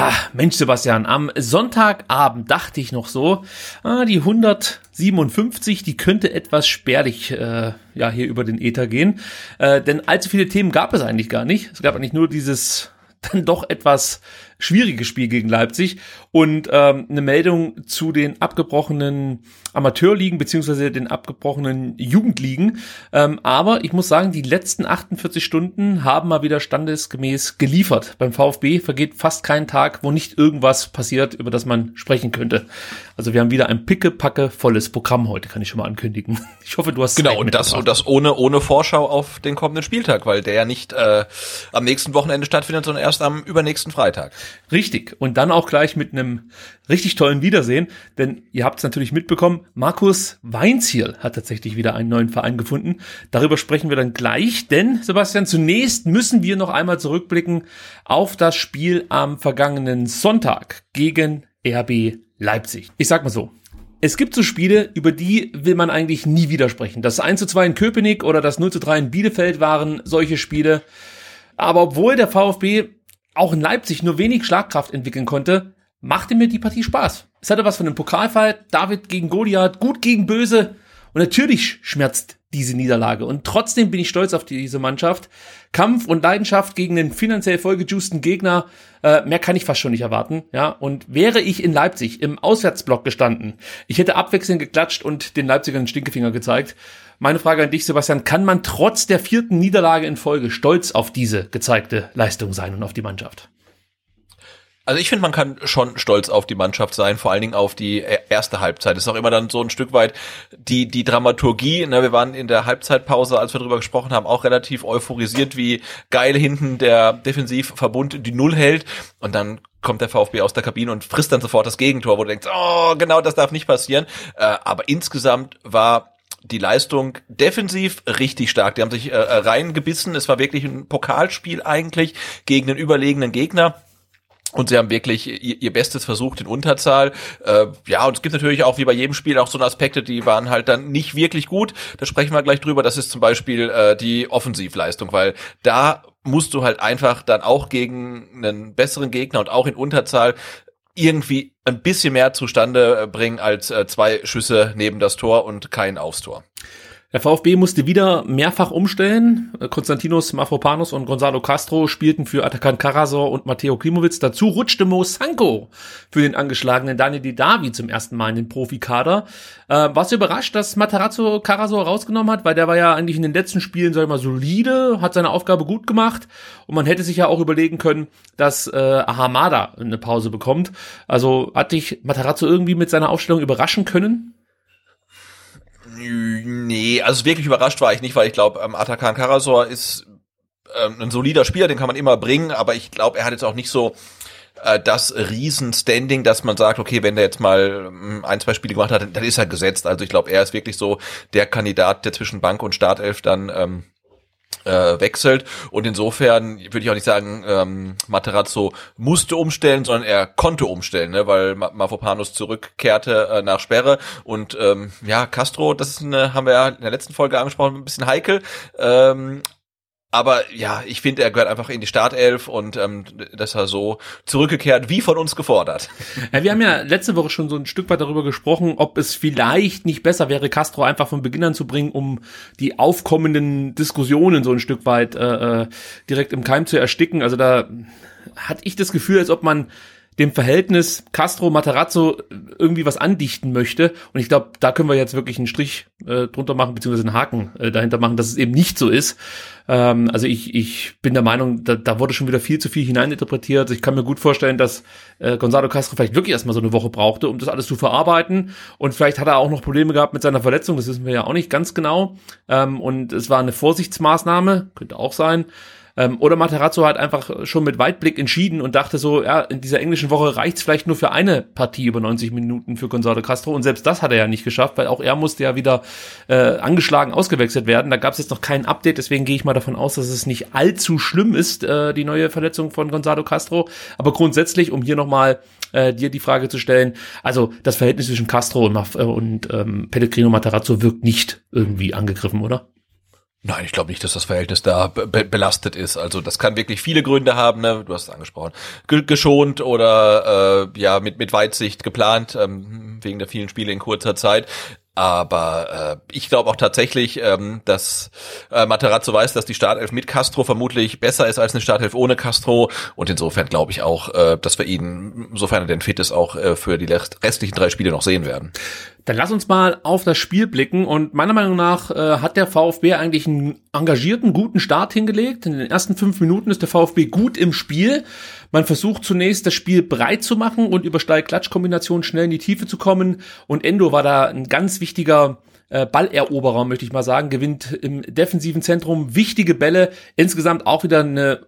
Ah, Mensch, Sebastian, am Sonntagabend dachte ich noch so, ah, die 157, die könnte etwas spärlich äh, ja hier über den Äther gehen. Äh, denn allzu viele Themen gab es eigentlich gar nicht. Es gab eigentlich nur dieses dann doch etwas schwieriges Spiel gegen Leipzig und ähm, eine Meldung zu den abgebrochenen Amateurligen beziehungsweise den abgebrochenen Jugendligen. Ähm, aber ich muss sagen, die letzten 48 Stunden haben mal wieder standesgemäß geliefert. Beim VfB vergeht fast kein Tag, wo nicht irgendwas passiert, über das man sprechen könnte. Also wir haben wieder ein pickepacke volles Programm heute, kann ich schon mal ankündigen. Ich hoffe, du hast genau Zeit und das und das ohne ohne Vorschau auf den kommenden Spieltag, weil der ja nicht äh, am nächsten Wochenende stattfindet, sondern erst am übernächsten Freitag. Richtig. Und dann auch gleich mit einem richtig tollen Wiedersehen, denn ihr habt es natürlich mitbekommen, Markus Weinziel hat tatsächlich wieder einen neuen Verein gefunden. Darüber sprechen wir dann gleich, denn Sebastian, zunächst müssen wir noch einmal zurückblicken auf das Spiel am vergangenen Sonntag gegen RB Leipzig. Ich sag mal so, es gibt so Spiele, über die will man eigentlich nie widersprechen. Das 1 zu 2 in Köpenick oder das 0 zu 3 in Bielefeld waren solche Spiele. Aber obwohl der VfB auch in Leipzig nur wenig Schlagkraft entwickeln konnte, machte mir die Partie Spaß. Es hatte was von einem Pokalfall, David gegen Goliath, gut gegen böse. Und natürlich schmerzt diese Niederlage. Und trotzdem bin ich stolz auf diese Mannschaft. Kampf und Leidenschaft gegen den finanziell vollgejusten Gegner, äh, mehr kann ich fast schon nicht erwarten. Ja, und wäre ich in Leipzig im Auswärtsblock gestanden, ich hätte abwechselnd geklatscht und den Leipzigern den Stinkefinger gezeigt. Meine Frage an dich, Sebastian, kann man trotz der vierten Niederlage in Folge stolz auf diese gezeigte Leistung sein und auf die Mannschaft? Also ich finde, man kann schon stolz auf die Mannschaft sein, vor allen Dingen auf die erste Halbzeit. Das ist auch immer dann so ein Stück weit die, die Dramaturgie. Ne? Wir waren in der Halbzeitpause, als wir darüber gesprochen haben, auch relativ euphorisiert, wie geil hinten der Defensivverbund die Null hält. Und dann kommt der VfB aus der Kabine und frisst dann sofort das Gegentor, wo du denkst, oh, genau das darf nicht passieren. Äh, aber insgesamt war die Leistung defensiv richtig stark. Die haben sich äh, reingebissen. Es war wirklich ein Pokalspiel eigentlich gegen einen überlegenen Gegner. Und sie haben wirklich ihr, ihr Bestes versucht in Unterzahl. Äh, ja, und es gibt natürlich auch wie bei jedem Spiel auch so Aspekte, die waren halt dann nicht wirklich gut. Da sprechen wir gleich drüber. Das ist zum Beispiel äh, die Offensivleistung, weil da musst du halt einfach dann auch gegen einen besseren Gegner und auch in Unterzahl irgendwie ein bisschen mehr zustande bringen als äh, zwei Schüsse neben das Tor und kein Aufs Tor. Der VfB musste wieder mehrfach umstellen. Konstantinos Mafropanos und Gonzalo Castro spielten für Atakan Karasor und Matteo Klimowitz. Dazu rutschte Mo Sanko für den angeschlagenen Daniel Didavi zum ersten Mal in den Profikader. Äh, warst du überrascht, dass Matarazzo Karasor rausgenommen hat? Weil der war ja eigentlich in den letzten Spielen, sag ich mal, solide, hat seine Aufgabe gut gemacht. Und man hätte sich ja auch überlegen können, dass äh, Ahamada eine Pause bekommt. Also hat dich Matarazzo irgendwie mit seiner Aufstellung überraschen können? Nee, also wirklich überrascht war ich nicht, weil ich glaube, ähm, Atakan Karasor ist ähm, ein solider Spieler, den kann man immer bringen, aber ich glaube, er hat jetzt auch nicht so äh, das Riesen-Standing, dass man sagt, okay, wenn der jetzt mal ähm, ein, zwei Spiele gemacht hat, dann ist er gesetzt. Also ich glaube, er ist wirklich so der Kandidat, der zwischen Bank und Startelf dann ähm, äh, wechselt. Und insofern würde ich auch nicht sagen, ähm, Materazzo musste umstellen, sondern er konnte umstellen, ne, weil Mavropanos zurückkehrte äh, nach Sperre. Und ähm, ja, Castro, das ist eine, haben wir ja in der letzten Folge angesprochen, ein bisschen heikel, ähm, aber ja, ich finde, er gehört einfach in die Startelf und ähm, dass er so zurückgekehrt, wie von uns gefordert. Ja, wir haben ja letzte Woche schon so ein Stück weit darüber gesprochen, ob es vielleicht nicht besser wäre, Castro einfach von Beginn an zu bringen, um die aufkommenden Diskussionen so ein Stück weit äh, äh direkt im Keim zu ersticken. Also da hatte ich das Gefühl, als ob man dem Verhältnis Castro-Matarazzo irgendwie was andichten möchte. Und ich glaube, da können wir jetzt wirklich einen Strich äh, drunter machen, beziehungsweise einen Haken äh, dahinter machen, dass es eben nicht so ist. Ähm, also ich, ich bin der Meinung, da, da wurde schon wieder viel zu viel hineininterpretiert. Ich kann mir gut vorstellen, dass äh, Gonzalo Castro vielleicht wirklich erstmal so eine Woche brauchte, um das alles zu verarbeiten. Und vielleicht hat er auch noch Probleme gehabt mit seiner Verletzung, das wissen wir ja auch nicht ganz genau. Ähm, und es war eine Vorsichtsmaßnahme, könnte auch sein. Ähm, oder Materazzo hat einfach schon mit Weitblick entschieden und dachte so, ja, in dieser englischen Woche reicht's vielleicht nur für eine Partie über 90 Minuten für Gonzalo Castro. Und selbst das hat er ja nicht geschafft, weil auch er musste ja wieder äh, angeschlagen ausgewechselt werden. Da gab's jetzt noch kein Update, deswegen gehe ich mal davon aus, dass es nicht allzu schlimm ist, äh, die neue Verletzung von Gonzalo Castro. Aber grundsätzlich, um hier nochmal äh, dir die Frage zu stellen, also das Verhältnis zwischen Castro und, äh, und ähm, Pellegrino Matarazzo wirkt nicht irgendwie angegriffen, oder? Nein, ich glaube nicht, dass das Verhältnis da be belastet ist. Also das kann wirklich viele Gründe haben. Ne? Du hast es angesprochen, G geschont oder äh, ja mit mit Weitsicht geplant ähm, wegen der vielen Spiele in kurzer Zeit. Aber äh, ich glaube auch tatsächlich, ähm, dass äh, Materazzo weiß, dass die Startelf mit Castro vermutlich besser ist als eine Startelf ohne Castro. Und insofern glaube ich auch, äh, dass wir ihn, sofern er denn fit ist, auch äh, für die restlichen drei Spiele noch sehen werden. Dann lass uns mal auf das Spiel blicken und meiner Meinung nach äh, hat der VfB eigentlich einen engagierten, guten Start hingelegt. In den ersten fünf Minuten ist der VfB gut im Spiel. Man versucht zunächst das Spiel breit zu machen und über Steil-Klatsch-Kombinationen schnell in die Tiefe zu kommen und Endo war da ein ganz wichtiger äh, Balleroberer, möchte ich mal sagen, gewinnt im defensiven Zentrum wichtige Bälle. Insgesamt auch wieder eine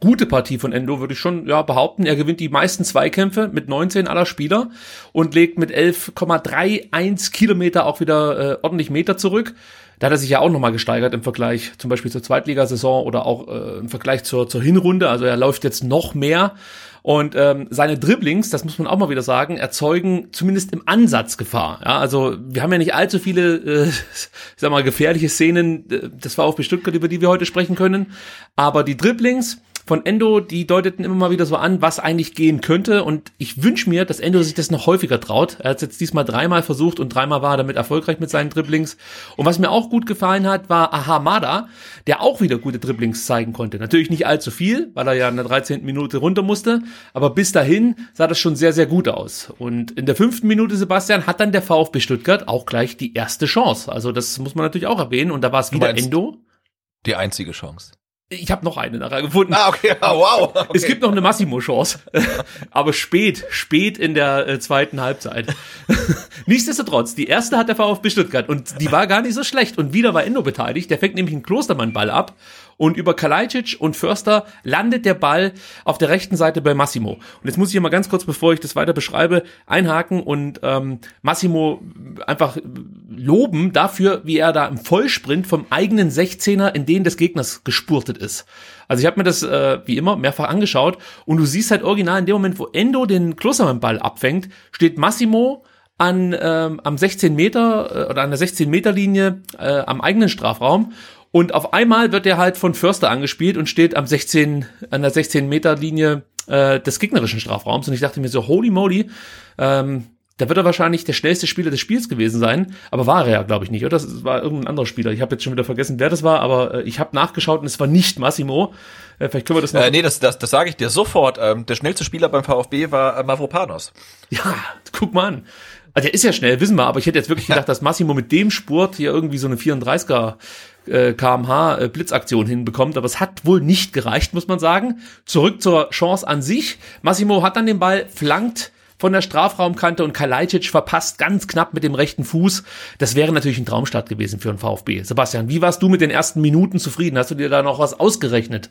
gute Partie von Endo, würde ich schon ja, behaupten. Er gewinnt die meisten Zweikämpfe mit 19 aller Spieler und legt mit 11,31 Kilometer auch wieder äh, ordentlich Meter zurück. Da hat er sich ja auch nochmal gesteigert im Vergleich zum Beispiel zur Zweitligasaison oder auch äh, im Vergleich zur, zur Hinrunde. Also er läuft jetzt noch mehr. Und ähm, seine Dribblings, das muss man auch mal wieder sagen, erzeugen zumindest im Ansatz Gefahr. Ja, also wir haben ja nicht allzu viele, äh, ich sag mal, gefährliche Szenen äh, des VfB Stuttgart, über die wir heute sprechen können. Aber die Dribblings, von Endo, die deuteten immer mal wieder so an, was eigentlich gehen könnte. Und ich wünsche mir, dass Endo sich das noch häufiger traut. Er hat es jetzt diesmal dreimal versucht und dreimal war er damit erfolgreich mit seinen Dribblings. Und was mir auch gut gefallen hat, war Ahamada, der auch wieder gute Dribblings zeigen konnte. Natürlich nicht allzu viel, weil er ja in der 13. Minute runter musste. Aber bis dahin sah das schon sehr, sehr gut aus. Und in der fünften Minute, Sebastian, hat dann der VfB Stuttgart auch gleich die erste Chance. Also das muss man natürlich auch erwähnen. Und da war es wieder Endo. Die einzige Chance. Ich habe noch eine nachher gefunden. Ah, okay, wow. Okay. Es gibt noch eine Massimo-Chance, aber spät, spät in der äh, zweiten Halbzeit. Nichtsdestotrotz, die erste hat der VfB Stuttgart und die war gar nicht so schlecht und wieder war Endo beteiligt. Der fängt nämlich einen Klostermann-Ball ab und über Kalajdzic und Förster landet der Ball auf der rechten Seite bei Massimo. Und jetzt muss ich hier mal ganz kurz, bevor ich das weiter beschreibe, einhaken und ähm, Massimo einfach loben dafür, wie er da im Vollsprint vom eigenen 16er in den des Gegners gespurtet ist. Also ich habe mir das äh, wie immer mehrfach angeschaut und du siehst halt original in dem Moment, wo Endo den Klostermann-Ball abfängt, steht Massimo an ähm, am 16 Meter äh, oder an der 16 Meter Linie äh, am eigenen Strafraum und auf einmal wird er halt von Förster angespielt und steht am 16, an der 16 Meter Linie äh, des gegnerischen Strafraums. Und ich dachte mir so, holy moly, ähm, da wird er wahrscheinlich der schnellste Spieler des Spiels gewesen sein, aber war er ja, glaube ich, nicht, oder? Das war irgendein anderer Spieler. Ich habe jetzt schon wieder vergessen, wer das war, aber äh, ich habe nachgeschaut und es war nicht Massimo. Äh, vielleicht können wir das noch. Äh, nee, das, das, das sage ich dir sofort. Ähm, der schnellste Spieler beim VfB war äh, Mavropanos. Ja, guck mal an. Also der ist ja schnell, wissen wir, aber ich hätte jetzt wirklich gedacht, dass Massimo mit dem Spurt hier irgendwie so eine 34er äh, kmh äh, Blitzaktion hinbekommt, aber es hat wohl nicht gereicht, muss man sagen. Zurück zur Chance an sich. Massimo hat dann den Ball flankt von der Strafraumkante und Kalajdzic verpasst ganz knapp mit dem rechten Fuß. Das wäre natürlich ein Traumstart gewesen für einen VfB. Sebastian, wie warst du mit den ersten Minuten zufrieden? Hast du dir da noch was ausgerechnet?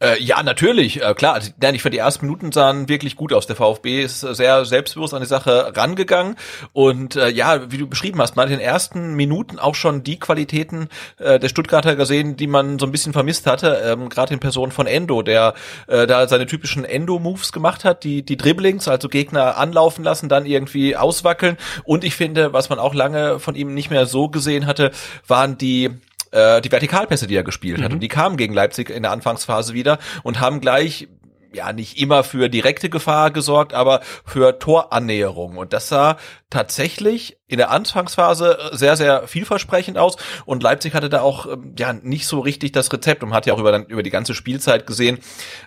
Äh, ja, natürlich, äh, klar. Also, nein, ich fand die ersten Minuten sahen wirklich gut aus. Der VfB ist sehr selbstbewusst an die Sache rangegangen und äh, ja, wie du beschrieben hast, man hat in den ersten Minuten auch schon die Qualitäten äh, der Stuttgarter gesehen, die man so ein bisschen vermisst hatte, ähm, gerade in Person von Endo, der äh, da seine typischen Endo-Moves gemacht hat, die die Dribblings, also Gegner anlaufen lassen, dann irgendwie auswackeln und ich finde, was man auch lange von ihm nicht mehr so gesehen hatte, waren die äh, die Vertikalpässe, die er gespielt hat. Mhm. Und die kamen gegen Leipzig in der Anfangsphase wieder und haben gleich ja nicht immer für direkte Gefahr gesorgt, aber für Torannäherung. Und das sah tatsächlich in der Anfangsphase sehr, sehr vielversprechend aus. Und Leipzig hatte da auch ähm, ja nicht so richtig das Rezept und hat ja auch über, über die ganze Spielzeit gesehen,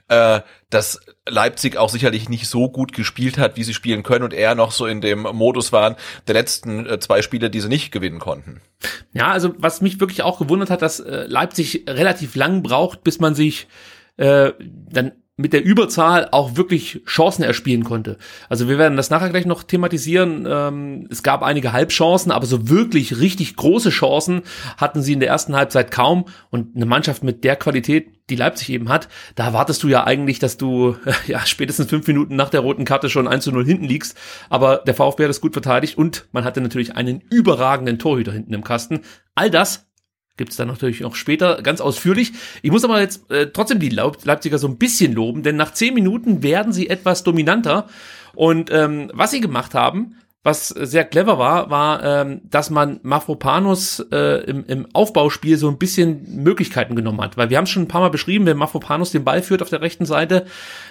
äh, dass Leipzig auch sicherlich nicht so gut gespielt hat, wie sie spielen können und eher noch so in dem Modus waren der letzten äh, zwei Spiele, die sie nicht gewinnen konnten. Ja, also was mich wirklich auch gewundert hat, dass äh, Leipzig relativ lang braucht, bis man sich äh, dann mit der Überzahl auch wirklich Chancen erspielen konnte. Also wir werden das nachher gleich noch thematisieren. Ähm, es gab einige Halbchancen, aber so wirklich richtig große Chancen hatten sie in der ersten Halbzeit kaum. Und eine Mannschaft mit der Qualität, die Leipzig eben hat, da erwartest du ja eigentlich, dass du ja spätestens fünf Minuten nach der roten Karte schon 1 zu 0 hinten liegst. Aber der VfB hat es gut verteidigt und man hatte natürlich einen überragenden Torhüter hinten im Kasten. All das gibt's dann natürlich auch später ganz ausführlich. Ich muss aber jetzt äh, trotzdem die Leip Leipziger so ein bisschen loben, denn nach zehn Minuten werden sie etwas dominanter. Und ähm, was sie gemacht haben, was sehr clever war, war, ähm, dass man Mafropanos äh, im, im Aufbauspiel so ein bisschen Möglichkeiten genommen hat. Weil wir haben es schon ein paar Mal beschrieben, wenn Mafropanos den Ball führt auf der rechten Seite,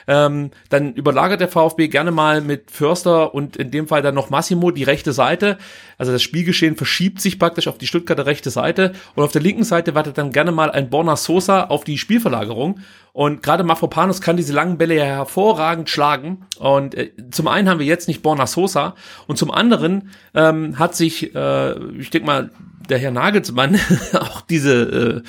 ähm, dann überlagert der VfB gerne mal mit Förster und in dem Fall dann noch Massimo die rechte Seite. Also das Spielgeschehen verschiebt sich praktisch auf die Stuttgarter rechte Seite und auf der linken Seite wartet dann gerne mal ein Borna Sosa auf die Spielverlagerung. Und gerade Mafropanos kann diese langen Bälle ja hervorragend schlagen. Und äh, zum einen haben wir jetzt nicht Borna Sosa und zum anderen ähm, hat sich, äh, ich denke mal, der Herr Nagelsmann auch diese, äh,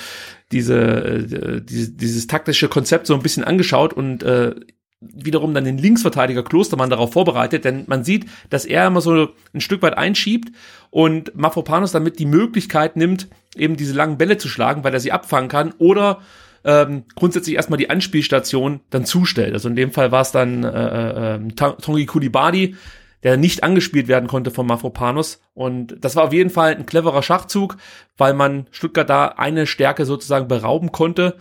diese, äh, diese, dieses taktische Konzept so ein bisschen angeschaut und äh, wiederum dann den Linksverteidiger Klostermann darauf vorbereitet, denn man sieht, dass er immer so ein Stück weit einschiebt und Mafropanos damit die Möglichkeit nimmt, eben diese langen Bälle zu schlagen, weil er sie abfangen kann oder ähm, grundsätzlich erstmal die Anspielstation dann zustellt. Also in dem Fall war es dann äh, äh, Tongi Kulibadi, der nicht angespielt werden konnte von Mafropanos. Und das war auf jeden Fall ein cleverer Schachzug, weil man Stuttgart da eine Stärke sozusagen berauben konnte.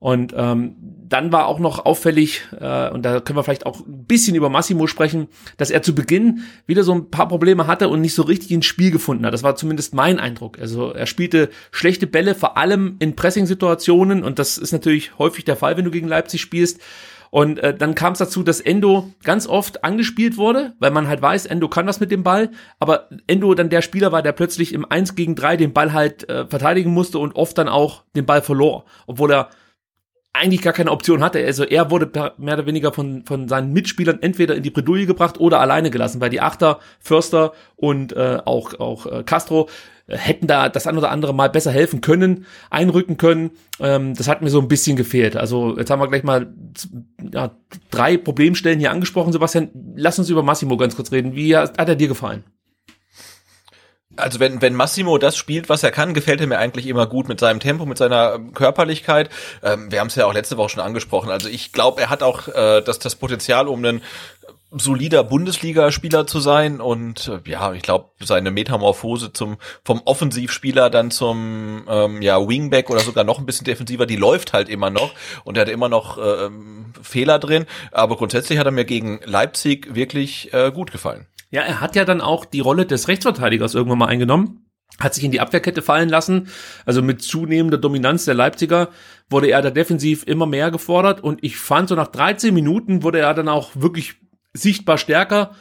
Und ähm, dann war auch noch auffällig, äh, und da können wir vielleicht auch ein bisschen über Massimo sprechen, dass er zu Beginn wieder so ein paar Probleme hatte und nicht so richtig ins Spiel gefunden hat. Das war zumindest mein Eindruck. Also er spielte schlechte Bälle, vor allem in Pressing-Situationen, und das ist natürlich häufig der Fall, wenn du gegen Leipzig spielst. Und äh, dann kam es dazu, dass Endo ganz oft angespielt wurde, weil man halt weiß, Endo kann das mit dem Ball, aber Endo dann der Spieler war, der plötzlich im 1 gegen 3 den Ball halt äh, verteidigen musste und oft dann auch den Ball verlor, obwohl er eigentlich gar keine Option hatte. Also er wurde mehr oder weniger von, von seinen Mitspielern entweder in die Bredouille gebracht oder alleine gelassen, weil die Achter, Förster und äh, auch, auch äh, Castro äh, hätten da das ein oder andere Mal besser helfen können, einrücken können. Ähm, das hat mir so ein bisschen gefehlt. Also jetzt haben wir gleich mal ja, drei Problemstellen hier angesprochen. Sebastian, lass uns über Massimo ganz kurz reden. Wie hat, hat er dir gefallen? Also wenn, wenn Massimo das spielt, was er kann, gefällt er mir eigentlich immer gut mit seinem Tempo, mit seiner Körperlichkeit. Ähm, wir haben es ja auch letzte Woche schon angesprochen. Also ich glaube, er hat auch äh, das, das Potenzial, um einen solider Bundesligaspieler zu sein und äh, ja, ich glaube, seine Metamorphose zum vom Offensivspieler dann zum ähm, ja Wingback oder sogar noch ein bisschen defensiver, die läuft halt immer noch und er hat immer noch ähm, Fehler drin, aber grundsätzlich hat er mir gegen Leipzig wirklich äh, gut gefallen. Ja, er hat ja dann auch die Rolle des Rechtsverteidigers irgendwann mal eingenommen hat sich in die Abwehrkette fallen lassen. Also mit zunehmender Dominanz der Leipziger wurde er da defensiv immer mehr gefordert und ich fand so nach 13 Minuten wurde er dann auch wirklich sichtbar stärker,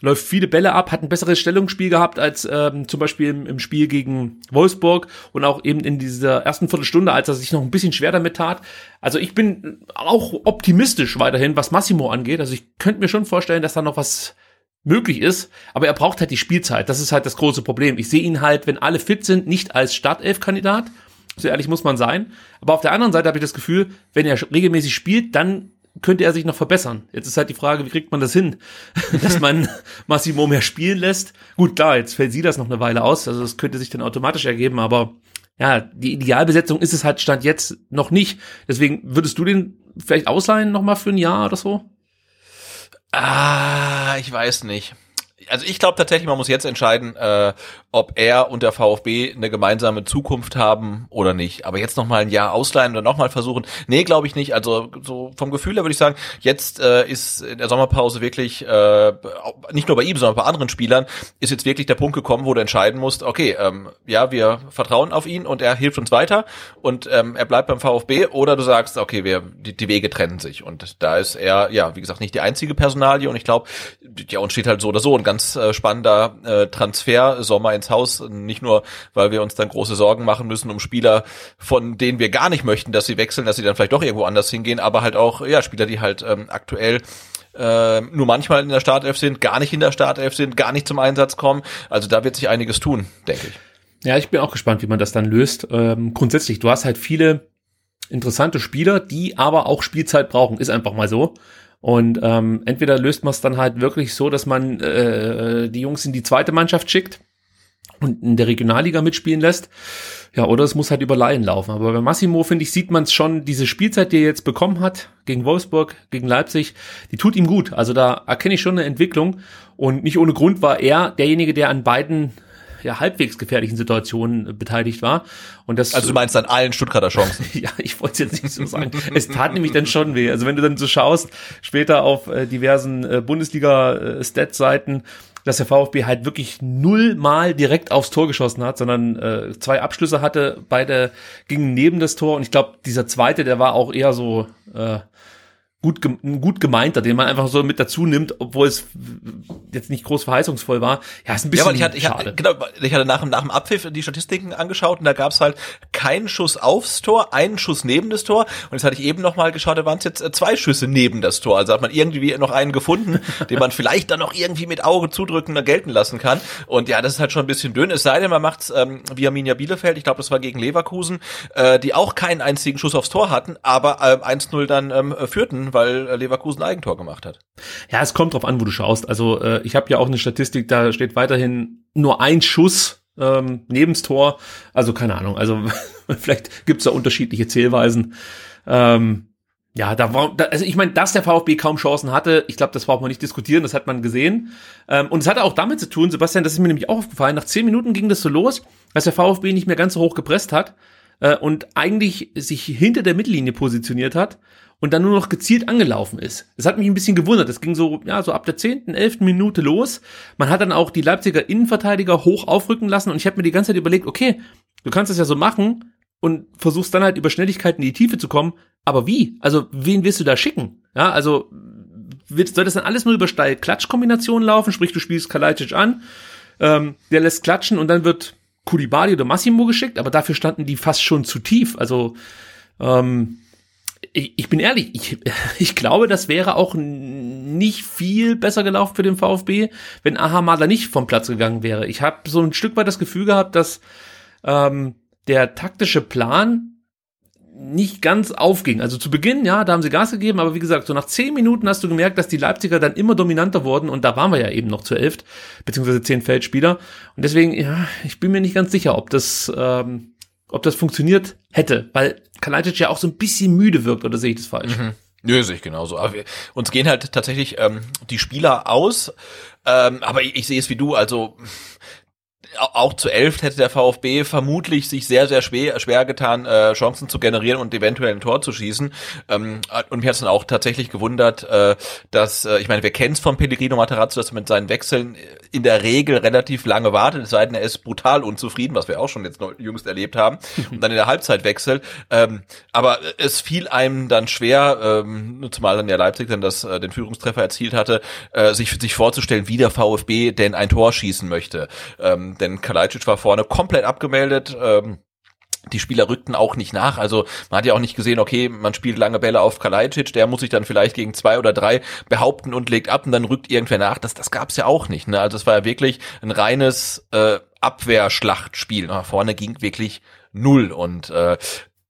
läuft viele Bälle ab, hat ein besseres Stellungsspiel gehabt als ähm, zum Beispiel im, im Spiel gegen Wolfsburg und auch eben in dieser ersten Viertelstunde, als er sich noch ein bisschen schwer damit tat. Also ich bin auch optimistisch weiterhin, was Massimo angeht. Also ich könnte mir schon vorstellen, dass da noch was möglich ist, aber er braucht halt die Spielzeit. Das ist halt das große Problem. Ich sehe ihn halt, wenn alle fit sind, nicht als Startelf-Kandidat. So ehrlich muss man sein. Aber auf der anderen Seite habe ich das Gefühl, wenn er regelmäßig spielt, dann könnte er sich noch verbessern. Jetzt ist halt die Frage, wie kriegt man das hin, dass man Massimo mehr spielen lässt. Gut, klar, jetzt fällt sie das noch eine Weile aus, also das könnte sich dann automatisch ergeben, aber ja, die Idealbesetzung ist es halt Stand jetzt noch nicht. Deswegen würdest du den vielleicht ausleihen nochmal für ein Jahr oder so? Ah, ich weiß nicht also ich glaube tatsächlich, man muss jetzt entscheiden, äh, ob er und der VfB eine gemeinsame Zukunft haben oder nicht. Aber jetzt noch mal ein Jahr ausleihen oder noch mal versuchen? Nee, glaube ich nicht. Also so vom Gefühl her würde ich sagen, jetzt äh, ist in der Sommerpause wirklich äh, nicht nur bei ihm, sondern bei anderen Spielern ist jetzt wirklich der Punkt gekommen, wo du entscheiden musst. Okay, ähm, ja, wir vertrauen auf ihn und er hilft uns weiter und ähm, er bleibt beim VfB. Oder du sagst, okay, wir die, die Wege trennen sich und da ist er ja wie gesagt nicht die einzige Personalie und ich glaube, ja uns steht halt so oder so ein ganz ganz äh, spannender äh, Transfer Sommer ins Haus. Nicht nur, weil wir uns dann große Sorgen machen müssen um Spieler, von denen wir gar nicht möchten, dass sie wechseln, dass sie dann vielleicht doch irgendwo anders hingehen, aber halt auch ja Spieler, die halt ähm, aktuell äh, nur manchmal in der Startelf sind, gar nicht in der Startelf sind, gar nicht zum Einsatz kommen. Also da wird sich einiges tun, denke ich. Ja, ich bin auch gespannt, wie man das dann löst. Ähm, grundsätzlich, du hast halt viele interessante Spieler, die aber auch Spielzeit brauchen. Ist einfach mal so. Und ähm, entweder löst man es dann halt wirklich so, dass man äh, die Jungs in die zweite Mannschaft schickt und in der Regionalliga mitspielen lässt. Ja, oder es muss halt über Laien laufen. Aber bei Massimo, finde ich, sieht man es schon, diese Spielzeit, die er jetzt bekommen hat, gegen Wolfsburg, gegen Leipzig, die tut ihm gut. Also da erkenne ich schon eine Entwicklung. Und nicht ohne Grund war er derjenige, der an beiden ja, halbwegs gefährlichen Situationen äh, beteiligt war. Und das, also du meinst an allen Stuttgarter Chancen? ja, ich wollte jetzt nicht so sagen. es tat nämlich dann schon weh. Also wenn du dann so schaust, später auf äh, diversen äh, Bundesliga-Stat-Seiten, dass der VfB halt wirklich nullmal direkt aufs Tor geschossen hat, sondern äh, zwei Abschlüsse hatte, beide gingen neben das Tor und ich glaube, dieser zweite, der war auch eher so äh, gut, gut gemeinter, den man einfach so mit dazu nimmt, obwohl es jetzt nicht groß verheißungsvoll war. Ja, ist ein bisschen ja, ich hatte, ich hatte, genau, ich hatte nach, nach dem Abpfiff die Statistiken angeschaut und da gab es halt keinen Schuss aufs Tor, einen Schuss neben das Tor und jetzt hatte ich eben noch mal geschaut, da waren es jetzt äh, zwei Schüsse neben das Tor. Also hat man irgendwie noch einen gefunden, den man vielleicht dann noch irgendwie mit Auge zudrücken gelten lassen kann. Und ja, das ist halt schon ein bisschen dünn. Es sei denn, man macht's ähm, wie Arminia Bielefeld, ich glaube, das war gegen Leverkusen, äh, die auch keinen einzigen Schuss aufs Tor hatten, aber äh, 1-0 dann ähm, führten weil äh, Leverkusen Eigentor gemacht hat. Ja, es kommt drauf an, wo du schaust. Also äh, ich habe ja auch eine Statistik, da steht weiterhin nur ein Schuss ähm, nebens Tor. Also keine Ahnung. Also vielleicht gibt's da unterschiedliche Zählweisen. Ähm, ja, da war, also ich meine, dass der VfB kaum Chancen hatte, ich glaube, das braucht man nicht diskutieren, das hat man gesehen. Ähm, und es hatte auch damit zu tun, Sebastian, das ist mir nämlich auch aufgefallen, nach zehn Minuten ging das so los, dass der VfB nicht mehr ganz so hoch gepresst hat äh, und eigentlich sich hinter der Mittellinie positioniert hat und dann nur noch gezielt angelaufen ist. Das hat mich ein bisschen gewundert. Das ging so, ja, so ab der zehnten, elften Minute los. Man hat dann auch die Leipziger Innenverteidiger hoch aufrücken lassen und ich habe mir die ganze Zeit überlegt, okay, du kannst das ja so machen und versuchst dann halt über Schnelligkeit in die Tiefe zu kommen, aber wie? Also, wen willst du da schicken? Ja, also, willst, soll das dann alles nur über Steil-Klatsch-Kombinationen laufen? Sprich, du spielst Kalajdzic an, ähm, der lässt klatschen und dann wird Kulibali oder Massimo geschickt, aber dafür standen die fast schon zu tief. Also, ähm, ich, bin ehrlich, ich, ich glaube, das wäre auch nicht viel besser gelaufen für den VfB, wenn Ahamada nicht vom Platz gegangen wäre. Ich habe so ein Stück weit das Gefühl gehabt, dass ähm, der taktische Plan nicht ganz aufging. Also zu Beginn, ja, da haben sie Gas gegeben, aber wie gesagt, so nach zehn Minuten hast du gemerkt, dass die Leipziger dann immer dominanter wurden und da waren wir ja eben noch zu elf, beziehungsweise zehn Feldspieler. Und deswegen, ja, ich bin mir nicht ganz sicher, ob das ähm, ob das funktioniert hätte, weil Kalajdzic ja auch so ein bisschen müde wirkt, oder sehe ich das falsch? Mhm. Nö, sehe ich genauso. Aber wir, uns gehen halt tatsächlich ähm, die Spieler aus, ähm, aber ich, ich sehe es wie du, also auch zu elf hätte der VfB vermutlich sich sehr, sehr schwer, schwer getan, äh, Chancen zu generieren und eventuell ein Tor zu schießen. Ähm, und mir hat es dann auch tatsächlich gewundert, äh, dass, äh, ich meine, wir kennen es von Pellegrino Materazzo, dass er mit seinen Wechseln in der Regel relativ lange wartet, es sei denn, er ist brutal unzufrieden, was wir auch schon jetzt noch jüngst erlebt haben, und dann in der Halbzeit wechselt. Ähm, aber es fiel einem dann schwer, ähm, zumal dann ja Leipzig dann das, äh, den Führungstreffer erzielt hatte, äh, sich, sich vorzustellen, wie der VfB denn ein Tor schießen möchte. Ähm, denn Kalajdzic war vorne komplett abgemeldet. Ähm, die Spieler rückten auch nicht nach. Also man hat ja auch nicht gesehen, okay, man spielt lange Bälle auf Kalajdzic, der muss sich dann vielleicht gegen zwei oder drei behaupten und legt ab und dann rückt irgendwer nach. Das, das gab's ja auch nicht. Ne? Also es war ja wirklich ein reines äh, Abwehrschlachtspiel. Nach vorne ging wirklich null und äh,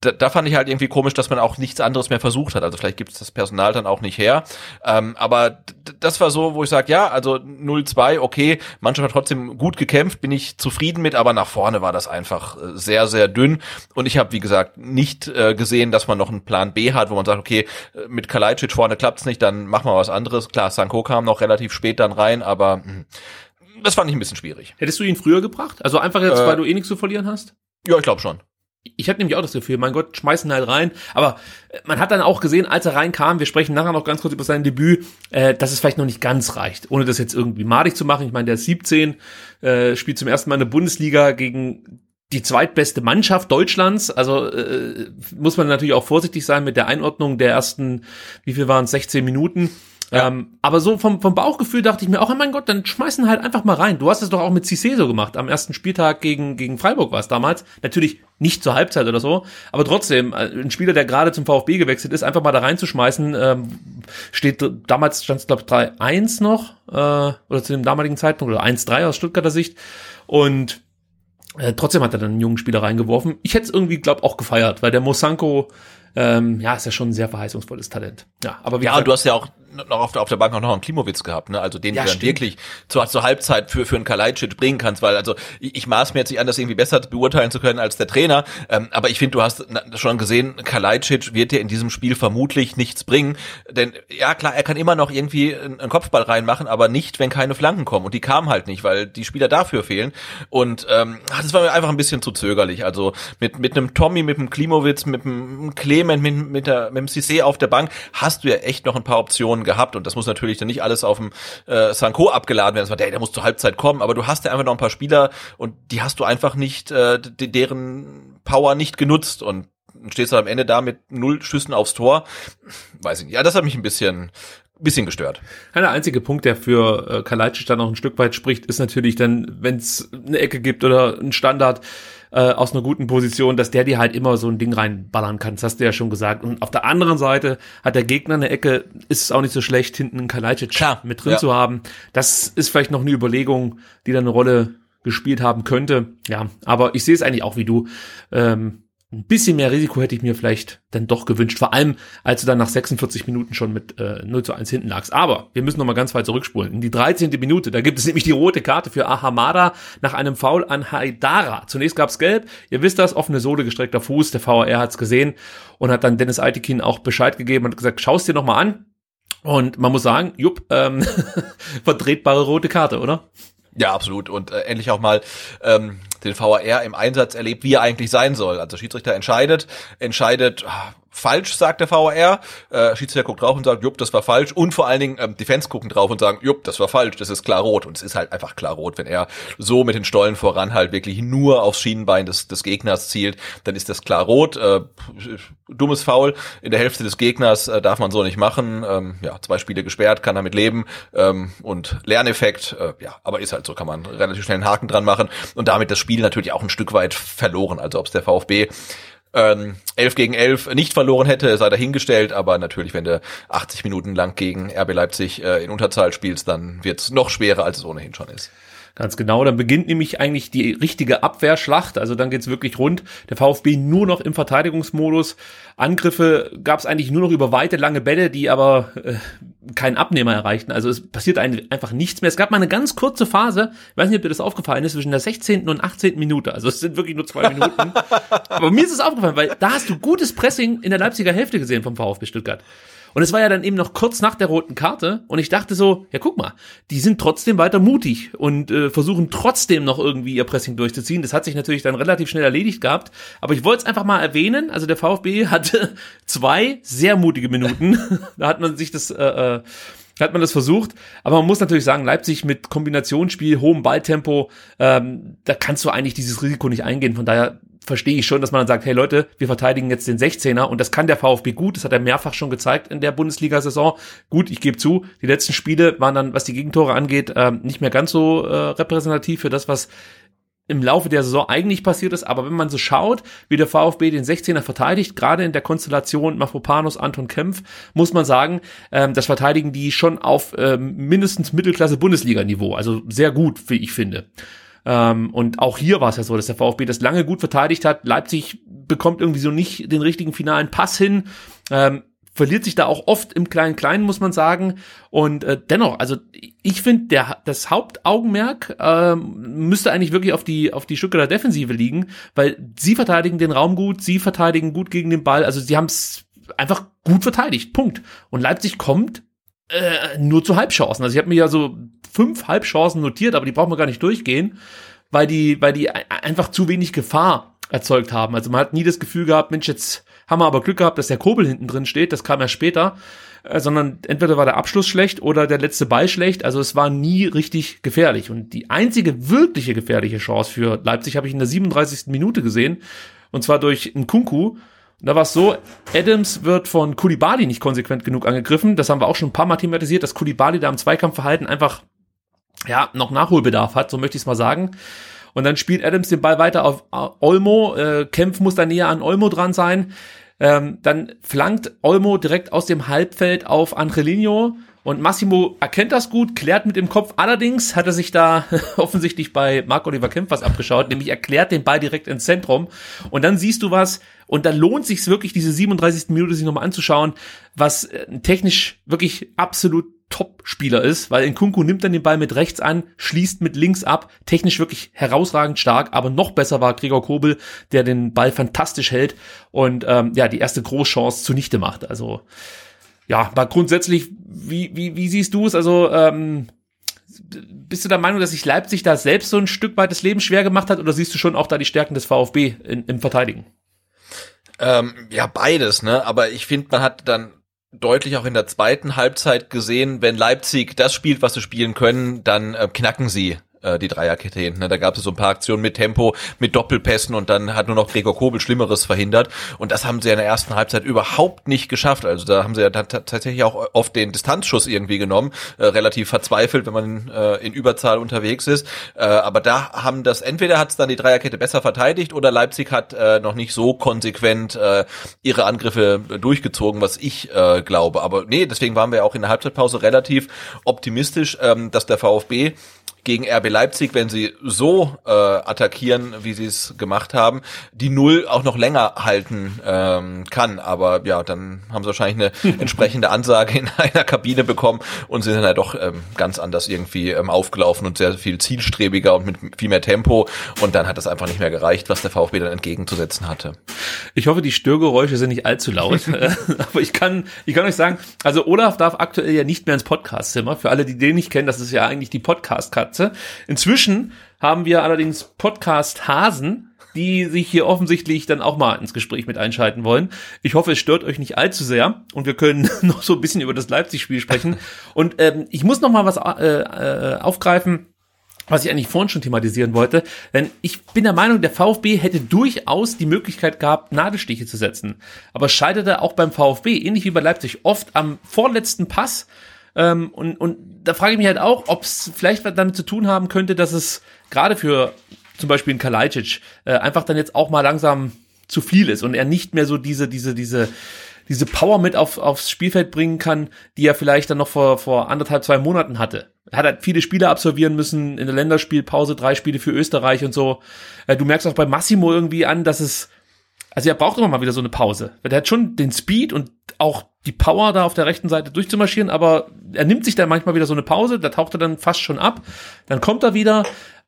da, da fand ich halt irgendwie komisch, dass man auch nichts anderes mehr versucht hat. Also vielleicht gibt es das Personal dann auch nicht her. Ähm, aber das war so, wo ich sage, ja, also 0-2, okay, Mannschaft hat trotzdem gut gekämpft, bin ich zufrieden mit, aber nach vorne war das einfach äh, sehr, sehr dünn. Und ich habe, wie gesagt, nicht äh, gesehen, dass man noch einen Plan B hat, wo man sagt, okay, äh, mit Kalajdzic vorne klappt's nicht, dann machen wir was anderes. Klar, Sanko kam noch relativ spät dann rein, aber mh, hm, das fand ich ein bisschen schwierig. Hättest du ihn früher gebracht? Also einfach jetzt, äh, weil du eh nichts zu verlieren hast? Ja, ich glaube schon. Ich hatte nämlich auch das Gefühl, mein Gott, schmeißen halt rein. Aber äh, man hat dann auch gesehen, als er reinkam, wir sprechen nachher noch ganz kurz über sein Debüt, äh, dass es vielleicht noch nicht ganz reicht, ohne das jetzt irgendwie madig zu machen. Ich meine, der ist 17, äh, spielt zum ersten Mal in der Bundesliga gegen die zweitbeste Mannschaft Deutschlands. Also äh, muss man natürlich auch vorsichtig sein mit der Einordnung der ersten, wie viel waren es, 16 Minuten. Ja. Ähm, aber so vom, vom Bauchgefühl dachte ich mir auch, oh mein Gott, dann schmeißen halt einfach mal rein. Du hast es doch auch mit Cissé so gemacht. Am ersten Spieltag gegen, gegen Freiburg war es damals. Natürlich nicht zur Halbzeit oder so, aber trotzdem, äh, ein Spieler, der gerade zum VfB gewechselt ist, einfach mal da reinzuschmeißen, ähm, steht, damals stand es, glaube ich, 3-1 noch, äh, oder zu dem damaligen Zeitpunkt, oder 1-3 aus Stuttgarter Sicht. Und äh, trotzdem hat er dann einen jungen Spieler reingeworfen. Ich hätte es irgendwie, glaube auch gefeiert, weil der Mosanko, ähm, ja, ist ja schon ein sehr verheißungsvolles Talent. Ja, aber wie ja, gesagt, du hast ja auch noch auf der, auf der Bank auch noch einen Klimowitz gehabt, ne? Also den ja, du dann stimmt. wirklich zur, zur Halbzeit für, für einen Kalajdzic bringen kannst, weil also ich, ich maß mir jetzt nicht an, das irgendwie besser beurteilen zu können als der Trainer, ähm, aber ich finde, du hast schon gesehen, Kalajdzic wird dir in diesem Spiel vermutlich nichts bringen, denn ja klar, er kann immer noch irgendwie einen Kopfball reinmachen, aber nicht, wenn keine Flanken kommen und die kamen halt nicht, weil die Spieler dafür fehlen und ähm, das war mir einfach ein bisschen zu zögerlich, also mit, mit einem Tommy, mit einem Klimowitz, mit einem Clement, mit, mit, der, mit dem Cissé auf der Bank hast du ja echt noch ein paar Optionen gehabt und das muss natürlich dann nicht alles auf dem äh, Sanko abgeladen werden. Das war, der, der muss zur Halbzeit kommen, aber du hast ja einfach noch ein paar Spieler und die hast du einfach nicht, äh, deren Power nicht genutzt und stehst du am Ende da mit null Schüssen aufs Tor. Weiß ich nicht. Ja, das hat mich ein bisschen bisschen gestört. Der einzige Punkt, der für äh, Kalajdzic dann auch ein Stück weit spricht, ist natürlich dann, wenn es eine Ecke gibt oder ein Standard, äh, aus einer guten Position, dass der dir halt immer so ein Ding reinballern kann. Das hast du ja schon gesagt. Und auf der anderen Seite hat der Gegner eine Ecke, ist es auch nicht so schlecht, hinten einen Kalajdzic Klar, mit drin ja. zu haben. Das ist vielleicht noch eine Überlegung, die dann eine Rolle gespielt haben könnte. Ja, aber ich sehe es eigentlich auch wie du. Ähm, ein bisschen mehr Risiko hätte ich mir vielleicht dann doch gewünscht, vor allem als du dann nach 46 Minuten schon mit äh, 0 zu 1 hinten lagst. Aber wir müssen noch mal ganz weit zurückspulen. In die 13. Minute, da gibt es nämlich die rote Karte für Ahamada nach einem Foul an Haidara. Zunächst gab's gelb, ihr wisst das, offene Sohle, gestreckter Fuß, der VAR hat's gesehen und hat dann Dennis Aitikin auch Bescheid gegeben und gesagt, schaust dir noch mal an. Und man muss sagen, jupp, ähm, vertretbare rote Karte, oder? Ja, absolut. Und äh, endlich auch mal ähm, den VAR im Einsatz erlebt, wie er eigentlich sein soll. Also Schiedsrichter entscheidet, entscheidet, ah, falsch, sagt der VAR. Äh, Schiedsrichter guckt drauf und sagt, jupp, das war falsch. Und vor allen Dingen ähm, Defense gucken drauf und sagen, jupp, das war falsch, das ist klar rot. Und es ist halt einfach klar rot. Wenn er so mit den Stollen voran halt wirklich nur aufs Schienenbein des, des Gegners zielt, dann ist das klar rot. Äh, dummes Foul in der Hälfte des Gegners äh, darf man so nicht machen. Ähm, ja, zwei Spiele gesperrt, kann damit leben. Ähm, und Lerneffekt, äh, ja, aber ist halt so, kann man relativ schnell einen Haken dran machen. Und damit das Spiel natürlich auch ein Stück weit verloren. Also ob es der VfB ähm, 11 gegen 11 nicht verloren hätte, sei dahingestellt, aber natürlich, wenn du 80 Minuten lang gegen RB Leipzig äh, in Unterzahl spielst, dann wird es noch schwerer, als es ohnehin schon ist. Ganz genau, dann beginnt nämlich eigentlich die richtige Abwehrschlacht, also dann geht's wirklich rund. Der VfB nur noch im Verteidigungsmodus. Angriffe gab's eigentlich nur noch über weite, lange Bälle, die aber äh, keinen Abnehmer erreichten. Also es passiert einfach nichts mehr. Es gab mal eine ganz kurze Phase, ich weiß nicht, ob dir das aufgefallen ist, zwischen der 16. und 18. Minute. Also es sind wirklich nur zwei Minuten. aber mir ist es aufgefallen, weil da hast du gutes Pressing in der Leipziger Hälfte gesehen vom VfB Stuttgart. Und es war ja dann eben noch kurz nach der roten Karte und ich dachte so, ja guck mal, die sind trotzdem weiter mutig und äh, versuchen trotzdem noch irgendwie ihr Pressing durchzuziehen. Das hat sich natürlich dann relativ schnell erledigt gehabt, aber ich wollte es einfach mal erwähnen, also der VfB hatte zwei sehr mutige Minuten. da hat man sich das äh, äh, hat man das versucht. Aber man muss natürlich sagen, Leipzig mit Kombinationsspiel, hohem Balltempo, ähm, da kannst du eigentlich dieses Risiko nicht eingehen. Von daher verstehe ich schon, dass man dann sagt, hey Leute, wir verteidigen jetzt den 16er und das kann der VfB gut, das hat er mehrfach schon gezeigt in der Bundesliga-Saison. Gut, ich gebe zu, die letzten Spiele waren dann, was die Gegentore angeht, ähm, nicht mehr ganz so äh, repräsentativ für das, was im Laufe der Saison eigentlich passiert ist, aber wenn man so schaut, wie der VfB den 16er verteidigt, gerade in der Konstellation Mafropanos, Anton Kempf, muss man sagen, ähm, das verteidigen die schon auf ähm, mindestens Mittelklasse Bundesliga-Niveau, also sehr gut, wie ich finde. Ähm, und auch hier war es ja so, dass der VfB das lange gut verteidigt hat. Leipzig bekommt irgendwie so nicht den richtigen finalen Pass hin. Ähm, verliert sich da auch oft im Kleinen-Kleinen, muss man sagen. Und äh, dennoch, also ich finde, der das Hauptaugenmerk äh, müsste eigentlich wirklich auf die auf die Stuttgarter Defensive liegen, weil sie verteidigen den Raum gut, sie verteidigen gut gegen den Ball. Also sie haben es einfach gut verteidigt. Punkt. Und Leipzig kommt äh, nur zu Halbchancen. Also ich habe mir ja so fünf Halbchancen notiert, aber die brauchen wir gar nicht durchgehen, weil die weil die einfach zu wenig Gefahr erzeugt haben. Also man hat nie das Gefühl gehabt, Mensch, jetzt haben wir aber Glück gehabt, dass der Kobel hinten drin steht, das kam ja später, äh, sondern entweder war der Abschluss schlecht oder der letzte Ball schlecht, also es war nie richtig gefährlich. Und die einzige wirkliche gefährliche Chance für Leipzig habe ich in der 37. Minute gesehen, und zwar durch einen Kunku. Da war es so, Adams wird von Kulibali nicht konsequent genug angegriffen. Das haben wir auch schon ein paar Mal thematisiert, dass Kulibali da im Zweikampfverhalten einfach ja noch Nachholbedarf hat, so möchte ich es mal sagen. Und dann spielt Adams den Ball weiter auf Olmo. Äh, Kempf muss da näher an Olmo dran sein. Ähm, dann flankt Olmo direkt aus dem Halbfeld auf Angelino. Und Massimo erkennt das gut, klärt mit dem Kopf. Allerdings hat er sich da offensichtlich bei Marc Oliver Kempf was abgeschaut, nämlich erklärt den Ball direkt ins Zentrum. Und dann siehst du was, und dann lohnt sich wirklich, diese 37. Minute sich nochmal anzuschauen, was äh, technisch wirklich absolut Top-Spieler ist, weil Nkunku nimmt dann den Ball mit rechts an, schließt mit links ab, technisch wirklich herausragend stark, aber noch besser war Gregor Kobel, der den Ball fantastisch hält und ähm, ja, die erste Großchance zunichte macht. Also ja, aber grundsätzlich, wie, wie, wie siehst du es? Also ähm, bist du der Meinung, dass sich Leipzig da selbst so ein Stück weit das Leben schwer gemacht hat oder siehst du schon auch da die Stärken des VfB in, im Verteidigen? Ähm, ja, beides, ne? Aber ich finde, man hat dann deutlich auch in der zweiten Halbzeit gesehen, wenn Leipzig das spielt, was sie spielen können, dann äh, knacken sie äh, die Dreierkette hinten. Ne? Da gab es so ein paar Aktionen mit Tempo, mit Doppelpässen und dann hat nur noch Gregor Kobel Schlimmeres verhindert. Und das haben sie in der ersten Halbzeit überhaupt nicht geschafft. Also da haben sie ja tatsächlich auch oft den Distanzschuss irgendwie genommen, äh, relativ verzweifelt, wenn man äh, in Überzahl unterwegs ist. Äh, aber da haben das, entweder hat es dann die Dreierkette besser verteidigt oder Leipzig hat äh, noch nicht so konsequent äh, ihre Angriffe durchgezogen, was ich äh, glaube. Aber nee, deswegen waren wir auch in der Halbzeitpause relativ optimistisch, ähm, dass der VfB gegen RB Leipzig, wenn sie so äh, attackieren, wie sie es gemacht haben, die Null auch noch länger halten ähm, kann. Aber ja, dann haben sie wahrscheinlich eine entsprechende Ansage in einer Kabine bekommen und sind dann halt doch ähm, ganz anders irgendwie ähm, aufgelaufen und sehr viel zielstrebiger und mit viel mehr Tempo. Und dann hat es einfach nicht mehr gereicht, was der VfB dann entgegenzusetzen hatte. Ich hoffe, die Störgeräusche sind nicht allzu laut. Aber ich kann, ich kann euch sagen, also Olaf darf aktuell ja nicht mehr ins Podcastzimmer. Für alle, die den nicht kennen, das ist ja eigentlich die Podcast-Cut Katze. Inzwischen haben wir allerdings Podcast-Hasen, die sich hier offensichtlich dann auch mal ins Gespräch mit einschalten wollen. Ich hoffe, es stört euch nicht allzu sehr und wir können noch so ein bisschen über das Leipzig-Spiel sprechen. Und ähm, ich muss noch mal was äh, äh, aufgreifen, was ich eigentlich vorhin schon thematisieren wollte, denn ich bin der Meinung, der VfB hätte durchaus die Möglichkeit gehabt, Nadelstiche zu setzen. Aber scheiterte auch beim VfB, ähnlich wie bei Leipzig, oft am vorletzten Pass ähm, und, und da frage ich mich halt auch, ob es vielleicht was damit zu tun haben könnte, dass es gerade für zum Beispiel in Kalajdzic äh, einfach dann jetzt auch mal langsam zu viel ist und er nicht mehr so diese, diese, diese, diese Power mit auf, aufs Spielfeld bringen kann, die er vielleicht dann noch vor, vor anderthalb, zwei Monaten hatte. Er hat halt viele Spiele absolvieren müssen, in der Länderspielpause drei Spiele für Österreich und so. Äh, du merkst auch bei Massimo irgendwie an, dass es, also er braucht immer mal wieder so eine Pause. Der hat schon den Speed und auch die Power da auf der rechten Seite durchzumarschieren, aber er nimmt sich dann manchmal wieder so eine Pause, da taucht er dann fast schon ab, dann kommt er wieder.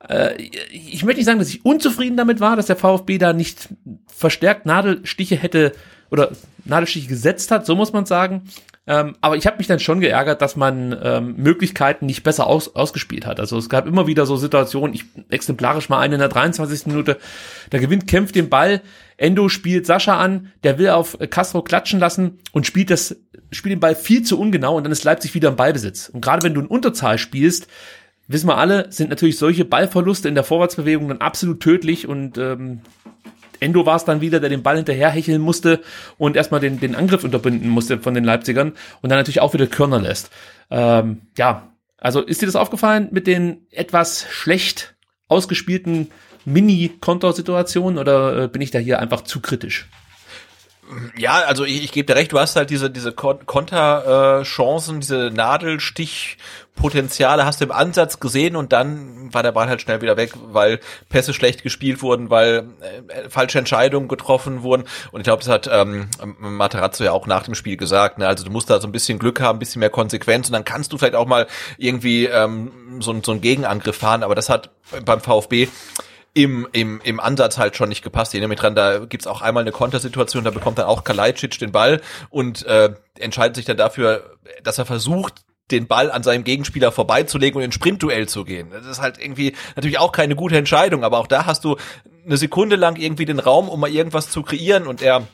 Äh, ich möchte nicht sagen, dass ich unzufrieden damit war, dass der VfB da nicht verstärkt Nadelstiche hätte oder Nadelstiche gesetzt hat, so muss man sagen. Ähm, aber ich habe mich dann schon geärgert, dass man ähm, Möglichkeiten nicht besser aus, ausgespielt hat. Also es gab immer wieder so Situationen, ich exemplarisch mal eine in der 23. Minute, da gewinnt Kämpf den Ball, Endo spielt Sascha an, der will auf Castro klatschen lassen und spielt das, spielt den Ball viel zu ungenau und dann ist Leipzig wieder im Ballbesitz. Und gerade wenn du in Unterzahl spielst, wissen wir alle, sind natürlich solche Ballverluste in der Vorwärtsbewegung dann absolut tödlich und ähm, Endo war es dann wieder, der den Ball hinterher hecheln musste und erstmal den, den Angriff unterbinden musste von den Leipzigern und dann natürlich auch wieder Körner lässt. Ähm, ja, also ist dir das aufgefallen mit den etwas schlecht ausgespielten Mini-Kontorsituation oder äh, bin ich da hier einfach zu kritisch? Ja, also ich, ich gebe dir recht, du hast halt diese, diese Kon Konterchancen, äh, diese Nadelstichpotenziale hast du im Ansatz gesehen und dann war der Ball halt schnell wieder weg, weil Pässe schlecht gespielt wurden, weil äh, falsche Entscheidungen getroffen wurden. Und ich glaube, das hat ähm, Materazzo ja auch nach dem Spiel gesagt. Ne? Also du musst da so ein bisschen Glück haben, ein bisschen mehr Konsequenz und dann kannst du vielleicht auch mal irgendwie ähm, so, so einen Gegenangriff fahren. Aber das hat beim VfB im, im, im Ansatz halt schon nicht gepasst. Ich nehme mich dran, da gibt's auch einmal eine Kontersituation, da bekommt dann auch Kalajdzic den Ball und äh, entscheidet sich dann dafür, dass er versucht, den Ball an seinem Gegenspieler vorbeizulegen und in Sprintduell zu gehen. Das ist halt irgendwie natürlich auch keine gute Entscheidung, aber auch da hast du eine Sekunde lang irgendwie den Raum, um mal irgendwas zu kreieren und er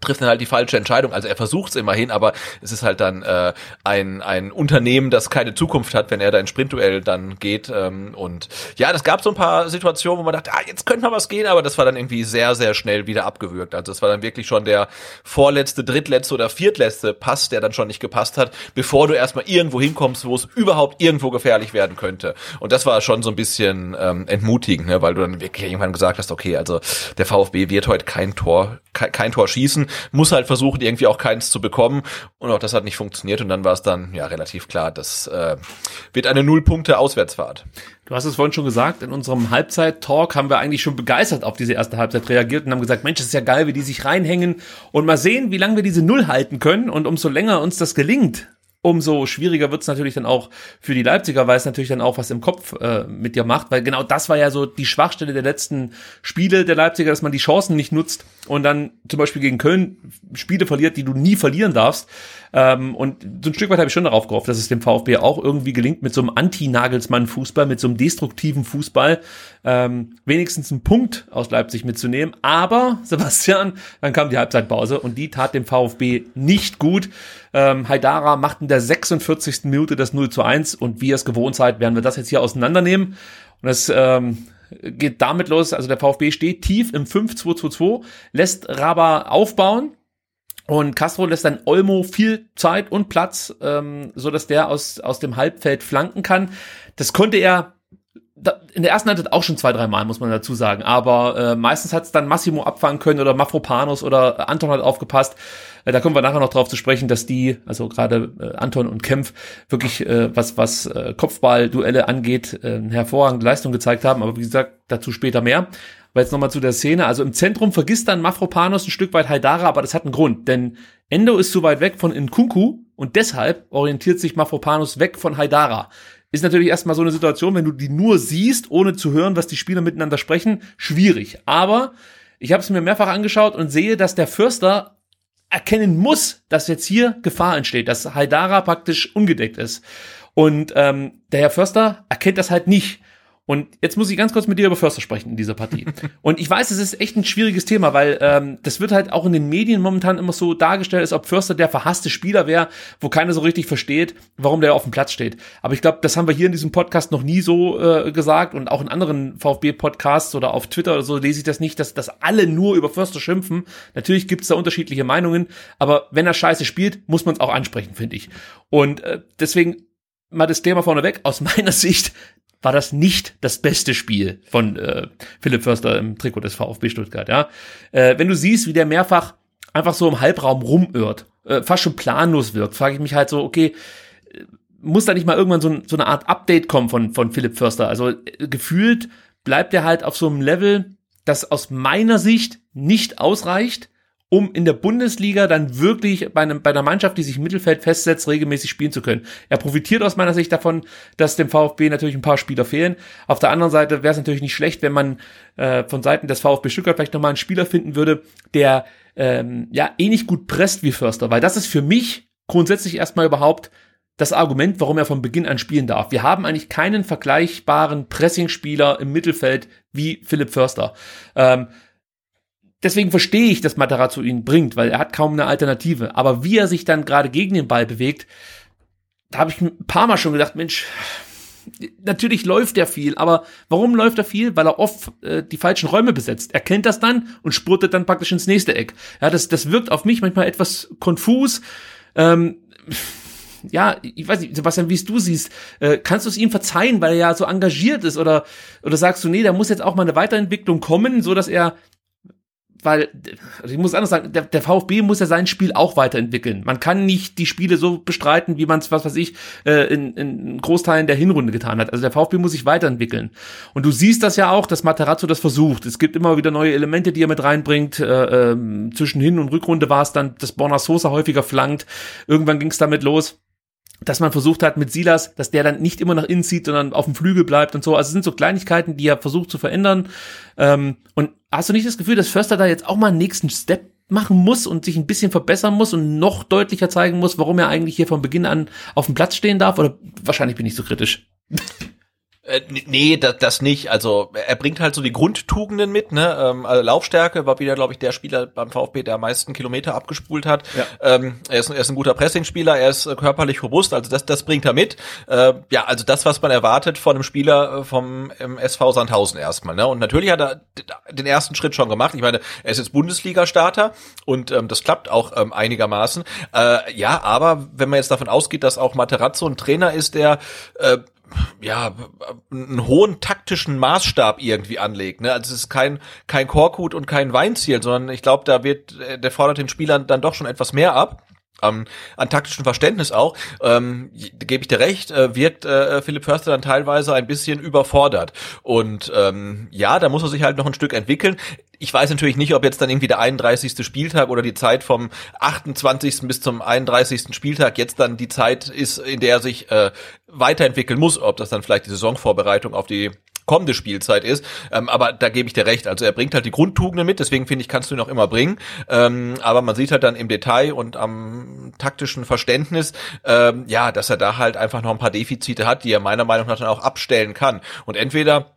trifft dann halt die falsche Entscheidung. Also er versucht es immerhin, aber es ist halt dann äh, ein, ein Unternehmen, das keine Zukunft hat, wenn er da in Sprintduell dann geht. Ähm, und ja, das gab so ein paar Situationen, wo man dachte, ah, jetzt könnte mal was gehen, aber das war dann irgendwie sehr, sehr schnell wieder abgewürgt. Also es war dann wirklich schon der vorletzte, drittletzte oder viertletzte Pass, der dann schon nicht gepasst hat, bevor du erstmal irgendwo hinkommst, wo es überhaupt irgendwo gefährlich werden könnte. Und das war schon so ein bisschen ähm, entmutigend, ne? weil du dann wirklich irgendwann gesagt hast, okay, also der VfB wird heute kein Tor, kein, kein Tor schießen muss halt versuchen, irgendwie auch keins zu bekommen. Und auch das hat nicht funktioniert. Und dann war es dann ja relativ klar, das äh, wird eine Null-Punkte-Auswärtsfahrt. Du hast es vorhin schon gesagt, in unserem Halbzeit-Talk haben wir eigentlich schon begeistert auf diese erste Halbzeit reagiert und haben gesagt, Mensch, das ist ja geil, wie die sich reinhängen und mal sehen, wie lange wir diese Null halten können und umso länger uns das gelingt, umso schwieriger wird's natürlich dann auch für die Leipziger, weil es natürlich dann auch was im Kopf äh, mit dir macht, weil genau das war ja so die Schwachstelle der letzten Spiele der Leipziger, dass man die Chancen nicht nutzt und dann zum Beispiel gegen Köln Spiele verliert, die du nie verlieren darfst. Ähm, und so ein Stück weit habe ich schon darauf gehofft, dass es dem VfB auch irgendwie gelingt, mit so einem Anti-Nagelsmann-Fußball, mit so einem destruktiven Fußball ähm, wenigstens einen Punkt aus Leipzig mitzunehmen. Aber, Sebastian, dann kam die Halbzeitpause und die tat dem VfB nicht gut. Ähm, Haidara macht in der 46. Minute das 0 zu 1 und wie ihr es gewohnt seid, werden wir das jetzt hier auseinandernehmen. Und das ähm, geht damit los, also der VfB steht tief im 5-2-2-2, lässt Raba aufbauen, und Castro lässt dann Olmo viel Zeit und Platz, ähm, so dass der aus, aus dem Halbfeld flanken kann. Das konnte er in der ersten Halbzeit auch schon zwei, drei Mal, muss man dazu sagen. Aber äh, meistens hat es dann Massimo abfangen können oder Mafropanos oder Anton hat aufgepasst. Äh, da kommen wir nachher noch drauf zu sprechen, dass die, also gerade äh, Anton und Kempf, wirklich äh, was, was äh, Kopfballduelle angeht, äh, hervorragende Leistung gezeigt haben. Aber wie gesagt, dazu später mehr. Aber jetzt nochmal zu der Szene. Also im Zentrum vergisst dann Mafropanos ein Stück weit Haidara, aber das hat einen Grund. Denn Endo ist zu weit weg von Nkunku und deshalb orientiert sich Mafropanos weg von Haidara. Ist natürlich erstmal so eine Situation, wenn du die nur siehst, ohne zu hören, was die Spieler miteinander sprechen, schwierig. Aber ich habe es mir mehrfach angeschaut und sehe, dass der Fürster erkennen muss, dass jetzt hier Gefahr entsteht, dass Haidara praktisch ungedeckt ist. Und ähm, der Herr Förster erkennt das halt nicht. Und jetzt muss ich ganz kurz mit dir über Förster sprechen in dieser Partie. Und ich weiß, es ist echt ein schwieriges Thema, weil ähm, das wird halt auch in den Medien momentan immer so dargestellt, als ob Förster der verhasste Spieler wäre, wo keiner so richtig versteht, warum der auf dem Platz steht. Aber ich glaube, das haben wir hier in diesem Podcast noch nie so äh, gesagt und auch in anderen VfB-Podcasts oder auf Twitter oder so lese ich das nicht, dass, dass alle nur über Förster schimpfen. Natürlich gibt es da unterschiedliche Meinungen, aber wenn er scheiße spielt, muss man es auch ansprechen, finde ich. Und äh, deswegen mal das Thema vorneweg. Aus meiner Sicht war das nicht das beste Spiel von äh, Philipp Förster im Trikot des VfB Stuttgart. Ja, äh, wenn du siehst, wie der mehrfach einfach so im Halbraum rumirrt, äh, fast schon planlos wirkt, frage ich mich halt so, okay, äh, muss da nicht mal irgendwann so, so eine Art Update kommen von von Philipp Förster? Also äh, gefühlt bleibt er halt auf so einem Level, das aus meiner Sicht nicht ausreicht um in der Bundesliga dann wirklich bei, einem, bei einer Mannschaft, die sich im Mittelfeld festsetzt, regelmäßig spielen zu können. Er profitiert aus meiner Sicht davon, dass dem VfB natürlich ein paar Spieler fehlen. Auf der anderen Seite wäre es natürlich nicht schlecht, wenn man äh, von Seiten des VfB Stuttgart vielleicht nochmal einen Spieler finden würde, der ähm, ja ähnlich gut presst wie Förster, weil das ist für mich grundsätzlich erstmal überhaupt das Argument, warum er von Beginn an spielen darf. Wir haben eigentlich keinen vergleichbaren Pressingspieler im Mittelfeld wie Philipp Förster. Ähm, deswegen verstehe ich, dass Matarazzo ihn bringt, weil er hat kaum eine Alternative. Aber wie er sich dann gerade gegen den Ball bewegt, da habe ich ein paar Mal schon gedacht, Mensch, natürlich läuft er viel, aber warum läuft er viel? Weil er oft äh, die falschen Räume besetzt. Er kennt das dann und spurtet dann praktisch ins nächste Eck. Ja, das, das wirkt auf mich manchmal etwas konfus. Ähm, ja, ich weiß nicht, Sebastian, wie es du siehst, äh, kannst du es ihm verzeihen, weil er ja so engagiert ist oder oder sagst du, nee, da muss jetzt auch mal eine Weiterentwicklung kommen, so dass er weil, also ich muss anders sagen, der, der VfB muss ja sein Spiel auch weiterentwickeln. Man kann nicht die Spiele so bestreiten, wie man es, was weiß ich, äh, in, in Großteilen der Hinrunde getan hat. Also der VfB muss sich weiterentwickeln. Und du siehst das ja auch, dass Materazzo das versucht. Es gibt immer wieder neue Elemente, die er mit reinbringt. Äh, äh, zwischen Hin- und Rückrunde war es dann, dass Borna Sosa häufiger flankt. Irgendwann ging es damit los dass man versucht hat mit Silas, dass der dann nicht immer nach innen zieht, sondern auf dem Flügel bleibt und so. Also es sind so Kleinigkeiten, die er versucht zu verändern. Ähm, und hast du nicht das Gefühl, dass Förster da jetzt auch mal einen nächsten Step machen muss und sich ein bisschen verbessern muss und noch deutlicher zeigen muss, warum er eigentlich hier von Beginn an auf dem Platz stehen darf? Oder wahrscheinlich bin ich so kritisch. Äh, nee, das, das nicht. Also er bringt halt so die Grundtugenden mit, ne? Ähm, also Laufstärke war wieder, glaube ich, der Spieler beim VfB, der am meisten Kilometer abgespult hat. Ja. Ähm, er, ist, er ist ein guter Pressingspieler, er ist äh, körperlich robust, also das, das bringt er mit. Äh, ja, also das, was man erwartet von einem Spieler äh, vom SV Sandhausen erstmal. Ne? Und natürlich hat er den ersten Schritt schon gemacht. Ich meine, er ist jetzt Bundesliga-Starter und ähm, das klappt auch ähm, einigermaßen. Äh, ja, aber wenn man jetzt davon ausgeht, dass auch Materazzo ein Trainer ist, der äh, ja, einen hohen taktischen Maßstab irgendwie anlegt. Ne? Also es ist kein, kein Korkut und kein Weinziel, sondern ich glaube, da wird, äh, der fordert den Spielern dann doch schon etwas mehr ab. Um, an taktischen Verständnis auch, ähm, gebe ich dir recht, äh, wirkt äh, Philipp Förster dann teilweise ein bisschen überfordert. Und ähm, ja, da muss er sich halt noch ein Stück entwickeln. Ich weiß natürlich nicht, ob jetzt dann irgendwie der 31. Spieltag oder die Zeit vom 28. bis zum 31. Spieltag jetzt dann die Zeit ist, in der er sich äh, weiterentwickeln muss, ob das dann vielleicht die Saisonvorbereitung auf die kommende Spielzeit ist. Ähm, aber da gebe ich dir recht. Also er bringt halt die Grundtugenden mit, deswegen finde ich, kannst du ihn auch immer bringen. Ähm, aber man sieht halt dann im Detail und am taktischen Verständnis, ähm, ja, dass er da halt einfach noch ein paar Defizite hat, die er meiner Meinung nach dann auch abstellen kann. Und entweder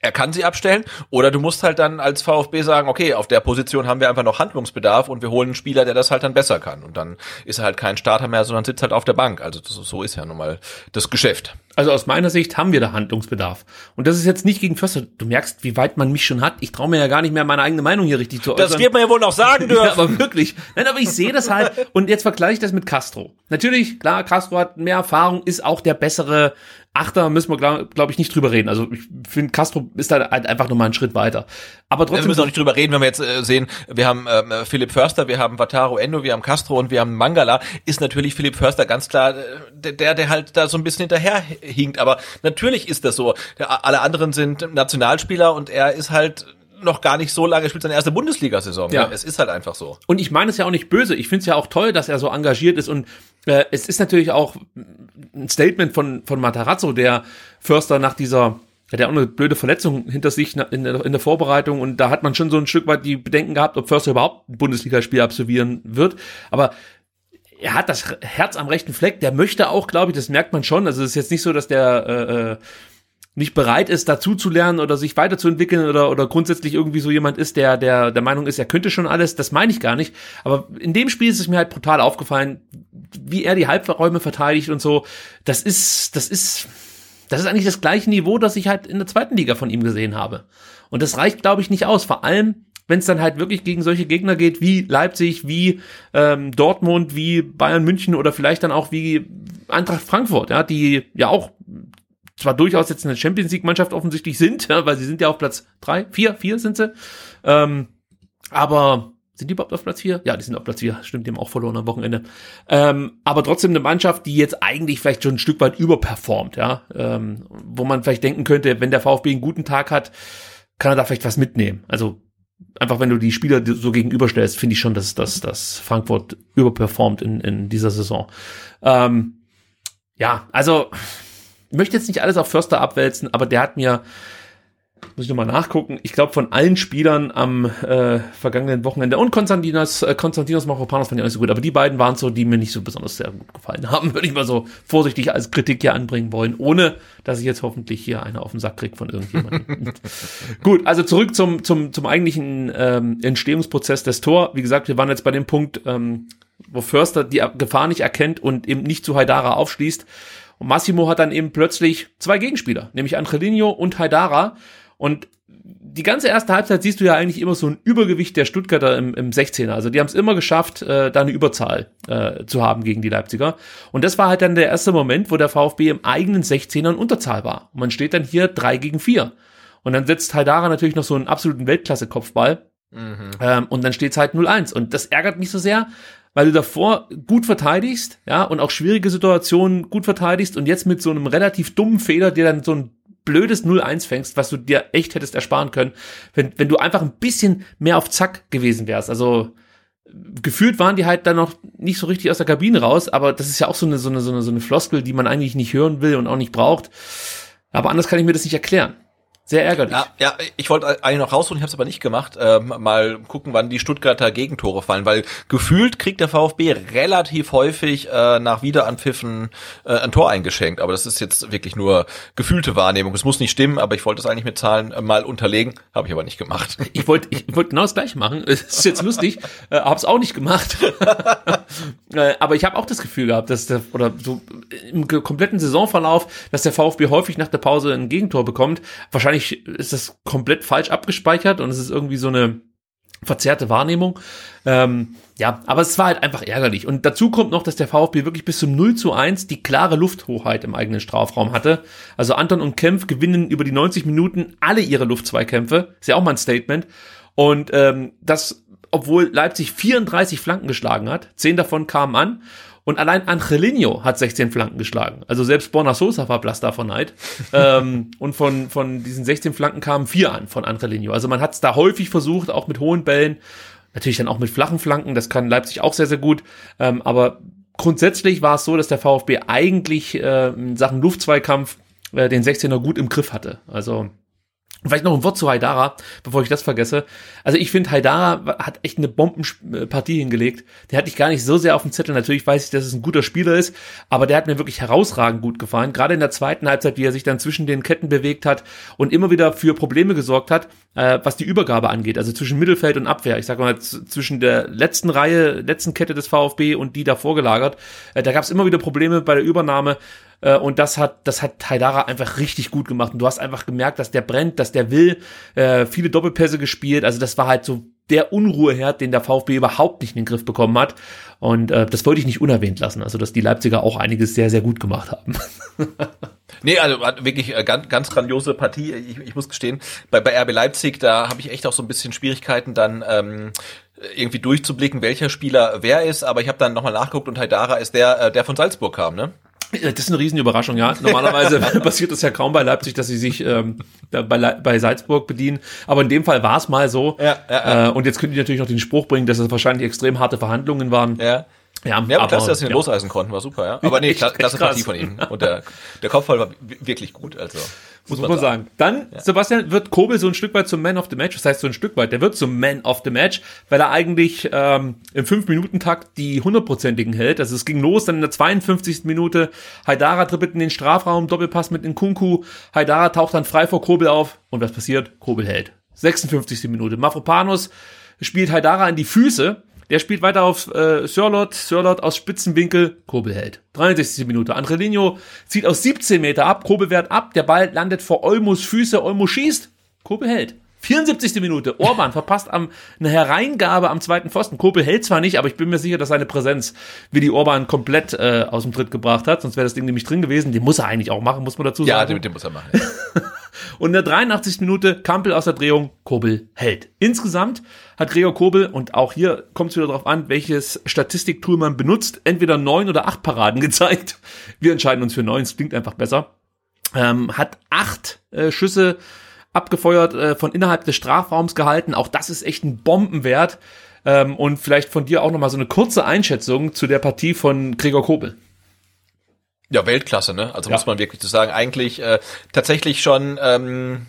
er kann sie abstellen oder du musst halt dann als VfB sagen, okay, auf der Position haben wir einfach noch Handlungsbedarf und wir holen einen Spieler, der das halt dann besser kann und dann ist er halt kein Starter mehr, sondern sitzt halt auf der Bank. Also das, so ist ja nun mal das Geschäft. Also aus meiner Sicht haben wir da Handlungsbedarf. Und das ist jetzt nicht gegen Förster. Du merkst, wie weit man mich schon hat. Ich traue mir ja gar nicht mehr meine eigene Meinung hier richtig zu äußern. Das wird man ja wohl noch sagen dürfen. ja, aber wirklich. Nein, aber ich sehe das halt. Und jetzt vergleiche ich das mit Castro. Natürlich, klar, Castro hat mehr Erfahrung, ist auch der bessere Achter müssen wir, glaube glaub ich, nicht drüber reden. Also ich finde, Castro ist da halt einfach nochmal einen Schritt weiter. Aber trotzdem. Wir müssen auch nicht drüber reden, wenn wir jetzt äh, sehen, wir haben äh, Philipp Förster, wir haben Vataro Endo, wir haben Castro und wir haben Mangala, ist natürlich Philipp Förster ganz klar äh, der, der halt da so ein bisschen hinterher hinkt. Aber natürlich ist das so. Der, alle anderen sind Nationalspieler und er ist halt noch gar nicht so lange, spielt seine erste Bundesliga-Saison. Ja. Ne? Es ist halt einfach so. Und ich meine es ja auch nicht böse. Ich finde es ja auch toll, dass er so engagiert ist und äh, es ist natürlich auch ein Statement von, von Matarazzo, der Förster nach dieser hat ja auch eine blöde Verletzung hinter sich in der, in der Vorbereitung und da hat man schon so ein Stück weit die Bedenken gehabt, ob Förster überhaupt ein Bundesligaspiel absolvieren wird. Aber er hat das Herz am rechten Fleck, der möchte auch, glaube ich, das merkt man schon. Also es ist jetzt nicht so, dass der äh, äh nicht bereit ist, dazu zu lernen oder sich weiterzuentwickeln oder, oder grundsätzlich irgendwie so jemand ist, der, der der Meinung ist, er könnte schon alles, das meine ich gar nicht. Aber in dem Spiel ist es mir halt brutal aufgefallen, wie er die Halbräume verteidigt und so. Das ist, das ist, das ist eigentlich das gleiche Niveau, das ich halt in der zweiten Liga von ihm gesehen habe. Und das reicht, glaube ich, nicht aus. Vor allem, wenn es dann halt wirklich gegen solche Gegner geht, wie Leipzig, wie ähm, Dortmund, wie Bayern München oder vielleicht dann auch wie Eintracht Frankfurt, ja, die ja auch zwar durchaus jetzt eine Champions League Mannschaft offensichtlich sind, ja, weil sie sind ja auf Platz drei, vier, vier sind sie. Ähm, aber sind die überhaupt auf Platz vier? Ja, die sind auf Platz vier. Stimmt, die haben auch verloren am Wochenende. Ähm, aber trotzdem eine Mannschaft, die jetzt eigentlich vielleicht schon ein Stück weit überperformt, ja. Ähm, wo man vielleicht denken könnte, wenn der VfB einen guten Tag hat, kann er da vielleicht was mitnehmen. Also einfach, wenn du die Spieler so gegenüberstellst, finde ich schon, dass, dass, dass Frankfurt überperformt in, in dieser Saison. Ähm, ja, also möchte jetzt nicht alles auf Förster abwälzen, aber der hat mir, muss ich nochmal nachgucken, ich glaube von allen Spielern am äh, vergangenen Wochenende und Konstantinos, äh, Konstantinos Mavropanos fand ich auch nicht so gut, aber die beiden waren so, die mir nicht so besonders sehr gut gefallen haben, würde ich mal so vorsichtig als Kritik hier anbringen wollen, ohne dass ich jetzt hoffentlich hier eine auf den Sack kriege von irgendjemandem. gut, also zurück zum, zum, zum eigentlichen ähm, Entstehungsprozess des Tor. Wie gesagt, wir waren jetzt bei dem Punkt, ähm, wo Förster die Gefahr nicht erkennt und eben nicht zu Haidara aufschließt. Und Massimo hat dann eben plötzlich zwei Gegenspieler, nämlich Angelino und Haidara. Und die ganze erste Halbzeit siehst du ja eigentlich immer so ein Übergewicht der Stuttgarter im, im 16er. Also die haben es immer geschafft, äh, da eine Überzahl äh, zu haben gegen die Leipziger. Und das war halt dann der erste Moment, wo der VfB im eigenen 16er in Unterzahl war. Und man steht dann hier drei gegen vier. Und dann setzt Haidara natürlich noch so einen absoluten Weltklasse-Kopfball Mhm. Ähm, und dann steht es halt 0-1. Und das ärgert mich so sehr, weil du davor gut verteidigst, ja, und auch schwierige Situationen gut verteidigst und jetzt mit so einem relativ dummen Fehler dir dann so ein blödes 0-1 fängst, was du dir echt hättest ersparen können, wenn, wenn du einfach ein bisschen mehr auf Zack gewesen wärst. Also gefühlt waren die halt dann noch nicht so richtig aus der Kabine raus, aber das ist ja auch so eine, so eine, so eine, so eine Floskel, die man eigentlich nicht hören will und auch nicht braucht. Aber anders kann ich mir das nicht erklären. Sehr ärgerlich. Ja, ja ich wollte eigentlich noch rausholen, ich habe es aber nicht gemacht. Ähm, mal gucken, wann die Stuttgarter Gegentore fallen, weil gefühlt kriegt der VfB relativ häufig äh, nach Wiederanpfiffen äh, ein Tor eingeschenkt. Aber das ist jetzt wirklich nur gefühlte Wahrnehmung. Es muss nicht stimmen, aber ich wollte es eigentlich mit Zahlen äh, mal unterlegen, habe ich aber nicht gemacht. Ich wollte ich wollte genau das gleiche machen. Es ist jetzt lustig, äh, habe es auch nicht gemacht. äh, aber ich habe auch das Gefühl gehabt, dass der oder so im kompletten Saisonverlauf, dass der VfB häufig nach der Pause ein Gegentor bekommt. Wahrscheinlich wahrscheinlich ist das komplett falsch abgespeichert und es ist irgendwie so eine verzerrte Wahrnehmung. Ähm, ja, aber es war halt einfach ärgerlich. Und dazu kommt noch, dass der VfB wirklich bis zum 0 zu 1 die klare Lufthoheit im eigenen Strafraum hatte. Also Anton und Kempf gewinnen über die 90 Minuten alle ihre Luftzweikämpfe. Ist ja auch mal ein Statement. Und ähm, das, obwohl Leipzig 34 Flanken geschlagen hat, 10 davon kamen an. Und allein Angelino hat 16 Flanken geschlagen. Also selbst Borna Sosa war blass davon Neid. ähm, und von, von diesen 16 Flanken kamen vier an von Angelino. Also man hat es da häufig versucht, auch mit hohen Bällen. Natürlich dann auch mit flachen Flanken. Das kann Leipzig auch sehr, sehr gut. Ähm, aber grundsätzlich war es so, dass der VfB eigentlich äh, in Sachen Luftzweikampf äh, den 16er gut im Griff hatte. Also Vielleicht noch ein Wort zu Haidara, bevor ich das vergesse. Also ich finde, Haidara hat echt eine Bombenpartie hingelegt. Der hatte ich gar nicht so sehr auf dem Zettel. Natürlich weiß ich, dass es ein guter Spieler ist, aber der hat mir wirklich herausragend gut gefallen. Gerade in der zweiten Halbzeit, wie er sich dann zwischen den Ketten bewegt hat und immer wieder für Probleme gesorgt hat, äh, was die Übergabe angeht. Also zwischen Mittelfeld und Abwehr. Ich sag mal, zwischen der letzten Reihe, letzten Kette des VfB und die davor gelagert. Äh, da gab es immer wieder Probleme bei der Übernahme. Äh, und das hat, das hat Haidara einfach richtig gut gemacht. Und du hast einfach gemerkt, dass der brennt, dass der will. Äh, viele Doppelpässe gespielt. Also das war halt so der Unruheherd, den der VfB überhaupt nicht in den Griff bekommen hat. Und äh, das wollte ich nicht unerwähnt lassen. Also, dass die Leipziger auch einiges sehr, sehr gut gemacht haben. nee, also wirklich äh, ganz, ganz grandiose Partie. Ich, ich muss gestehen, bei, bei RB Leipzig, da habe ich echt auch so ein bisschen Schwierigkeiten, dann ähm, irgendwie durchzublicken, welcher Spieler wer ist. Aber ich habe dann nochmal nachgeguckt und Haidara ist der, äh, der von Salzburg kam, ne? Das ist eine Riesenüberraschung, ja. Normalerweise passiert es ja kaum bei Leipzig, dass sie sich ähm, bei, bei Salzburg bedienen. Aber in dem Fall war es mal so. Ja, ja, ja. Äh, und jetzt können die natürlich noch den Spruch bringen, dass es wahrscheinlich extrem harte Verhandlungen waren. Ja. Ja, ja aber klasse, dass sie ihn ja. loseisen konnten, war super, ja. Aber nee, klasse, klasse Partie von ihnen. Und der, der Kopfball war wirklich gut, also. Muss, man, sagen. sagen. Dann, ja. Sebastian, wird Kobel so ein Stück weit zum Man of the Match. Das heißt, so ein Stück weit, der wird zum Man of the Match, weil er eigentlich ähm, im 5-Minuten-Takt die hundertprozentigen hält. Also es ging los, dann in der 52. Minute, Haidara trippelt in den Strafraum, Doppelpass mit Nkunku, Haidara taucht dann frei vor Kobel auf und was passiert? Kobel hält. 56. Minute. Mafropanos spielt Haidara in die Füße der spielt weiter auf äh, Sörlot, Sörlot aus Spitzenwinkel, Kobel hält. 63. Minute. Andrelinho zieht aus 17 Meter ab, Kobel wehrt ab, der Ball landet vor Olmos Füße, Olmo schießt, Kobel hält. 74. Minute. Orban verpasst am, eine Hereingabe am zweiten Pfosten. Kobel hält zwar nicht, aber ich bin mir sicher, dass seine Präsenz wie die Orban komplett äh, aus dem Tritt gebracht hat. Sonst wäre das Ding nämlich drin gewesen. Den muss er eigentlich auch machen, muss man dazu sagen. Ja, den, den muss er machen. Ja. Und in der 83. Minute Kampel aus der Drehung, Kobel hält. Insgesamt hat Gregor Kobel, und auch hier kommt es wieder darauf an, welches Statistiktool man benutzt, entweder neun oder acht Paraden gezeigt. Wir entscheiden uns für neun, es klingt einfach besser. Ähm, hat acht äh, Schüsse abgefeuert, äh, von innerhalb des Strafraums gehalten. Auch das ist echt ein Bombenwert. Ähm, und vielleicht von dir auch nochmal so eine kurze Einschätzung zu der Partie von Gregor Kobel. Ja, Weltklasse, ne? Also ja. muss man wirklich so sagen. Eigentlich äh, tatsächlich schon ähm,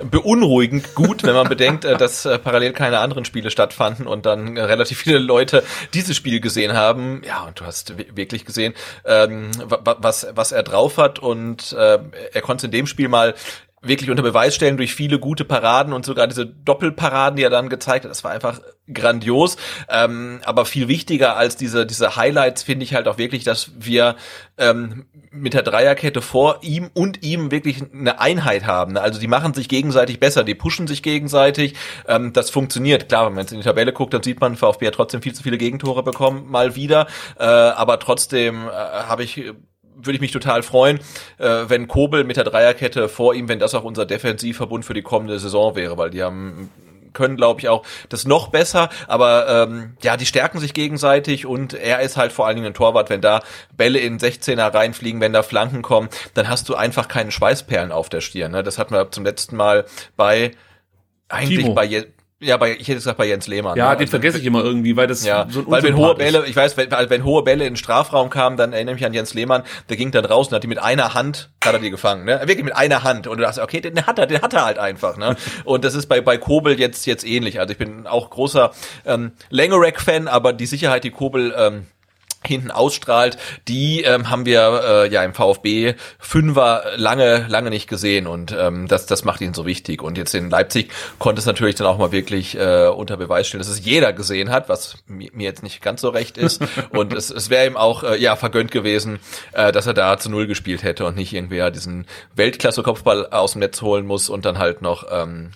beunruhigend gut, wenn man bedenkt, äh, dass äh, parallel keine anderen Spiele stattfanden und dann äh, relativ viele Leute dieses Spiel gesehen haben. Ja, und du hast wirklich gesehen, ähm, was, was er drauf hat und äh, er konnte in dem Spiel mal wirklich unter Beweis stellen durch viele gute Paraden und sogar diese Doppelparaden, die er dann gezeigt hat. Das war einfach grandios. Ähm, aber viel wichtiger als diese, diese Highlights finde ich halt auch wirklich, dass wir ähm, mit der Dreierkette vor ihm und ihm wirklich eine Einheit haben. Also die machen sich gegenseitig besser, die pushen sich gegenseitig. Ähm, das funktioniert. Klar, wenn man jetzt in die Tabelle guckt, dann sieht man, VfB hat trotzdem viel zu viele Gegentore bekommen, mal wieder. Äh, aber trotzdem äh, habe ich würde ich mich total freuen, äh, wenn Kobel mit der Dreierkette vor ihm, wenn das auch unser Defensivverbund für die kommende Saison wäre, weil die haben können, glaube ich, auch das noch besser. Aber ähm, ja, die stärken sich gegenseitig und er ist halt vor allen Dingen ein Torwart. Wenn da Bälle in 16er reinfliegen, wenn da Flanken kommen, dann hast du einfach keine Schweißperlen auf der Stirn. Ne? Das hatten wir zum letzten Mal bei eigentlich Timo. bei Je ja, bei, ich hätte gesagt bei Jens Lehmann. Ja, ne? den Also, vergesse ich immer irgendwie, weil das ja, so ein weil wenn hohe. Bälle, ich weiß, wenn, weil wenn hohe Bälle in den Strafraum kamen, dann erinnere ich mich an Jens Lehmann, der ging da draußen, hat die mit einer Hand, hat er die gefangen, ne? Wirklich mit einer Hand. Und du dachtest, okay, den hat er, den hat er halt einfach, ne? Und das ist bei, bei Kobel jetzt, jetzt ähnlich. Also ich bin auch großer ähm, Langerack-Fan, aber die Sicherheit, die Kobel ähm, hinten ausstrahlt, die ähm, haben wir äh, ja im VfB Fünfer lange lange nicht gesehen und ähm, das das macht ihn so wichtig. Und jetzt in Leipzig konnte es natürlich dann auch mal wirklich äh, unter Beweis stellen, dass es jeder gesehen hat, was mi mir jetzt nicht ganz so recht ist. Und es, es wäre ihm auch äh, ja vergönnt gewesen, äh, dass er da zu null gespielt hätte und nicht irgendwie ja diesen Weltklasse Kopfball aus dem Netz holen muss und dann halt noch ähm,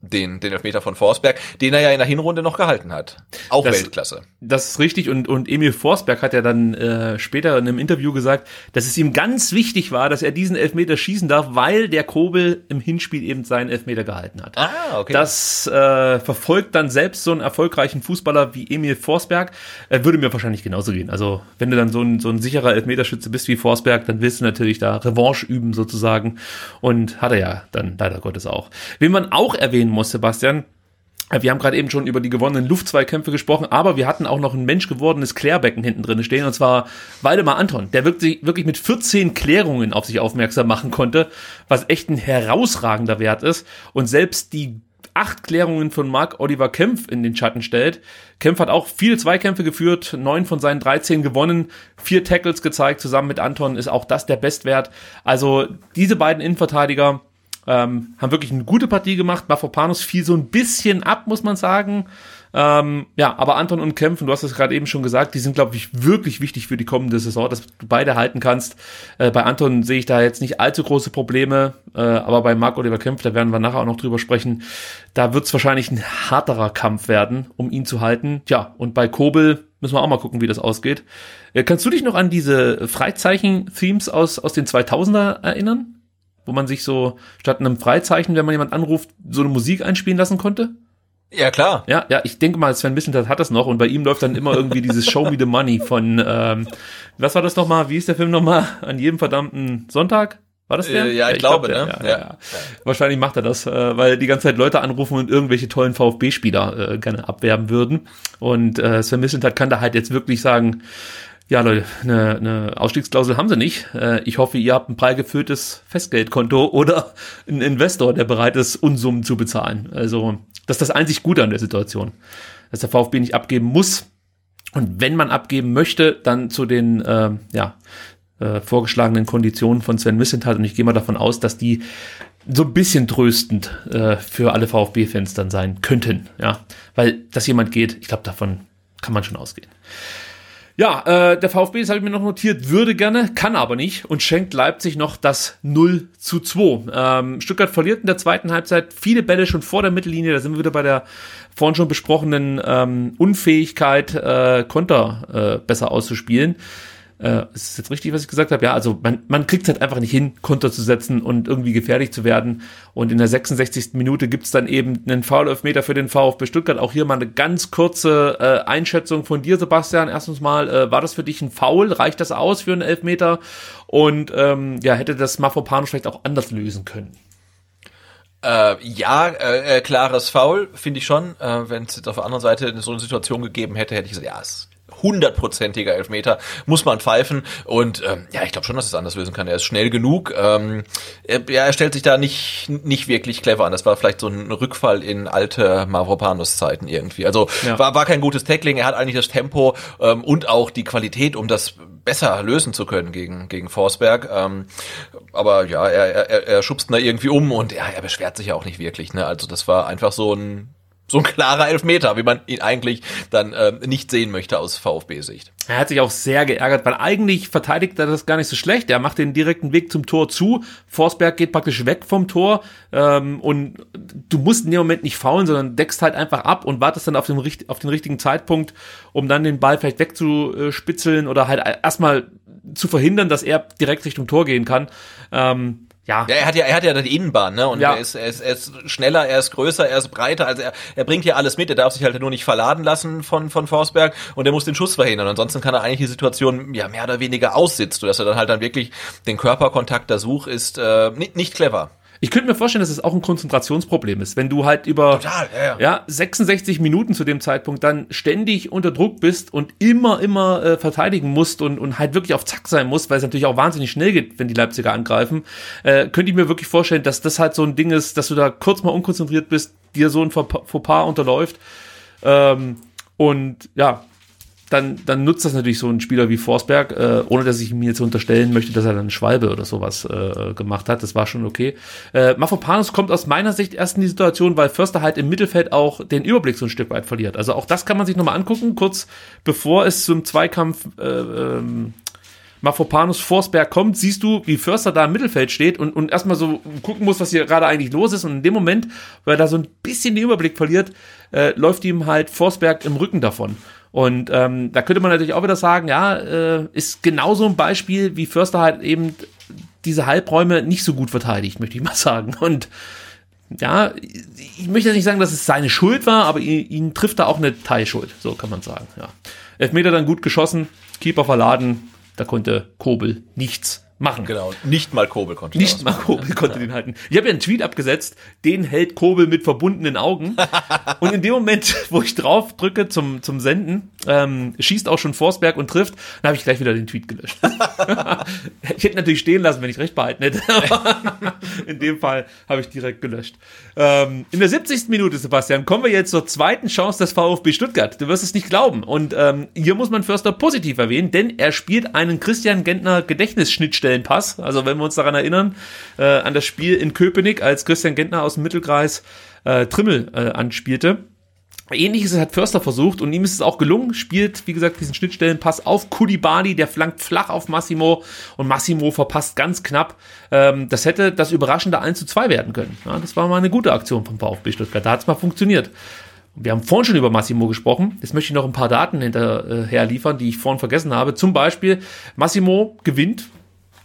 den, den Elfmeter von Forsberg, den er ja in der Hinrunde noch gehalten hat. Auch Das- Weltklasse. Das ist richtig und, und Emil Forsberg hat ja dann äh, später in einem Interview gesagt, dass es ihm ganz wichtig war, dass er diesen Elfmeter schießen darf, weil der Kobel im Hinspiel eben seinen Elfmeter gehalten hat. Ah, okay. Das äh, verfolgt dann selbst so einen erfolgreichen Fußballer wie Emil Forsberg. Äh, würde mir wahrscheinlich genauso gehen. Also wenn du dann so ein, so ein sicherer Elfmeterschütze bist wie Forsberg, dann willst du natürlich da Revanche üben sozusagen. Und hat er ja dann leider Gottes auch. Wen man auch erwähnen muss, Sebastian, äh, wir haben gerade eben schon über die gewonnenen Luftzweikämpfe gesprochen, aber wir hatten auch noch ein menschgewordenes Klärbecken hinten drin stehen, und zwar Waldemar Anton, der wirklich, wirklich mit 14 Klärungen auf sich aufmerksam machen konnte, was echt ein herausragender Wert ist. Und selbst die acht Klärungen von Marc Oliver Kempf in den Schatten stellt. Kempf hat auch viele Zweikämpfe geführt, neun von seinen 13 gewonnen, vier Tackles gezeigt, zusammen mit Anton ist auch das der Bestwert. Also diese beiden Innenverteidiger, ähm, haben wirklich eine gute Partie gemacht. Mafropanos fiel so ein bisschen ab, muss man sagen. Ähm, ja, aber Anton und Kämpfen, du hast es gerade eben schon gesagt, die sind, glaube ich, wirklich wichtig für die kommende Saison, dass du beide halten kannst. Äh, bei Anton sehe ich da jetzt nicht allzu große Probleme, äh, aber bei Marc Oliver Kempf, da werden wir nachher auch noch drüber sprechen, da wird es wahrscheinlich ein härterer Kampf werden, um ihn zu halten. Tja, und bei Kobel müssen wir auch mal gucken, wie das ausgeht. Äh, kannst du dich noch an diese Freizeichen-Themes aus, aus den 2000er erinnern? Wo man sich so statt einem Freizeichen, wenn man jemand anruft, so eine Musik einspielen lassen konnte? Ja, klar. Ja, ja, ich denke mal, Sven Missentat hat das noch und bei ihm läuft dann immer irgendwie dieses Show Me the Money von, ähm, was war das nochmal, wie ist der Film nochmal, an jedem verdammten Sonntag? War das der? Äh, ja, ich glaube, der, ne? Ja, ja. Ja. Wahrscheinlich macht er das, äh, weil die ganze Zeit Leute anrufen und irgendwelche tollen VfB-Spieler äh, gerne abwerben würden. Und äh, Sven Missentat kann da halt jetzt wirklich sagen, ja, Leute, eine, eine Ausstiegsklausel haben sie nicht. Äh, ich hoffe, ihr habt ein prall Festgeldkonto oder einen Investor, der bereit ist, Unsummen zu bezahlen. Also, das ist das einzig Gute an der Situation, dass der VfB nicht abgeben muss. Und wenn man abgeben möchte, dann zu den äh, ja, äh, vorgeschlagenen Konditionen von Sven Missentat. Und ich gehe mal davon aus, dass die so ein bisschen tröstend äh, für alle VfB-Fans dann sein könnten. Ja, weil dass jemand geht, ich glaube, davon kann man schon ausgehen. Ja, äh, der VfB, das habe ich mir noch notiert, würde gerne, kann aber nicht und schenkt Leipzig noch das 0 zu 2. Ähm, Stuttgart verliert in der zweiten Halbzeit viele Bälle schon vor der Mittellinie, da sind wir wieder bei der vorhin schon besprochenen ähm, Unfähigkeit, äh, Konter äh, besser auszuspielen. Äh, ist es jetzt richtig, was ich gesagt habe? Ja, also man, man kriegt es halt einfach nicht hin, Konter zu setzen und irgendwie gefährlich zu werden. Und in der 66. Minute gibt's dann eben einen Foul-Elfmeter für den VfB Stuttgart. Auch hier mal eine ganz kurze äh, Einschätzung von dir, Sebastian. Erstens mal, äh, war das für dich ein Foul? Reicht das aus für einen Elfmeter? Und ähm, ja, hätte das Mafropanos vielleicht auch anders lösen können? Äh, ja, äh, äh, klares Foul, finde ich schon. Äh, Wenn es jetzt auf der anderen Seite so eine Situation gegeben hätte, hätte ich gesagt, ja, es hundertprozentiger Elfmeter, muss man pfeifen. Und ähm, ja, ich glaube schon, dass es anders lösen kann. Er ist schnell genug. Ähm, er, ja, er stellt sich da nicht, nicht wirklich clever an. Das war vielleicht so ein Rückfall in alte Mavropanos-Zeiten irgendwie. Also Ja. war, war kein gutes Tackling. Er hat eigentlich das Tempo ähm, und auch die Qualität, um das besser lösen zu können gegen, gegen Forsberg. Ähm, aber ja, er, er, er schubst da irgendwie um und ja, er beschwert sich ja auch nicht wirklich. Ne? Also das war einfach so ein so ein klarer Elfmeter, wie man ihn eigentlich dann ähm, nicht sehen möchte aus VfB-Sicht. Er hat sich auch sehr geärgert, weil eigentlich verteidigt er das gar nicht so schlecht. Er macht den direkten Weg zum Tor zu. Forsberg geht praktisch weg vom Tor ähm, und du musst in dem Moment nicht faulen, sondern deckst halt einfach ab und wartest dann auf den, auf den richtigen Zeitpunkt, um dann den Ball vielleicht wegzuspitzeln oder halt erstmal zu verhindern, dass er direkt Richtung Tor gehen kann. Ähm, ja. Ja, er hat ja, er hat ja die Innenbahn, ne? Und Ja. er, ist, er, ist, er ist schneller, er ist größer, er ist breiter. Also er, er bringt hier alles mit. Er darf sich halt nur nicht verladen lassen von von Forsberg und er muss den Schuss verhindern. Ansonsten kann er eigentlich die Situation ja mehr oder weniger aussitzen, dass er dann halt dann wirklich den Körperkontakt da sucht, ist äh, nicht, nicht clever. Ich könnte mir vorstellen, dass es auch ein Konzentrationsproblem ist, wenn du halt über Total, ja, ja. ja 66 Minuten zu dem Zeitpunkt dann ständig unter Druck bist und immer immer äh, verteidigen musst und und halt wirklich auf Zack sein musst, weil es natürlich auch wahnsinnig schnell geht, wenn die Leipziger angreifen. Äh, könnte ich mir wirklich vorstellen, dass das halt so ein Ding ist, dass du da kurz mal unkonzentriert bist, dir so ein Fauxpas unterläuft ähm, und ja. Dann, dann nutzt das natürlich so ein Spieler wie Forsberg, äh, ohne dass ich ihm jetzt unterstellen möchte, dass er dann Schwalbe oder sowas äh, gemacht hat. Das war schon okay. Äh, Mafropanos kommt aus meiner Sicht erst in die Situation, weil Förster halt im Mittelfeld auch den Überblick so ein Stück weit verliert. Also auch das kann man sich nochmal angucken, kurz bevor es zum Zweikampf äh, ähm, Mafropanos Forsberg kommt, siehst du, wie Förster da im Mittelfeld steht und, und erstmal so gucken muss, was hier gerade eigentlich los ist. Und in dem Moment, weil er da so ein bisschen den Überblick verliert, äh, läuft ihm halt Forsberg im Rücken davon. Und ähm, da könnte man natürlich auch wieder sagen, ja, äh, ist genauso ein Beispiel, wie Förster halt eben diese Halbräume nicht so gut verteidigt, möchte ich mal sagen. Und ja, ich möchte jetzt nicht sagen, dass es seine Schuld war, aber ihn, ihn trifft da auch eine Teilschuld, so kann man sagen. Ja. Elfmeter dann gut geschossen, Keeper verladen, da konnte Kobel nichts machen. Genau. Nicht mal Kobel konnte Nicht mal Kobel konnte den halten. Ich habe ja einen Tweet abgesetzt, den hält Kobel mit verbundenen Augen. Und in dem Moment, wo ich drauf drücke zum, zum Senden, ähm, schießt auch schon Forsberg und trifft, dann habe ich gleich wieder den Tweet gelöscht. ich hätte natürlich stehen lassen, wenn ich recht behalten hätte. Aber in dem Fall habe ich direkt gelöscht. Ähm, in der 70. Minute, Sebastian, kommen wir jetzt zur zweiten Chance des VfB Stuttgart. Du wirst es nicht glauben. Und ähm, hier muss man Förster positiv erwähnen, denn er spielt einen Christian Gentner Gedächtnisschnittstellenpass. Also wenn wir uns daran erinnern, äh, an das Spiel in Köpenick, als Christian Gentner aus dem Mittelkreis äh, Trimmel äh, anspielte. Ähnliches hat Förster versucht und ihm ist es auch gelungen, spielt, wie gesagt, diesen Schnittstellenpass auf Kulibali, der flankt flach auf Massimo und Massimo verpasst ganz knapp. Ähm, das hätte das überraschende 1 zu 2 werden können. Das war mal eine gute Aktion vom VfB Stuttgart. Da hat es mal funktioniert. Wir haben vorhin schon über Massimo gesprochen. Jetzt möchte ich noch ein paar Daten hinterher liefern, die ich vorhin vergessen habe. Zum Beispiel, Massimo gewinnt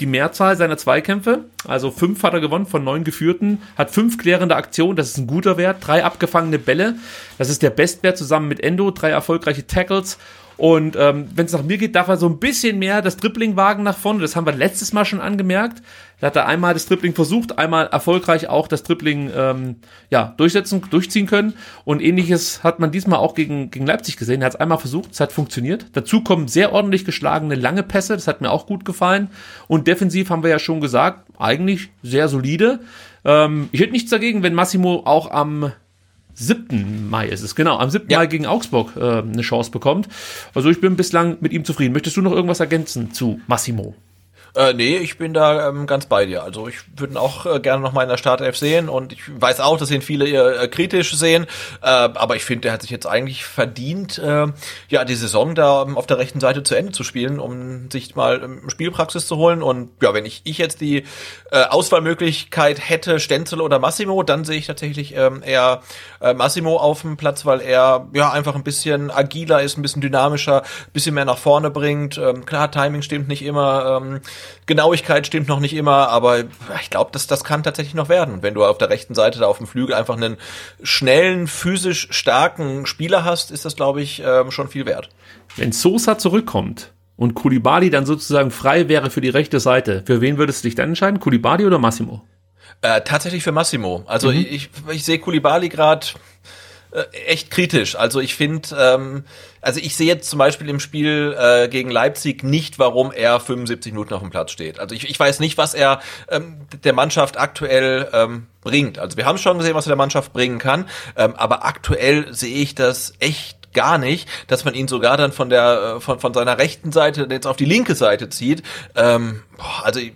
die Mehrzahl seiner Zweikämpfe. Also fünf hat er gewonnen von neun geführten, hat fünf klärende Aktionen, das ist ein guter Wert, drei abgefangene Bälle, das ist der Bestwert zusammen mit Endo, drei erfolgreiche Tackles. Und ähm, wenn es nach mir geht, darf er so ein bisschen mehr das Dribbling wagen nach vorne. Das haben wir letztes Mal schon angemerkt. Da hat er einmal das Dribbling versucht, einmal erfolgreich auch das Dribbling ähm, ja, durchsetzen, durchziehen können. Und ähnliches hat man diesmal auch gegen, gegen Leipzig gesehen. Er hat es einmal versucht, es hat funktioniert. Dazu kommen sehr ordentlich geschlagene lange Pässe, das hat mir auch gut gefallen. Und defensiv haben wir ja schon gesagt, eigentlich sehr solide. Ähm, ich hätte nichts dagegen, wenn Massimo auch am 7. Mai ist es, genau, am 7. Ja. Mai gegen Augsburg äh, eine Chance bekommt. Also ich bin bislang mit ihm zufrieden. Möchtest du noch irgendwas ergänzen zu Massimo? Äh, nee, ich bin da ähm, ganz bei dir. Also ich würde ihn auch äh, gerne noch mal in der Startelf sehen und ich weiß auch, dass ihn viele äh, kritisch sehen, äh, aber ich finde, der hat sich jetzt eigentlich verdient, äh, ja, die Saison da ähm, auf der rechten Seite zu Ende zu spielen, um sich mal ähm, Spielpraxis zu holen und ja, wenn ich, ich jetzt die äh, Auswahlmöglichkeit hätte, Stenzel oder Massimo, dann sehe ich tatsächlich ähm, eher äh, Massimo auf dem Platz, weil er ja einfach ein bisschen agiler ist, ein bisschen dynamischer, ein bisschen mehr nach vorne bringt. Ähm, klar, Timing stimmt nicht immer, ähm, Genauigkeit stimmt noch nicht immer, aber ich glaube, das, das kann tatsächlich noch werden. Und wenn du auf der rechten Seite da auf dem Flügel einfach einen schnellen, physisch starken Spieler hast, ist das, glaube ich, ähm, schon viel wert. Wenn Sosa zurückkommt und Kulibali dann sozusagen frei wäre für die rechte Seite, für wen würdest du dich dann entscheiden? Kulibali oder Massimo? Äh, tatsächlich für Massimo. Also ich, ich, ich sehe Kulibali gerade echt kritisch. Also ich finde, ähm, also ich sehe jetzt zum Beispiel im Spiel äh, gegen Leipzig nicht, warum er 75 Minuten auf dem Platz steht. Also ich, ich weiß nicht, was er ähm, der Mannschaft aktuell ähm, bringt. Also wir haben schon gesehen, was er der Mannschaft bringen kann, ähm, aber aktuell sehe ich das echt gar nicht, dass man ihn sogar dann von der äh, von von seiner rechten Seite jetzt auf die linke Seite zieht. Ähm, boah, also ich-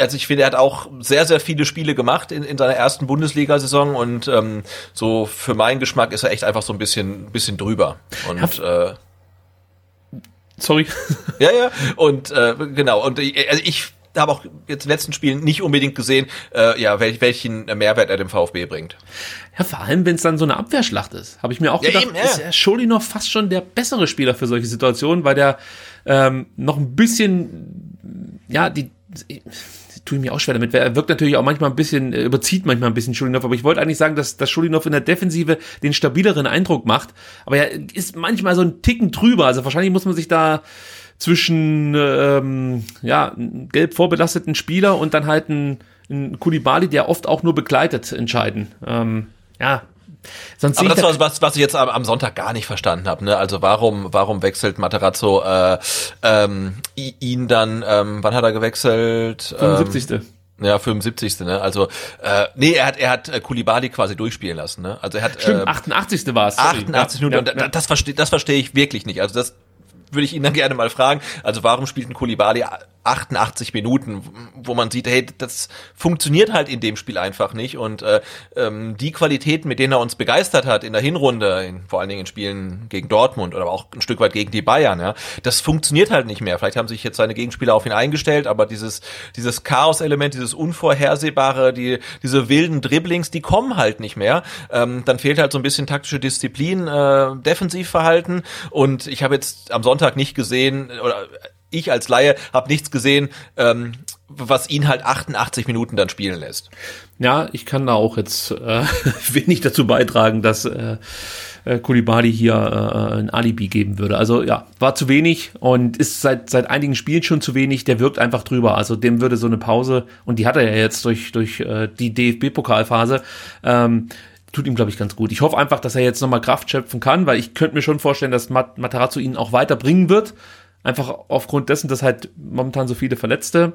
also ich finde, er hat auch sehr, sehr viele Spiele gemacht in, in seiner ersten Bundesliga-Saison und ähm, so für meinen Geschmack ist er echt einfach so ein bisschen, bisschen drüber. Und äh, Sorry. ja, ja, und äh, genau, und ich, also ich habe auch jetzt in den letzten Spielen nicht unbedingt gesehen, äh, ja, wel, welchen Mehrwert er dem VfB bringt. Ja, vor allem, wenn es dann so eine Abwehrschlacht ist. Habe ich mir auch Ja, gedacht, eben, ja. ist ja Scholinov fast schon der bessere Spieler für solche Situationen, weil der ähm, noch ein bisschen, ja, die, tue ich mir auch schwer damit. Er wirkt natürlich auch manchmal ein bisschen, äh, überzieht manchmal ein bisschen Schulinov, aber ich wollte eigentlich sagen, dass, dass Schulinov in der Defensive den stabileren Eindruck macht. Aber er ist manchmal so ein Ticken drüber. Also wahrscheinlich muss man sich da zwischen ähm, ja, gelb vorbelasteten Spieler und dann halt ein, Kulibali, der oft auch nur begleitet, entscheiden. Ähm, ja, Sonst Aber das war was, was ich jetzt am, am Sonntag gar nicht verstanden habe. Ne? Also warum, warum wechselt Materazzo äh, ähm, ihn dann? Ähm, wann hat er gewechselt? 75. Ähm, ja, 75. Ne? Also äh, nee, er hat er hat äh, Kulibali quasi durchspielen lassen. Ne? Also er hat Stimmt, äh, 88. war es. 88 Minuten. Ja, und ja. das verstehe das verstehe ich wirklich nicht. Also das würde ich ihn dann gerne mal fragen. Also warum spielt ein Kulibali 88 Minuten, wo man sieht, hey, das funktioniert halt in dem Spiel einfach nicht und äh, ähm, die Qualitäten, mit denen er uns begeistert hat in der Hinrunde, in, vor allen Dingen in Spielen gegen Dortmund oder auch ein Stück weit gegen die Bayern, ja, das funktioniert halt nicht mehr. Vielleicht haben sich jetzt seine Gegenspieler auf ihn eingestellt, aber dieses dieses Chaos-Element, dieses unvorhersehbare, die diese wilden Dribblings, die kommen halt nicht mehr. Ähm, dann fehlt halt so ein bisschen taktische Disziplin, äh, Defensivverhalten und ich habe jetzt am Sonntag nicht gesehen oder ich als Laie habe nichts gesehen, ähm, was ihn halt 88 Minuten dann spielen lässt. Ja, ich kann da auch jetzt äh, wenig dazu beitragen, dass äh, äh, Kulibali hier äh, ein Alibi geben würde. Also ja, war zu wenig und ist seit seit einigen Spielen schon zu wenig. Der wirkt einfach drüber. Also dem würde so eine Pause und die hat er ja jetzt durch durch äh, die DFB-Pokalphase. Ähm, tut ihm, glaube ich, ganz gut. Ich hoffe einfach, dass er jetzt nochmal Kraft schöpfen kann, weil ich könnte mir schon vorstellen, dass Mat Matarazzo ihn auch weiterbringen wird. Einfach aufgrund dessen, dass halt momentan so viele Verletzte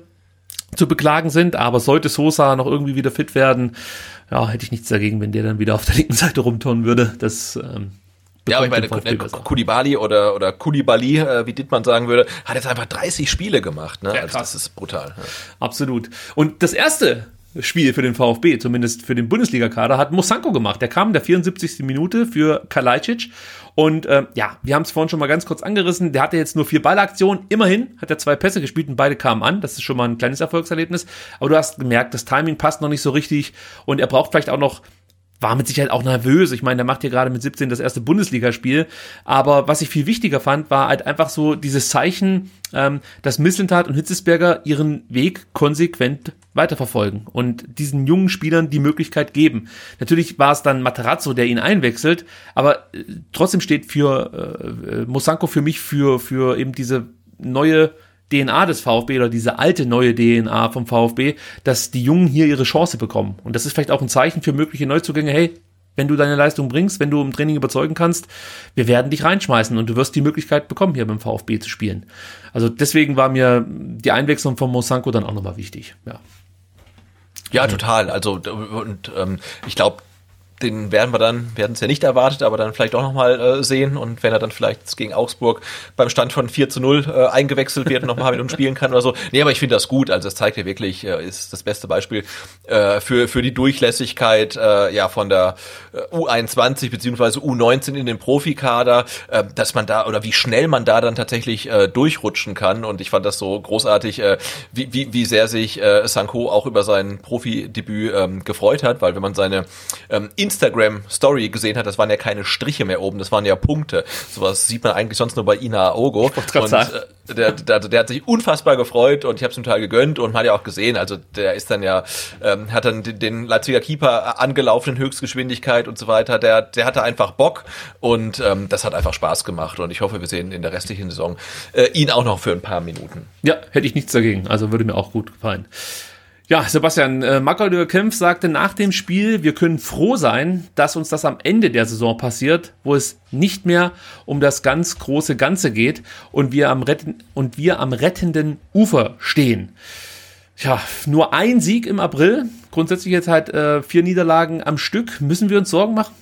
zu beklagen sind. Aber sollte Sosa noch irgendwie wieder fit werden, ja, hätte ich nichts dagegen, wenn der dann wieder auf der linken Seite rumturnen würde. Das ähm, ja, aber ich meine, Kulibali oder, oder Kulibali, äh, wie Dittmann sagen würde, hat jetzt einfach 30 Spiele gemacht. Ne? Ja, also das ist brutal. Ja. Absolut. Und das erste Spiel für den VfB, zumindest für den Bundesliga-Kader, hat Mosanko gemacht. Der kam in der 74. Minute für Kalajdzic und äh, ja, wir haben es vorhin schon mal ganz kurz angerissen. Der hatte jetzt nur vier Ballaktionen. Immerhin hat er zwei Pässe gespielt und beide kamen an. Das ist schon mal ein kleines Erfolgserlebnis. Aber du hast gemerkt, das Timing passt noch nicht so richtig und er braucht vielleicht auch noch war mit Sicherheit auch nervös. Ich meine, der macht hier gerade mit 17 das erste Bundesligaspiel. Aber was ich viel wichtiger fand, war halt einfach so dieses Zeichen, ähm, dass Mislintat und Hitzesberger ihren Weg konsequent weiterverfolgen und diesen jungen Spielern die Möglichkeit geben. Natürlich war es dann Materazzo, der ihn einwechselt, aber äh, trotzdem steht für äh, äh Mosanko für mich für, für eben diese neue DNA des VfB oder diese alte neue DNA vom VfB, dass die Jungen hier ihre Chance bekommen. Und das ist vielleicht auch ein Zeichen für mögliche Neuzugänge. Hey, wenn du deine Leistung bringst, wenn du im Training überzeugen kannst, wir werden dich reinschmeißen und du wirst die Möglichkeit bekommen, hier beim VfB zu spielen. Also deswegen war mir die Einwechslung von Mosanko dann auch nochmal wichtig. Ja. Ja, total. Also und ähm, ich glaube, den werden wir dann, werden es ja nicht erwartet, aber dann vielleicht auch nochmal äh, sehen. Und wenn er dann vielleicht gegen Augsburg beim Stand von 4 zu 0 äh, eingewechselt wird und nochmal mit uns spielen kann oder so. Nee, aber ich finde das gut. Also es zeigt ja wirklich, äh, ist das beste Beispiel äh, für, für die Durchlässigkeit äh, ja von der äh, U21 beziehungsweise U19 in den Profikader, äh, dass man da oder wie schnell man da dann tatsächlich äh, durchrutschen kann. Und ich fand das so großartig, äh, wie, wie, wie sehr sich äh, Sanko auch über sein Profidebüt ähm, gefreut hat, weil wenn man seine ähm, Instagram Story gesehen hat, das waren ja keine Striche mehr oben, das waren ja Punkte. Sowas sieht man eigentlich sonst nur bei Ina Ogo. Und äh, der, der, der hat sich unfassbar gefreut und ich habe es total gegönnt und man hat ja auch gesehen, also der ist dann ja, ähm, hat dann den, den Leipziger Keeper angelaufen in Höchstgeschwindigkeit und so weiter. Der, der hatte einfach Bock und ähm, das hat einfach Spaß gemacht und ich hoffe, wir sehen in der restlichen Saison äh, ihn auch noch für ein paar Minuten. Ja, hätte ich nichts dagegen. Also würde mir auch gut gefallen. Ja, Sebastian, äh, Makalür Kempf sagte nach dem Spiel, wir können froh sein, dass uns das am Ende der Saison passiert, wo es nicht mehr um das ganz große Ganze geht und wir am, retten und wir am rettenden Ufer stehen. Ja, nur ein Sieg im April, grundsätzlich jetzt halt äh, vier Niederlagen am Stück. Müssen wir uns Sorgen machen?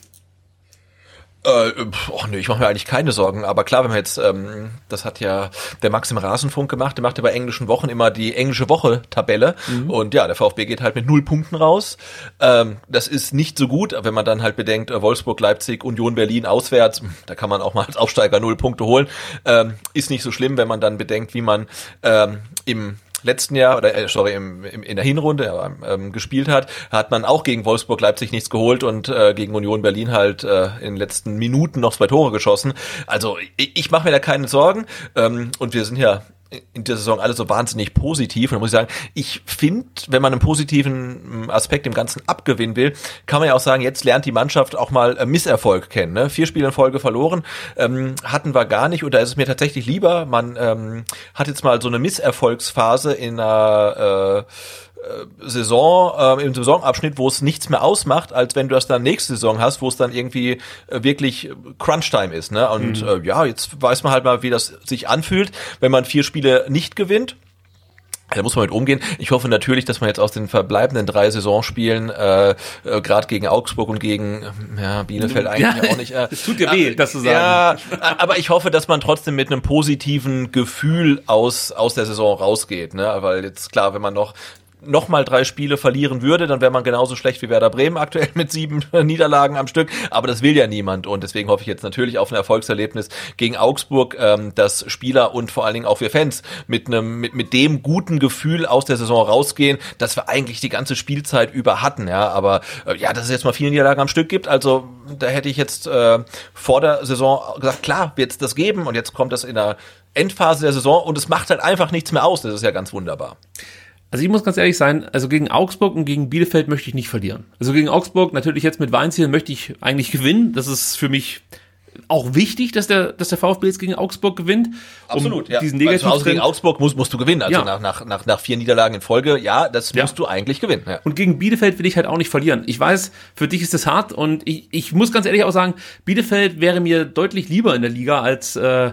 Äh, oh nee, ich mache mir eigentlich keine Sorgen. Aber klar, wenn man jetzt, ähm, das hat ja der Max im Rasenfunk gemacht, der macht ja bei englischen Wochen immer die englische Woche-Tabelle. Mhm. Und ja, der VfB geht halt mit null Punkten raus. Ähm, das ist nicht so gut, wenn man dann halt bedenkt, äh, Wolfsburg, Leipzig, Union Berlin auswärts, da kann man auch mal als Aufsteiger null Punkte holen. Ähm, ist nicht so schlimm, wenn man dann bedenkt, wie man ähm, im letzten Jahr oder äh, sorry im, im, in der Hinrunde ähm, gespielt hat, hat man auch gegen Wolfsburg Leipzig nichts geholt und äh, gegen Union Berlin halt äh, in den letzten Minuten noch zwei Tore geschossen. Also ich, ich mache mir da keine Sorgen ähm, und wir sind ja in der Saison alle so wahnsinnig positiv. Und da muss ich sagen, ich finde, wenn man einen positiven mm, Aspekt im Ganzen abgewinnen will, kann man ja auch sagen, jetzt lernt die Mannschaft auch mal äh, Misserfolg kennen. Ne? Vier Spiele in Folge verloren ähm, hatten wir gar nicht. Und da ist es mir tatsächlich lieber, man ähm, hat jetzt mal so eine Misserfolgsphase in einer äh, Saison, äh, im Saisonabschnitt, wo es nichts mehr ausmacht, als wenn du das dann nächste Saison hast, wo es dann irgendwie äh, wirklich Crunch-Time ist. Ne? Und mhm. äh, ja, jetzt weiß man halt mal, wie das sich anfühlt, wenn man vier Spiele nicht gewinnt. Da muss man mit umgehen. Ich hoffe natürlich, dass man jetzt aus den verbleibenden drei Saisonspielen, äh, äh, gerade gegen Augsburg und gegen ja, Bielefeld eigentlich ja, auch nicht. Äh, es tut dir weh, das zu sagen. Ja, aber ich hoffe, dass man trotzdem mit einem positiven Gefühl aus aus der Saison rausgeht, ne? Weil jetzt klar, wenn man noch nochmal drei Spiele verlieren würde, dann wäre man genauso schlecht wie Werder Bremen aktuell mit sieben Niederlagen am Stück. Aber das will ja niemand und deswegen hoffe ich jetzt natürlich auf ein Erfolgserlebnis gegen Augsburg, ähm, dass Spieler und vor allen Dingen auch wir Fans mit einem mit, mit dem guten Gefühl aus der Saison rausgehen, dass wir eigentlich die ganze Spielzeit über hatten. Ja, aber äh, ja, dass es jetzt mal viele Niederlagen am Stück gibt, also da hätte ich jetzt äh, vor der Saison gesagt, klar, wird es das geben und jetzt kommt das in der Endphase der Saison und es macht halt einfach nichts mehr aus. Das ist ja ganz wunderbar. Also ich muss ganz ehrlich sein, also gegen Augsburg und gegen Bielefeld möchte ich nicht verlieren. Also gegen Augsburg natürlich jetzt mit Weinziel möchte ich eigentlich gewinnen. Das ist für mich auch wichtig, dass der, dass der VfB jetzt gegen Augsburg gewinnt. Absolut, um ja. Diesen Negativ also gegen Augsburg musst, musst du gewinnen. Also ja. nach, nach, nach, nach vier Niederlagen in Folge, ja, das ja. musst du eigentlich gewinnen. Ja. Und gegen Bielefeld will ich halt auch nicht verlieren. Ich weiß, für dich ist das hart und ich, ich muss ganz ehrlich auch sagen, Bielefeld wäre mir deutlich lieber in der Liga als äh,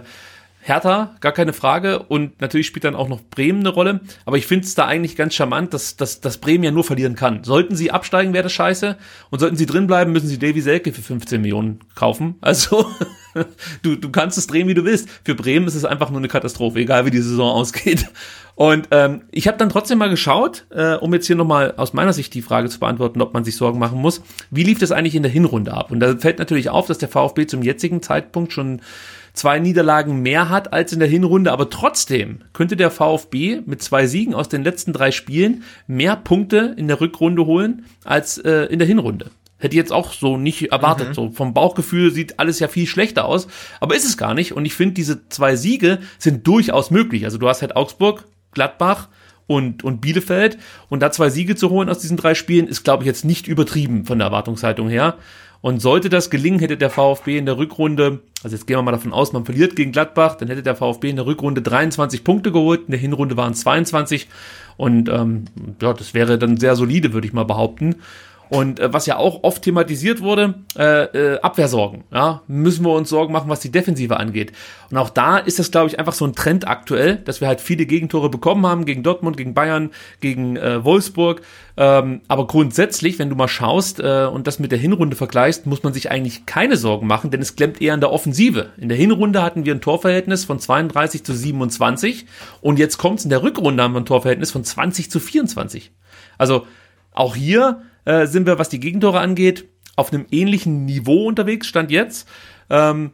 Hertha, gar keine Frage. Und natürlich spielt dann auch noch Bremen eine Rolle. Aber ich finde es da eigentlich ganz charmant, dass, dass, dass Bremen ja nur verlieren kann. Sollten sie absteigen, wäre das scheiße. Und sollten sie drin bleiben, müssen sie Davy Selke für 15 Millionen kaufen. Also du, du kannst es drehen, wie du willst. Für Bremen ist es einfach nur eine Katastrophe, egal wie die Saison ausgeht. Und ähm, ich habe dann trotzdem mal geschaut, äh, um jetzt hier nochmal aus meiner Sicht die Frage zu beantworten, ob man sich Sorgen machen muss. Wie lief das eigentlich in der Hinrunde ab? Und da fällt natürlich auf, dass der VfB zum jetzigen Zeitpunkt schon zwei Niederlagen mehr hat als in der Hinrunde, aber trotzdem könnte der VfB mit zwei Siegen aus den letzten drei Spielen mehr Punkte in der Rückrunde holen als äh, in der Hinrunde. Hätte ich jetzt auch so nicht erwartet. Mhm. So vom Bauchgefühl sieht alles ja viel schlechter aus, aber ist es gar nicht. Und ich finde, diese zwei Siege sind durchaus möglich. Also du hast halt Augsburg, Gladbach und, und Bielefeld und da zwei Siege zu holen aus diesen drei Spielen ist, glaube ich, jetzt nicht übertrieben von der Erwartungshaltung her. Und sollte das gelingen, hätte der VfB in der Rückrunde, also jetzt gehen wir mal davon aus, man verliert gegen Gladbach, dann hätte der VfB in der Rückrunde 23 Punkte geholt, in der Hinrunde waren es 22 und ähm, ja, das wäre dann sehr solide, würde ich mal behaupten. Und äh, was ja auch oft thematisiert wurde, äh, äh, Abwehrsorgen. Ja, müssen wir uns Sorgen machen, was die Defensive angeht. Und auch da ist das, glaube ich, einfach so ein Trend aktuell, dass wir halt viele Gegentore bekommen haben gegen Dortmund, gegen Bayern, gegen äh, Wolfsburg. Ähm, aber grundsätzlich, wenn du mal schaust äh, und das mit der Hinrunde vergleichst, muss man sich eigentlich keine Sorgen machen, denn es klemmt eher an der Offensive. In der Hinrunde hatten wir ein Torverhältnis von 32 zu 27 und jetzt kommt's in der Rückrunde haben wir ein Torverhältnis von 20 zu 24. Also auch hier äh, sind wir, was die Gegentore angeht, auf einem ähnlichen Niveau unterwegs, stand jetzt. Ähm,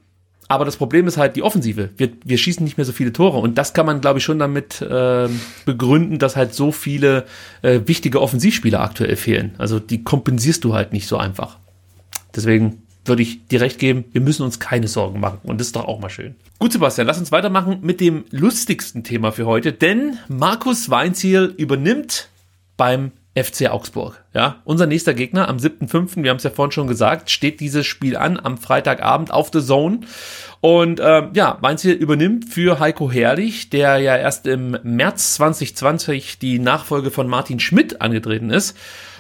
aber das Problem ist halt die Offensive. Wir, wir schießen nicht mehr so viele Tore. Und das kann man, glaube ich, schon damit äh, begründen, dass halt so viele äh, wichtige Offensivspieler aktuell fehlen. Also die kompensierst du halt nicht so einfach. Deswegen würde ich dir recht geben, wir müssen uns keine Sorgen machen. Und das ist doch auch mal schön. Gut, Sebastian, lass uns weitermachen mit dem lustigsten Thema für heute. Denn Markus Weinziel übernimmt beim FC Augsburg. Ja, unser nächster Gegner am 7.5., wir haben es ja vorhin schon gesagt, steht dieses Spiel an am Freitagabend auf The Zone. Und ähm, ja, Weinziel übernimmt für Heiko Herrlich, der ja erst im März 2020 die Nachfolge von Martin Schmidt angetreten ist.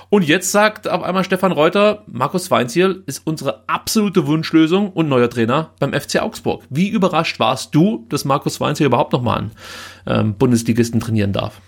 Und jetzt sagt auf einmal Stefan Reuter, Markus Weinziel ist unsere absolute Wunschlösung und neuer Trainer beim FC Augsburg. Wie überrascht warst du, dass Markus Weinziel überhaupt nochmal einen ähm, Bundesligisten trainieren darf?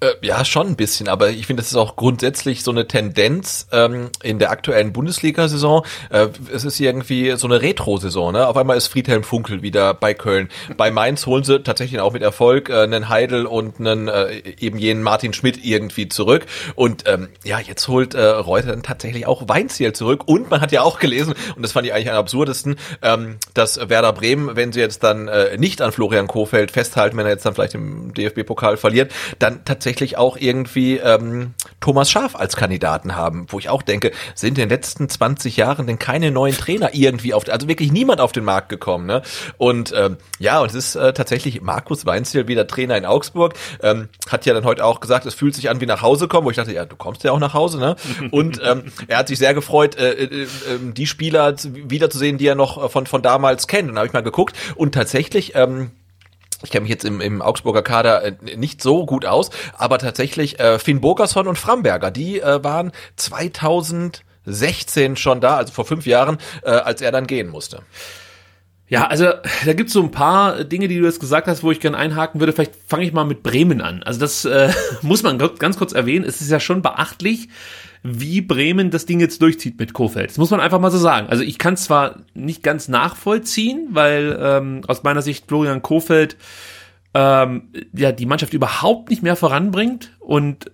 Äh, ja, schon ein bisschen, aber ich finde, das ist auch grundsätzlich so eine Tendenz ähm, in der aktuellen Bundesliga-Saison. Äh, es ist irgendwie so eine Retro-Saison. Ne? Auf einmal ist Friedhelm Funkel wieder bei Köln. Bei Mainz holen sie tatsächlich auch mit Erfolg äh, einen Heidel und einen äh, eben jenen Martin Schmidt irgendwie zurück. Und ähm, ja, jetzt holt äh, Reuter dann tatsächlich auch Weinziel zurück. Und man hat ja auch gelesen, und das fand ich eigentlich am absurdesten, ähm, dass Werder Bremen, wenn sie jetzt dann äh, nicht an Florian Kofeld festhalten, wenn er jetzt dann vielleicht im DFB-Pokal verliert, dann tatsächlich tatsächlich auch irgendwie ähm, Thomas Schaf als Kandidaten haben, wo ich auch denke, sind in den letzten 20 Jahren denn keine neuen Trainer irgendwie auf, also wirklich niemand auf den Markt gekommen. Ne? Und ähm, ja, und es ist äh, tatsächlich Markus Weinziel wieder Trainer in Augsburg, ähm, hat ja dann heute auch gesagt, es fühlt sich an wie nach Hause kommen, wo ich dachte, ja, du kommst ja auch nach Hause, ne? Und ähm, er hat sich sehr gefreut, äh, äh, äh, die Spieler wiederzusehen, die er noch von von damals kennt. Und da habe ich mal geguckt und tatsächlich ähm, ich kenne mich jetzt im, im Augsburger Kader äh, nicht so gut aus, aber tatsächlich äh, Finn Bogerson und Framberger, die äh, waren 2016 schon da, also vor fünf Jahren, äh, als er dann gehen musste. Ja, also da gibt's so ein paar Dinge, die du jetzt gesagt hast, wo ich gerne einhaken würde. Vielleicht fange ich mal mit Bremen an. Also das äh, muss man ganz kurz erwähnen. Es ist ja schon beachtlich, wie Bremen das Ding jetzt durchzieht mit Kofeld. Das muss man einfach mal so sagen. Also ich kann zwar nicht ganz nachvollziehen, weil ähm, aus meiner Sicht Florian Kofeld ähm, ja die Mannschaft überhaupt nicht mehr voranbringt und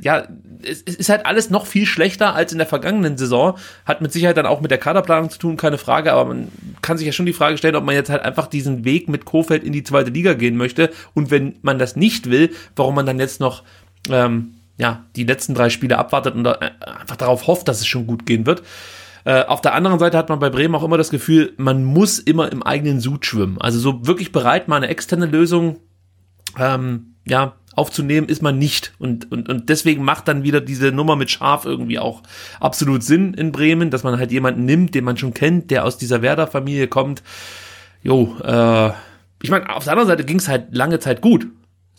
ja, es, ist halt alles noch viel schlechter als in der vergangenen Saison. Hat mit Sicherheit dann auch mit der Kaderplanung zu tun, keine Frage, aber man kann sich ja schon die Frage stellen, ob man jetzt halt einfach diesen Weg mit Kofeld in die zweite Liga gehen möchte. Und wenn man das nicht will, warum man dann jetzt noch ähm, ja, die letzten drei Spiele abwartet und äh, einfach darauf hofft, dass es schon gut gehen wird. Äh, auf der anderen Seite hat man bei Bremen auch immer das Gefühl, man muss immer im eigenen Sud schwimmen. Also so wirklich bereit, mal eine externe Lösung ähm, ja, aufzunehmen, ist man nicht. Und, und, und deswegen macht dann wieder diese Nummer mit Schaf irgendwie auch absolut Sinn in Bremen, dass man halt jemanden nimmt, den man schon kennt, der aus dieser Werder-Familie kommt. Jo, äh, ich meine, auf der anderen Seite ging es halt lange Zeit gut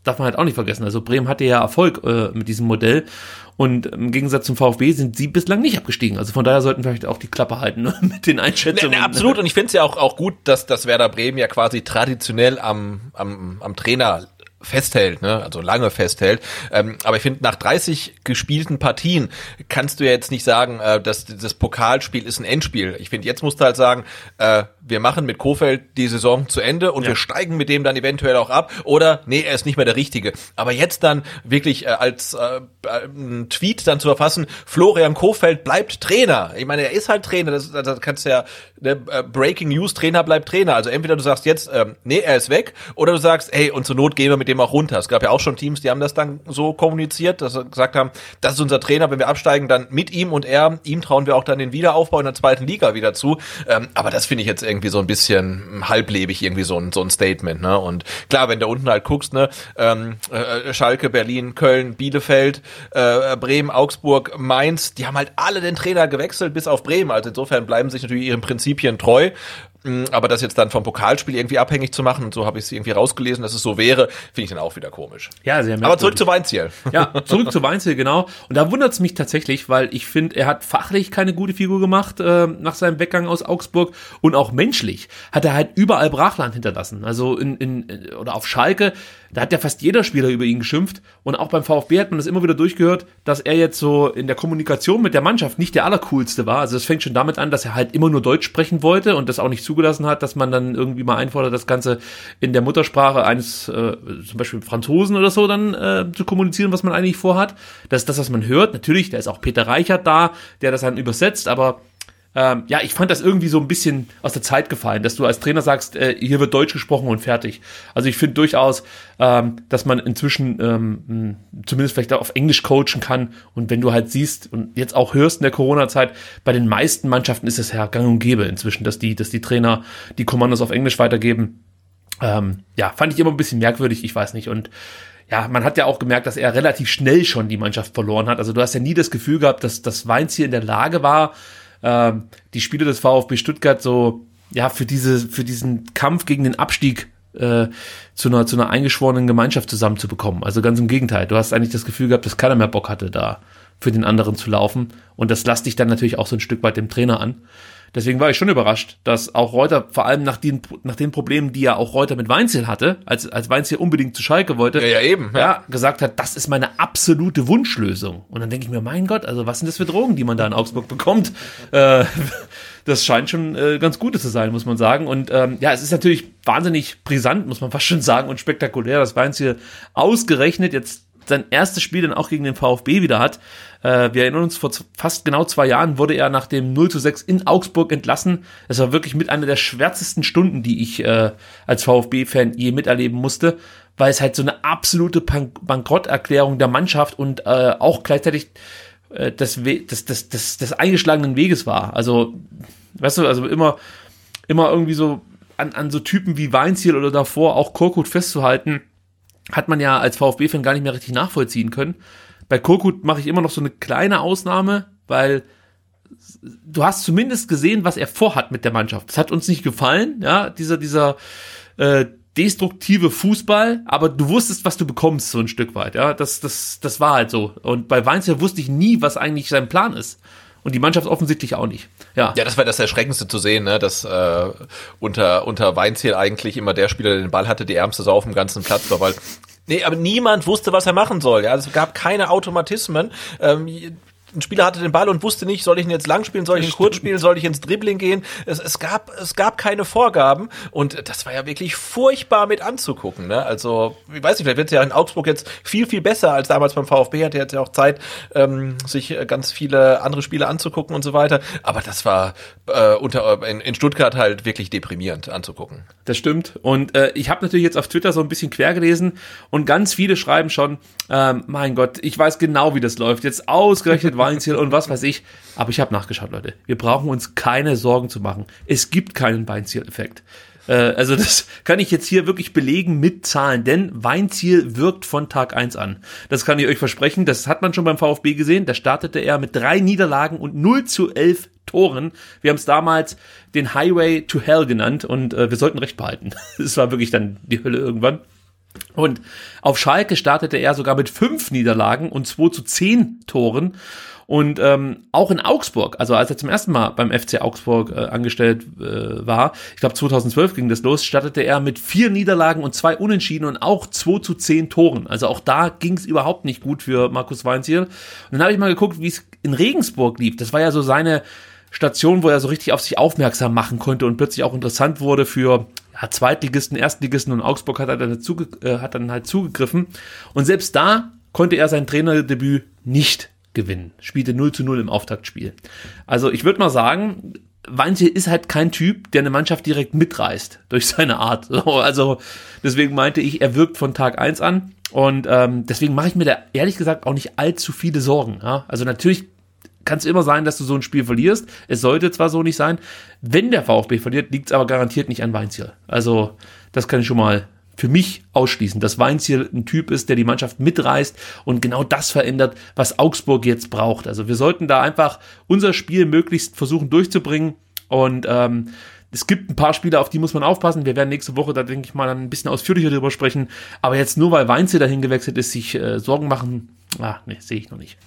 darf man halt auch nicht vergessen. Also Bremen hatte ja Erfolg äh, mit diesem Modell und im Gegensatz zum VfB sind sie bislang nicht abgestiegen. Also von daher sollten vielleicht auch die Klappe halten ne? mit den Einschätzungen. Nee, nee, absolut und ich finde es ja auch, auch gut, dass das Werder Bremen ja quasi traditionell am, am, am Trainer festhält, ne? also lange festhält. Ähm, aber ich finde, nach 30 gespielten Partien kannst du ja jetzt nicht sagen, äh, dass das Pokalspiel ist ein Endspiel. Ich finde, jetzt musst du halt sagen, äh, wir machen mit Kofeld die Saison zu Ende und ja. wir steigen mit dem dann eventuell auch ab. Oder nee, er ist nicht mehr der Richtige. Aber jetzt dann wirklich äh, als äh, ein Tweet dann zu verfassen, Florian Kofeld bleibt Trainer. Ich meine, er ist halt Trainer, das, das kannst du ja, ne, äh, Breaking News, Trainer bleibt Trainer. Also entweder du sagst jetzt, ähm, nee, er ist weg, oder du sagst, hey, und zur Not gehen wir mit dem dem auch runter. Es gab ja auch schon Teams, die haben das dann so kommuniziert, dass sie gesagt haben, das ist unser Trainer, wenn wir absteigen, dann mit ihm und er, ihm trauen wir auch dann den Wiederaufbau in der zweiten Liga wieder zu. Ähm, aber das finde ich jetzt irgendwie so ein bisschen halblebig, irgendwie so ein, so ein Statement. Ne? Und klar, wenn du unten halt guckst, ne, ähm, äh, Schalke, Berlin, Köln, Bielefeld, äh, Bremen, Augsburg, Mainz, die haben halt alle den Trainer gewechselt, bis auf Bremen. Also insofern bleiben sich natürlich ihren Prinzipien treu. Mm, aber das jetzt dann vom Pokalspiel irgendwie abhängig zu machen, und so habe ich es irgendwie rausgelesen, dass es so wäre, finde ich dann auch wieder komisch. Ja, sehr Aber zurück zu Weinziel. Ja, zurück zu Weinziel, genau. Und da wundert es mich tatsächlich, weil ich finde, er hat fachlich keine gute Figur gemacht äh, nach seinem Weggang aus Augsburg und auch menschlich hat er halt überall Brachland hinterlassen. Also in, in oder auf Schalke da hat ja fast jeder Spieler über ihn geschimpft. Und auch beim VfB hat man das immer wieder durchgehört, dass er jetzt so in der Kommunikation mit der Mannschaft nicht der allercoolste war. Also es fängt schon damit an, dass er halt immer nur Deutsch sprechen wollte und das auch nicht zugelassen hat, dass man dann irgendwie mal einfordert, das Ganze in der Muttersprache eines äh, zum Beispiel Franzosen oder so dann äh, zu kommunizieren, was man eigentlich vorhat. Das ist das, was man hört. Natürlich, da ist auch Peter Reichert da, der das dann übersetzt, aber ähm, ja, ich fand das irgendwie so ein bisschen aus der Zeit gefallen, dass du als Trainer sagst, äh, hier wird Deutsch gesprochen und fertig. Also ich finde durchaus, ähm, dass man inzwischen ähm, zumindest vielleicht auch auf Englisch coachen kann. Und wenn du halt siehst und jetzt auch hörst in der Corona-Zeit, bei den meisten Mannschaften ist es ja gang und gäbe inzwischen, dass die, dass die Trainer die Kommandos auf Englisch weitergeben. Ähm, ja, fand ich immer ein bisschen merkwürdig, ich weiß nicht. Und ja, man hat ja auch gemerkt, dass er relativ schnell schon die Mannschaft verloren hat. Also du hast ja nie das Gefühl gehabt, dass das Weinz hier in der Lage war, äh, die Spiele des VfB Stuttgart so, ja, für diese, für diesen Kampf gegen den Abstieg äh, zu einer, zu einer eingeschworenen Gemeinschaft zusammenzubekommen. Also ganz im Gegenteil. Du hast eigentlich das Gefühl gehabt, dass keiner mehr Bock hatte, da für den anderen zu laufen. Und das lasst dich dann natürlich auch so ein Stück weit dem Trainer an. Deswegen war ich schon überrascht, dass auch Reuter, vor allem nach den, nach den Problemen, die ja auch Reuter mit Weinziel hatte, als, als Weinziel unbedingt zu Schalke wollte, ja, ja, eben, ja. ja. gesagt hat, das ist meine absolute Wunschlösung. Und dann denke ich mir, mein Gott, also was sind das für Drogen, die man da in Augsburg bekommt? Äh, das scheint schon äh, ganz Gute zu sein, muss man sagen. Und ähm, ja, es ist natürlich wahnsinnig brisant, muss man fast schon sagen, und spektakulär, dass Weinziel ausgerechnet jetzt sein erstes Spiel dann auch gegen den VfB wieder hat. Äh, wir erinnern uns, vor fast genau zwei Jahren wurde er nach dem 0 zu 6 in Augsburg entlassen. Es war wirklich mit einer der schwärzesten Stunden, die ich äh, als VfB-Fan je miterleben musste, weil es halt so eine absolute Bankrotterklärung der Mannschaft und äh, auch gleichzeitig äh, des, des, des, des, des eingeschlagenen Weges war. Also, weißt du, also immer, immer irgendwie so an, an so Typen wie Weinziel oder davor auch Korkut festzuhalten, hat man ja als VfB-Fan gar nicht mehr richtig nachvollziehen können. Bei Korkut mache ich immer noch so eine kleine Ausnahme, weil du hast zumindest gesehen, was er vorhat mit der Mannschaft. Das hat uns nicht gefallen, ja, dieser, dieser äh, destruktive Fußball, aber du wusstest, was du bekommst, so ein Stück weit, ja. Das, das, das war halt so. Und bei Weinzer wusste ich nie, was eigentlich sein Plan ist. Und die Mannschaft offensichtlich auch nicht. Ja, ja das war das Erschreckendste zu sehen, ne? dass äh, unter, unter Weinziel eigentlich immer der Spieler, der den Ball hatte, die ärmste Sau auf dem ganzen Platz war, weil Nee, aber niemand wusste, was er machen soll. Ja, es gab keine Automatismen. Ähm, ein Spieler hatte den Ball und wusste nicht, soll ich ihn jetzt lang spielen, soll ich ihn kurz spielen, soll ich ins Dribbling gehen. Es, es, gab, es gab keine Vorgaben und das war ja wirklich furchtbar mit anzugucken. Ne? Also, ich weiß nicht, vielleicht wird es ja in Augsburg jetzt viel, viel besser als damals beim VfB. Hatte jetzt ja auch Zeit, ähm, sich äh, ganz viele andere Spiele anzugucken und so weiter. Aber das war äh, unter in, in Stuttgart halt wirklich deprimierend anzugucken. Das stimmt. Und äh, ich habe natürlich jetzt auf Twitter so ein bisschen quer gelesen und ganz viele schreiben schon, ähm, mein Gott, ich weiß genau, wie das läuft. Jetzt ausgerechnet Weinziel und was weiß ich. Aber ich habe nachgeschaut, Leute. Wir brauchen uns keine Sorgen zu machen. Es gibt keinen Weinziel-Effekt. Äh, also das kann ich jetzt hier wirklich belegen mit Zahlen, denn Weinziel wirkt von Tag eins an. Das kann ich euch versprechen. Das hat man schon beim VfB gesehen. Da startete er mit drei Niederlagen und 0 zu 11 Toren. Wir haben es damals den Highway to Hell genannt und äh, wir sollten recht behalten. Es war wirklich dann die Hölle irgendwann. Und auf Schalke startete er sogar mit fünf Niederlagen und 2 zu 10 Toren. Und ähm, auch in Augsburg, also als er zum ersten Mal beim FC Augsburg äh, angestellt äh, war, ich glaube 2012 ging das los, startete er mit vier Niederlagen und zwei Unentschieden und auch 2 zu 10 Toren. Also auch da ging es überhaupt nicht gut für Markus Weinziel. Und dann habe ich mal geguckt, wie es in Regensburg lief. Das war ja so seine Station, wo er so richtig auf sich aufmerksam machen konnte und plötzlich auch interessant wurde für ja, Zweitligisten, Erstligisten und Augsburg hat er dann, dazu, äh, hat dann halt zugegriffen. Und selbst da konnte er sein Trainerdebüt nicht gewinnen. Spielte 0 zu 0 im Auftaktspiel. Also ich würde mal sagen, Weinziel ist halt kein Typ, der eine Mannschaft direkt mitreißt durch seine Art. Also deswegen meinte ich, er wirkt von Tag eins an. Und ähm, deswegen mache ich mir da ehrlich gesagt auch nicht allzu viele Sorgen. Ja? Also natürlich kann es immer sein, dass du so ein Spiel verlierst. Es sollte zwar so nicht sein. Wenn der VfB verliert, liegt es aber garantiert nicht an Weinziel. Also, das kann ich schon mal für mich ausschließen, dass Weinziel ein Typ ist, der die Mannschaft mitreißt und genau das verändert, was Augsburg jetzt braucht. Also wir sollten da einfach unser Spiel möglichst versuchen durchzubringen und ähm, es gibt ein paar Spieler, auf die muss man aufpassen. Wir werden nächste Woche da, denke ich mal, ein bisschen ausführlicher drüber sprechen. Aber jetzt nur, weil Weinziel dahin gewechselt ist, sich äh, Sorgen machen, ah, nee, sehe ich noch nicht.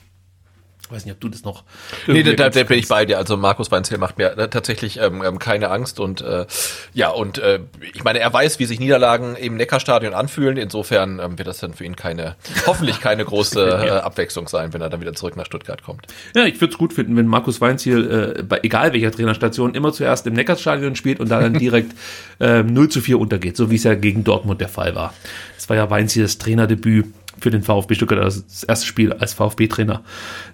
Ich weiß nicht, ob du das noch. Nee, da, da bin ich bei dir. Also Markus Weinzel macht mir äh, tatsächlich ähm, ähm, keine Angst und äh, ja und äh, ich meine, er weiß, wie sich Niederlagen im Neckarstadion anfühlen. Insofern ähm, wird das dann für ihn keine, hoffentlich keine große äh, Abwechslung sein, wenn er dann wieder zurück nach Stuttgart kommt. Ja, ich würde es gut finden, wenn Markus Weinziel äh, bei egal welcher Trainerstation immer zuerst im Neckarstadion spielt und dann direkt äh, 0 zu 4 untergeht, so wie es ja gegen Dortmund der Fall war. Das war ja Weinziels Trainerdebüt für den VfB Stuttgart, das erste Spiel als VfB-Trainer.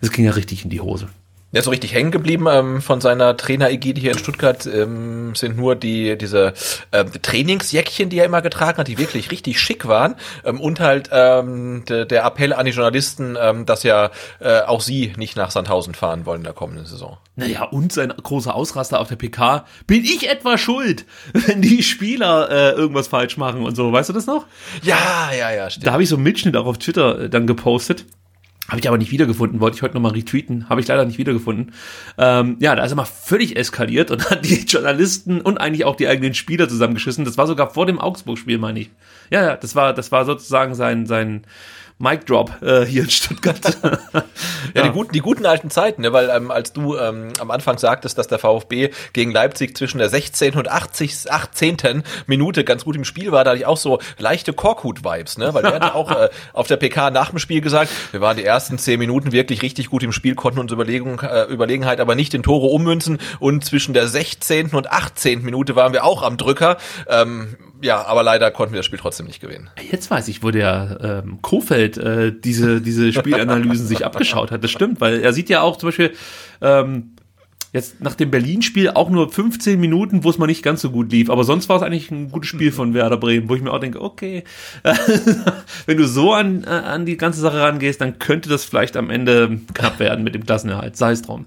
Das ging ja richtig in die Hose. Ja, so richtig hängen geblieben ähm, von seiner Trainerigide hier in Stuttgart ähm, sind nur die diese äh, Trainingsjäckchen, die er immer getragen hat, die wirklich richtig schick waren ähm, und halt ähm, de, der Appell an die Journalisten, ähm, dass ja äh, auch sie nicht nach Sandhausen fahren wollen in der kommenden Saison. Naja, und sein großer Ausraster auf der PK. Bin ich etwa schuld, wenn die Spieler äh, irgendwas falsch machen und so? Weißt du das noch? Ja, ja, ja, stimmt. Da habe ich so einen Mitschnitt auch auf Twitter äh, dann gepostet. Habe ich aber nicht wiedergefunden, wollte ich heute nochmal retweeten, habe ich leider nicht wiedergefunden. Ähm, ja, da ist er mal völlig eskaliert und hat die Journalisten und eigentlich auch die eigenen Spieler zusammengeschissen. Das war sogar vor dem Augsburg-Spiel, meine ich. Ja, ja, das war, das war sozusagen sein, sein, Mic Drop äh, hier in Stuttgart. ja, ja, Die, guten, die guten alten Zeiten, ne? weil ähm, als du ähm, am Anfang sagtest, dass der VfB gegen Leipzig zwischen der 16. und 80, 18. Minute ganz gut im Spiel war, da hatte ich auch so leichte Korkut-Vibes, ne? weil der hat auch äh, auf der PK nach dem Spiel gesagt, wir waren die ersten 10 Minuten wirklich richtig gut im Spiel, konnten uns Überlegung, äh, Überlegenheit aber nicht in Tore ummünzen und zwischen der 16. und 18. Minute waren wir auch am Drücker. Ähm, ja, aber leider konnten wir das Spiel trotzdem nicht gewinnen. Jetzt weiß ich, wo der ähm, Kofeld äh, diese, diese Spielanalysen sich abgeschaut hat. Das stimmt, weil er sieht ja auch zum Beispiel ähm, jetzt nach dem Berlin-Spiel auch nur 15 Minuten, wo es mal nicht ganz so gut lief. Aber sonst war es eigentlich ein gutes Spiel von Werder Bremen, wo ich mir auch denke, okay, wenn du so an, äh, an die ganze Sache rangehst, dann könnte das vielleicht am Ende knapp werden mit dem Klassenerhalt. Sei es drum.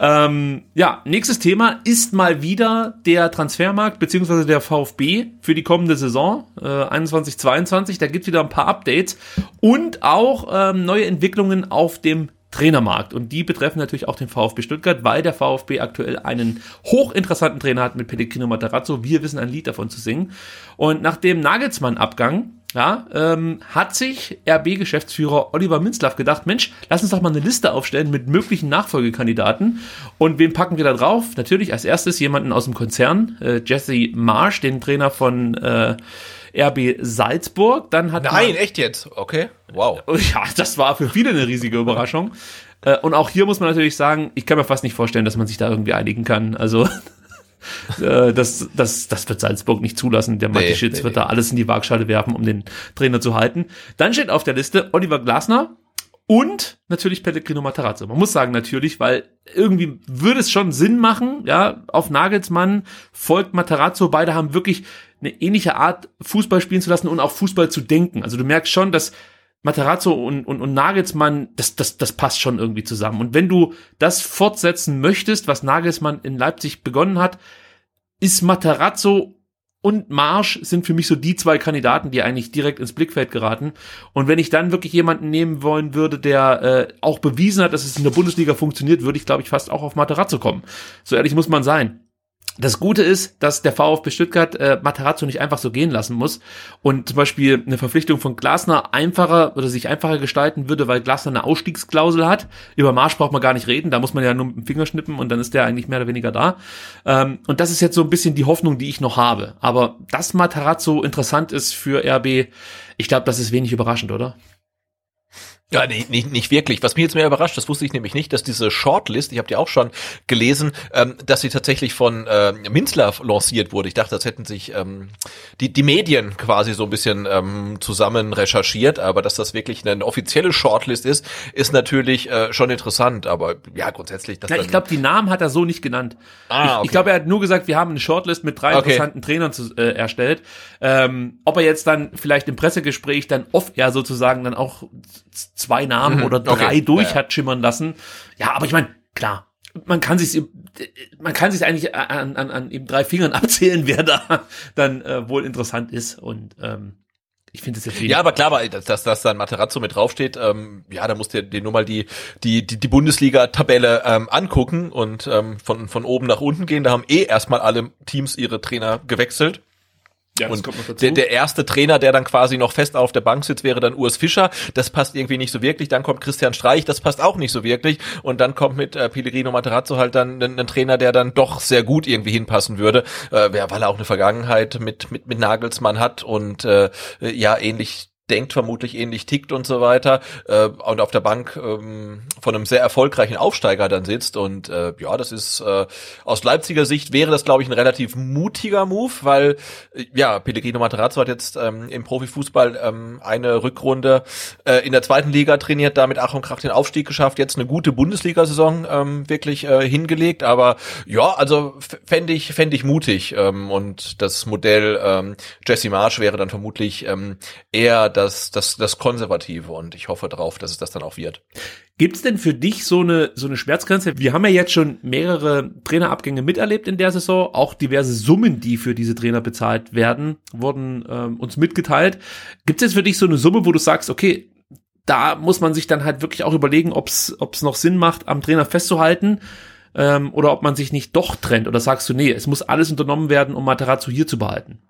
Ähm, ja, nächstes Thema ist mal wieder der Transfermarkt beziehungsweise der VfB für die kommende Saison äh, 21-22. Da gibt's wieder ein paar Updates und auch ähm, neue Entwicklungen auf dem Trainermarkt. Und die betreffen natürlich auch den VfB Stuttgart, weil der VfB aktuell einen hochinteressanten Trainer hat mit Pellegrino Matarazzo. Wir wissen ein Lied davon zu singen. Und nach dem Nagelsmann-Abgang ja, ähm, hat sich RB-Geschäftsführer Oliver Minzlaff gedacht, Mensch, lass uns doch mal eine Liste aufstellen mit möglichen Nachfolgekandidaten. Und wen packen wir da drauf? Natürlich als erstes jemanden aus dem Konzern, äh, Jesse Marsch, den Trainer von äh, RB Salzburg. Dann hat Nein, echt jetzt? Okay, wow. Ja, das war für viele eine riesige Überraschung. Äh, und auch hier muss man natürlich sagen, ich kann mir fast nicht vorstellen, dass man sich da irgendwie einigen kann. Also äh, das, das, das wird Salzburg nicht zulassen. Der Matti Nee, Schitz nee, wird nee. da alles in die Waagschale werfen, um den Trainer zu halten. Dann steht auf der Liste Oliver Glasner und natürlich Pellegrino Matarazzo. Man muss sagen natürlich, weil irgendwie würde es schon Sinn machen, ja, auf Nagelsmann folgt Matarazzo. Beide haben wirklich eine ähnliche Art, Fußball spielen zu lassen und auch Fußball zu denken. Also du merkst schon, dass Matarazzo und, und, und Nagelsmann, das, das, das passt schon irgendwie zusammen. Und wenn du das fortsetzen möchtest, was Nagelsmann in Leipzig begonnen hat, ist Matarazzo und Marsch sind für mich so die zwei Kandidaten, die eigentlich direkt ins Blickfeld geraten. Und wenn ich dann wirklich jemanden nehmen wollen würde, der äh, auch bewiesen hat, dass es in der Bundesliga funktioniert, würde ich, glaube ich, fast auch auf Matarazzo kommen. So ehrlich muss man sein. Das Gute ist, dass der VfB Stuttgart äh, Matarazzo nicht einfach so gehen lassen muss und zum Beispiel eine Verpflichtung von Glasner einfacher oder sich einfacher gestalten würde, weil Glasner eine Ausstiegsklausel hat. Über Marsch braucht man gar nicht reden, da muss man ja nur mit dem Finger schnippen und dann ist der eigentlich mehr oder weniger da. Ähm, und das ist jetzt so ein bisschen die Hoffnung, die ich noch habe. Aber dass Matarazzo interessant ist für RB, ich glaube, das ist wenig überraschend, oder? Ja, nee, nicht, nicht wirklich. Was mich jetzt mehr überrascht, das wusste ich nämlich nicht, dass diese Shortlist, ich habe die auch schon gelesen, ähm, dass sie tatsächlich von äh, Minzlaff lanciert wurde. Ich dachte, das hätten sich ähm, die, die Medien quasi so ein bisschen ähm, zusammen recherchiert, aber dass das wirklich eine offizielle Shortlist ist, ist natürlich äh, schon interessant. Aber ja, grundsätzlich, dass Ja, ich glaube, die Namen hat er so nicht genannt. Ah, ich okay. ich glaube, er hat nur gesagt, wir haben eine Shortlist mit drei Okay. interessanten Trainern zu, äh, erstellt. Ähm, ob er jetzt dann vielleicht im Pressegespräch dann off-air sozusagen dann auch zwei Namen Mhm, oder drei okay. durch Ja, hat schimmern lassen. Ja, aber ich meine, klar, man kann sich man kann sich eigentlich an, an, an eben drei Fingern abzählen, wer da dann äh, wohl interessant ist und ähm, ich finde es jetzt. Ja, aber klar, weil dass, dass, dass dann Materazzo mit draufsteht, ähm, ja, da musst du dir nur mal die, die, die, die Bundesliga-Tabelle ähm, angucken und ähm, von, von oben nach unten gehen. Da haben eh erstmal alle Teams ihre Trainer gewechselt. Ja, Und der, der erste Trainer, der dann quasi noch fest auf der Bank sitzt, wäre dann Urs Fischer. Das passt irgendwie nicht so wirklich. Dann kommt Christian Streich, das passt auch nicht so wirklich. Und dann kommt mit äh, Pellegrino Materazzo halt dann ein, ein Trainer, der dann doch sehr gut irgendwie hinpassen würde, äh, wer- weil er auch eine Vergangenheit mit, mit, mit Nagelsmann hat und äh, ja ähnlich denkt vermutlich ähnlich tickt und so weiter äh, und auf der Bank ähm, von einem sehr erfolgreichen Aufsteiger dann sitzt. Und äh, ja, das ist äh, aus Leipziger Sicht wäre das glaube ich ein relativ mutiger Move, weil äh, ja, Pellegrino Materazzo hat jetzt ähm, im Profifußball ähm, eine Rückrunde äh, in der zweiten Liga trainiert, damit Ach und Krach den Aufstieg geschafft, jetzt eine gute Bundesliga-Saison ähm, wirklich äh, hingelegt, aber ja, also fände ich, fände ich mutig ähm, und das Modell ähm, Jesse Marsch wäre dann vermutlich ähm, eher das, das, das Konservative und ich hoffe darauf, dass es das dann auch wird. Gibt's denn für dich so eine, so eine Schmerzgrenze? Wir haben ja jetzt schon mehrere Trainerabgänge miterlebt in der Saison. Auch diverse Summen, die für diese Trainer bezahlt werden, wurden ähm, uns mitgeteilt. Gibt's jetzt für dich so eine Summe, wo du sagst, okay, da muss man sich dann halt wirklich auch überlegen, ob's ob's noch Sinn macht, am Trainer festzuhalten ähm, oder ob man sich nicht doch trennt. Oder sagst du, nee, es muss alles unternommen werden, um Materazzo hier zu behalten?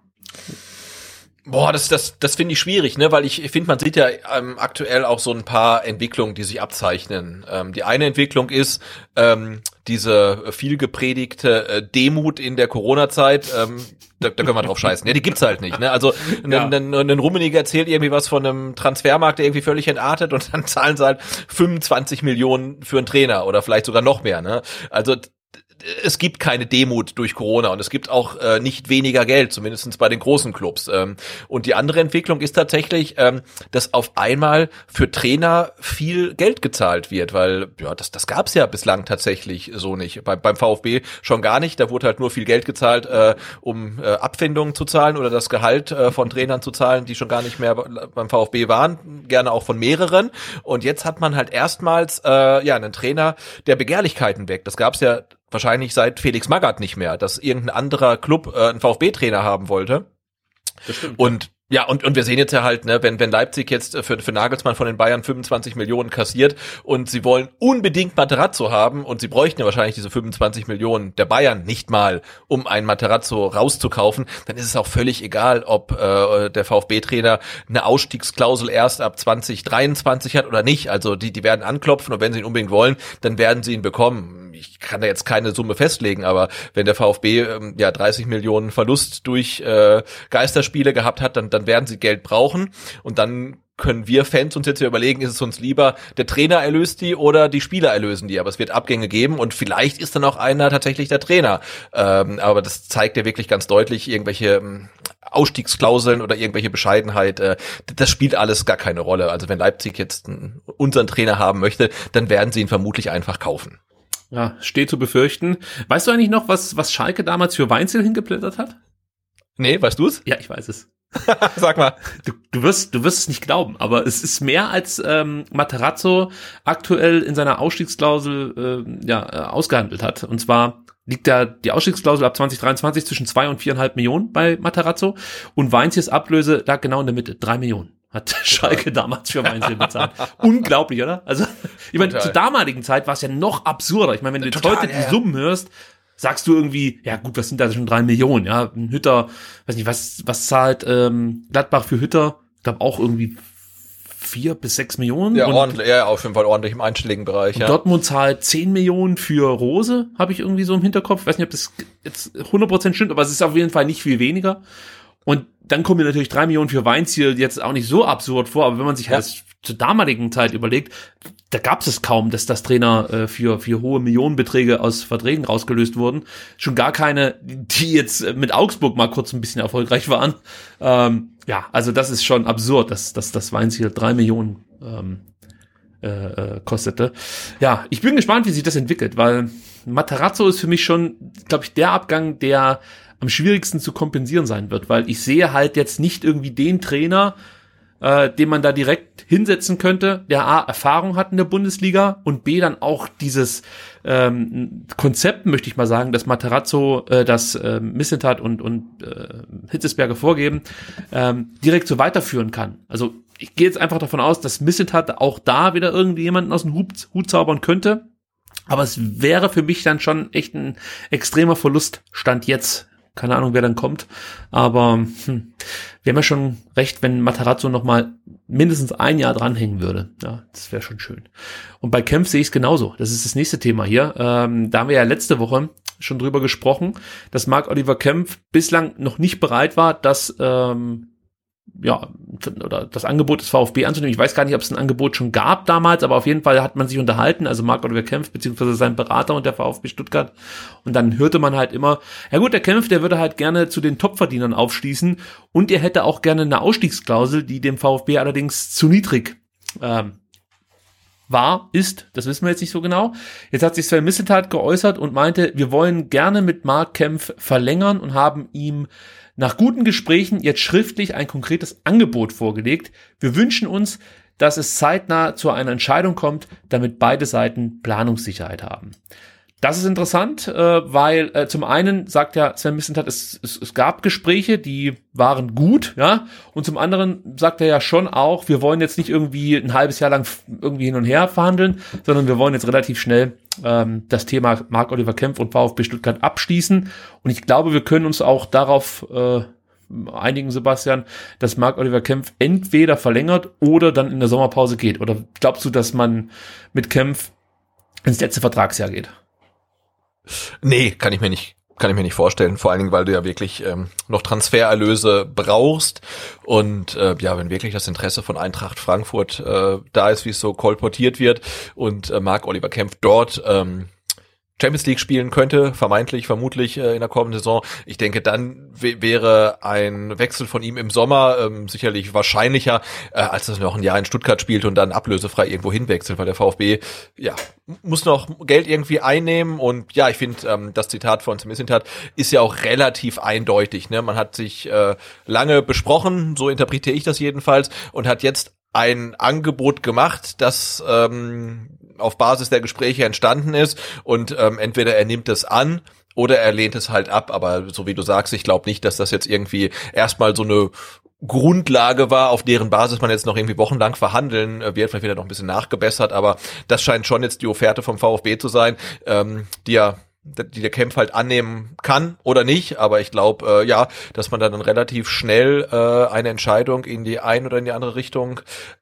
Boah, das, das, das finde ich schwierig, ne, weil ich finde, man sieht ja ähm, aktuell auch so ein paar Entwicklungen, die sich abzeichnen. Ähm, die eine Entwicklung ist ähm, diese viel gepredigte äh, Demut in der Corona-Zeit. Ähm, da, da können wir drauf scheißen. Ja, die gibt's halt nicht. Ne? Also ein, Ja. Rummeniger erzählt irgendwie was von einem Transfermarkt, der irgendwie völlig entartet und dann zahlen sie halt 25 Millionen für einen Trainer oder vielleicht sogar noch mehr. Ne? Also es gibt keine Demut durch Corona und es gibt auch äh, nicht weniger Geld, zumindestens bei den großen Clubs. Ähm, und die andere Entwicklung ist tatsächlich, ähm, dass auf einmal für Trainer viel Geld gezahlt wird, weil ja, das, das gab es ja bislang tatsächlich so nicht. Bei, beim VfB schon gar nicht. Da wurde halt nur viel Geld gezahlt, äh, um äh, Abfindungen zu zahlen oder das Gehalt äh, von Trainern zu zahlen, die schon gar nicht mehr beim VfB waren, gerne auch von mehreren. Und jetzt hat man halt erstmals äh, ja einen Trainer, der Begehrlichkeiten weckt. Das gab es ja wahrscheinlich seit Felix Magath nicht mehr, dass irgendein anderer Club äh, einen VfB-Trainer haben wollte. Das stimmt. Und ja, und, und wir sehen jetzt ja halt, ne, wenn, wenn Leipzig jetzt für, für Nagelsmann von den Bayern 25 Millionen kassiert und sie wollen unbedingt Materazzo haben und sie bräuchten ja wahrscheinlich diese 25 Millionen der Bayern nicht mal, um einen Materazzo rauszukaufen, dann ist es auch völlig egal, ob äh, der VfB-Trainer eine Ausstiegsklausel erst ab 2023 hat oder nicht. Also die, die werden anklopfen und wenn sie ihn unbedingt wollen, dann werden sie ihn bekommen ich kann da jetzt keine Summe festlegen, aber wenn der VfB ähm, ja 30 Millionen Verlust durch äh, Geisterspiele gehabt hat, dann, dann werden sie Geld brauchen und dann können wir Fans uns jetzt überlegen, ist es uns lieber, der Trainer erlöst die oder die Spieler erlösen die. Aber es wird Abgänge geben und vielleicht ist dann auch einer tatsächlich der Trainer. Ähm, aber das zeigt ja wirklich ganz deutlich irgendwelche ähm, Ausstiegsklauseln oder irgendwelche Bescheidenheit. Äh, das spielt alles gar keine Rolle. Also wenn Leipzig jetzt unseren Trainer haben möchte, dann werden sie ihn vermutlich einfach kaufen. Ja, steht zu befürchten. Weißt du eigentlich noch, was, was Schalke damals für Weinzel hingeblättert hat? Nee, weißt du es? Ja, ich weiß es. Sag mal. Du, du, wirst, du wirst es nicht glauben, aber es ist mehr als ähm, Materazzo aktuell in seiner Ausstiegsklausel äh, ja, äh, ausgehandelt hat. Und zwar liegt da die Ausstiegsklausel ab 2023 zwischen zwei und viereinhalb Millionen bei Materazzo und Weinziers Ablöse lag genau in der Mitte, drei Millionen hat Schalke damals für Weinzel bezahlt. Unglaublich, oder? Also, ich meine, zur damaligen Zeit war es ja noch absurder. Ich meine, wenn du jetzt heute ja, die Summen hörst, sagst du irgendwie, ja gut, was sind da schon drei Millionen? Ja, ein Hütter, weiß nicht, was, was zahlt ähm, Gladbach für Hütter? Ich glaube auch irgendwie vier bis sechs Millionen. Ja, und, ordentlich, ja, auf jeden Fall ordentlich im einstelligen Bereich. Ja. Dortmund zahlt zehn Millionen für Rose, habe ich irgendwie so im Hinterkopf. Ich weiß nicht, ob das jetzt 100% stimmt, aber es ist auf jeden Fall nicht viel weniger. Und dann kommen mir natürlich drei Millionen für Weinziel jetzt auch nicht so absurd vor, aber wenn man sich ja. halt zur damaligen Zeit überlegt, da gab es kaum, dass das Trainer äh, für, für hohe Millionenbeträge aus Verträgen rausgelöst wurden. Schon gar keine, die jetzt mit Augsburg mal kurz ein bisschen erfolgreich waren. Ähm, ja, also das ist schon absurd, dass, dass das Weinziel drei Millionen ähm, äh, äh, kostete. Ja, ich bin gespannt, wie sich das entwickelt, weil Matarazzo ist für mich schon, glaube ich, der Abgang, der am schwierigsten zu kompensieren sein wird, weil ich sehe halt jetzt nicht irgendwie den Trainer, äh, den man da direkt hinsetzen könnte, der A, Erfahrung hat in der Bundesliga und B, dann auch dieses ähm, Konzept, möchte ich mal sagen, das Materazzo, äh, das äh, Missentat und, und äh, Hitzesberger vorgeben, ähm, direkt so weiterführen kann. Also ich gehe jetzt einfach davon aus, dass Missentat auch da wieder irgendwie jemanden aus dem Hut, Hut zaubern könnte. Aber es wäre für mich dann schon echt ein extremer Verlust, Stand jetzt, keine Ahnung, wer dann kommt. Aber hm, wäre mir schon recht, wenn Matarazzo noch mal mindestens ein Jahr dranhängen würde. Ja, das wäre schon schön. Und bei Kempf sehe ich es genauso. Das ist das nächste Thema hier. Ähm, da haben wir ja letzte Woche schon drüber gesprochen, dass Mark Oliver Kempf bislang noch nicht bereit war, das ähm, ja, oder das Angebot des VfB anzunehmen. Ich weiß gar nicht, ob es ein Angebot schon gab damals, aber auf jeden Fall hat man sich unterhalten, also Marc Oliver Kempf, beziehungsweise sein Berater und der VfB Stuttgart. Und dann hörte man halt immer, ja gut, der Kempf, der würde halt gerne zu den Topverdienern aufschließen und er hätte auch gerne eine Ausstiegsklausel, die dem VfB allerdings zu niedrig ähm, war, ist, das wissen wir jetzt nicht so genau. Jetzt hat sich Sven Misseltat geäußert und meinte, wir wollen gerne mit Marc Kempf verlängern und haben ihm nach guten Gesprächen jetzt schriftlich ein konkretes Angebot vorgelegt. Wir wünschen uns, dass es zeitnah zu einer Entscheidung kommt, damit beide Seiten Planungssicherheit haben. Das ist interessant, äh, weil äh, zum einen sagt ja Sven Missentat, es, es, es gab Gespräche, die waren gut, ja, und zum anderen sagt er ja schon auch, wir wollen jetzt nicht irgendwie ein halbes Jahr lang irgendwie hin und her verhandeln, sondern wir wollen jetzt relativ schnell ähm, das Thema Marc-Oliver Kempf und VfB Stuttgart abschließen. Und ich glaube, wir können uns auch darauf äh, einigen, Sebastian, dass Marc-Oliver Kempf entweder verlängert oder dann in der Sommerpause geht. Oder glaubst du, dass man mit Kempf ins letzte Vertragsjahr geht? Nee, kann ich mir nicht kann ich mir nicht vorstellen. Vor allen Dingen, weil du ja wirklich ähm, noch Transfererlöse brauchst. Und äh, ja, wenn wirklich das Interesse von Eintracht Frankfurt äh, da ist, wie es so kolportiert wird, und äh, Marc Oliver Kempf dort ähm, Champions League spielen könnte, vermeintlich, vermutlich äh, in der kommenden Saison. Ich denke, dann wäre ein Wechsel von ihm im Sommer ähm, sicherlich wahrscheinlicher, äh, als dass er noch ein Jahr in Stuttgart spielt und dann ablösefrei irgendwo hinwechselt, weil der VfB ja muss noch Geld irgendwie einnehmen und ja, ich finde, ähm, das Zitat von Semissintat ist ja auch relativ eindeutig. Ne? Man hat sich äh, lange besprochen, so interpretiere ich das jedenfalls, und hat jetzt ein Angebot gemacht, das ähm, auf Basis der Gespräche entstanden ist und ähm, entweder er nimmt es an oder er lehnt es halt ab. Aber so wie du sagst, ich glaube nicht, dass das jetzt irgendwie erstmal so eine Grundlage war, auf deren Basis man jetzt noch irgendwie wochenlang verhandeln äh, wird, vielleicht wieder noch ein bisschen nachgebessert, aber das scheint schon jetzt die Offerte vom VfB zu sein, ähm, die ja die der Kempf halt annehmen kann oder nicht, aber ich glaube, äh, ja, dass man dann relativ schnell äh, eine Entscheidung in die eine oder in die andere Richtung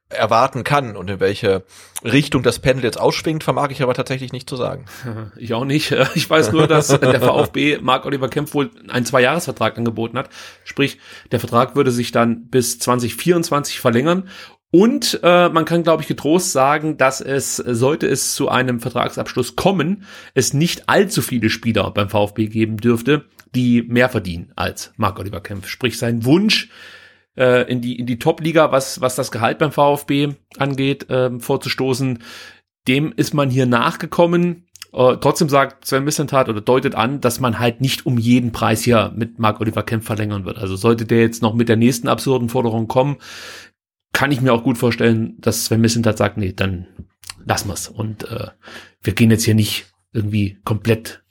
erwarten kann und in welche Richtung das Pendel jetzt ausschwingt, vermag ich aber tatsächlich nicht zu sagen. Ich auch nicht. Ich weiß nur, dass der VfB Marc Oliver Kempf wohl einen Zweijahresvertrag angeboten hat. Sprich, der Vertrag würde sich dann bis 2024 verlängern und äh, man kann, glaube ich, getrost sagen, dass es, sollte es zu einem Vertragsabschluss kommen, es nicht allzu viele Spieler beim VfB geben dürfte, die mehr verdienen als Marc Oliver Kempf. Sprich, sein Wunsch, äh, in die, in die Top-Liga, was, was das Gehalt beim VfB angeht, äh, vorzustoßen, dem ist man hier nachgekommen. Uh, trotzdem sagt Sven Missentat oder deutet an, dass man halt nicht um jeden Preis hier mit Marc Oliver Kempf verlängern wird. Also sollte der jetzt noch mit der nächsten absurden Forderung kommen, kann ich mir auch gut vorstellen, dass Sven Missentat sagt, nee, dann lassen wir's. Und äh, wir gehen jetzt hier nicht irgendwie komplett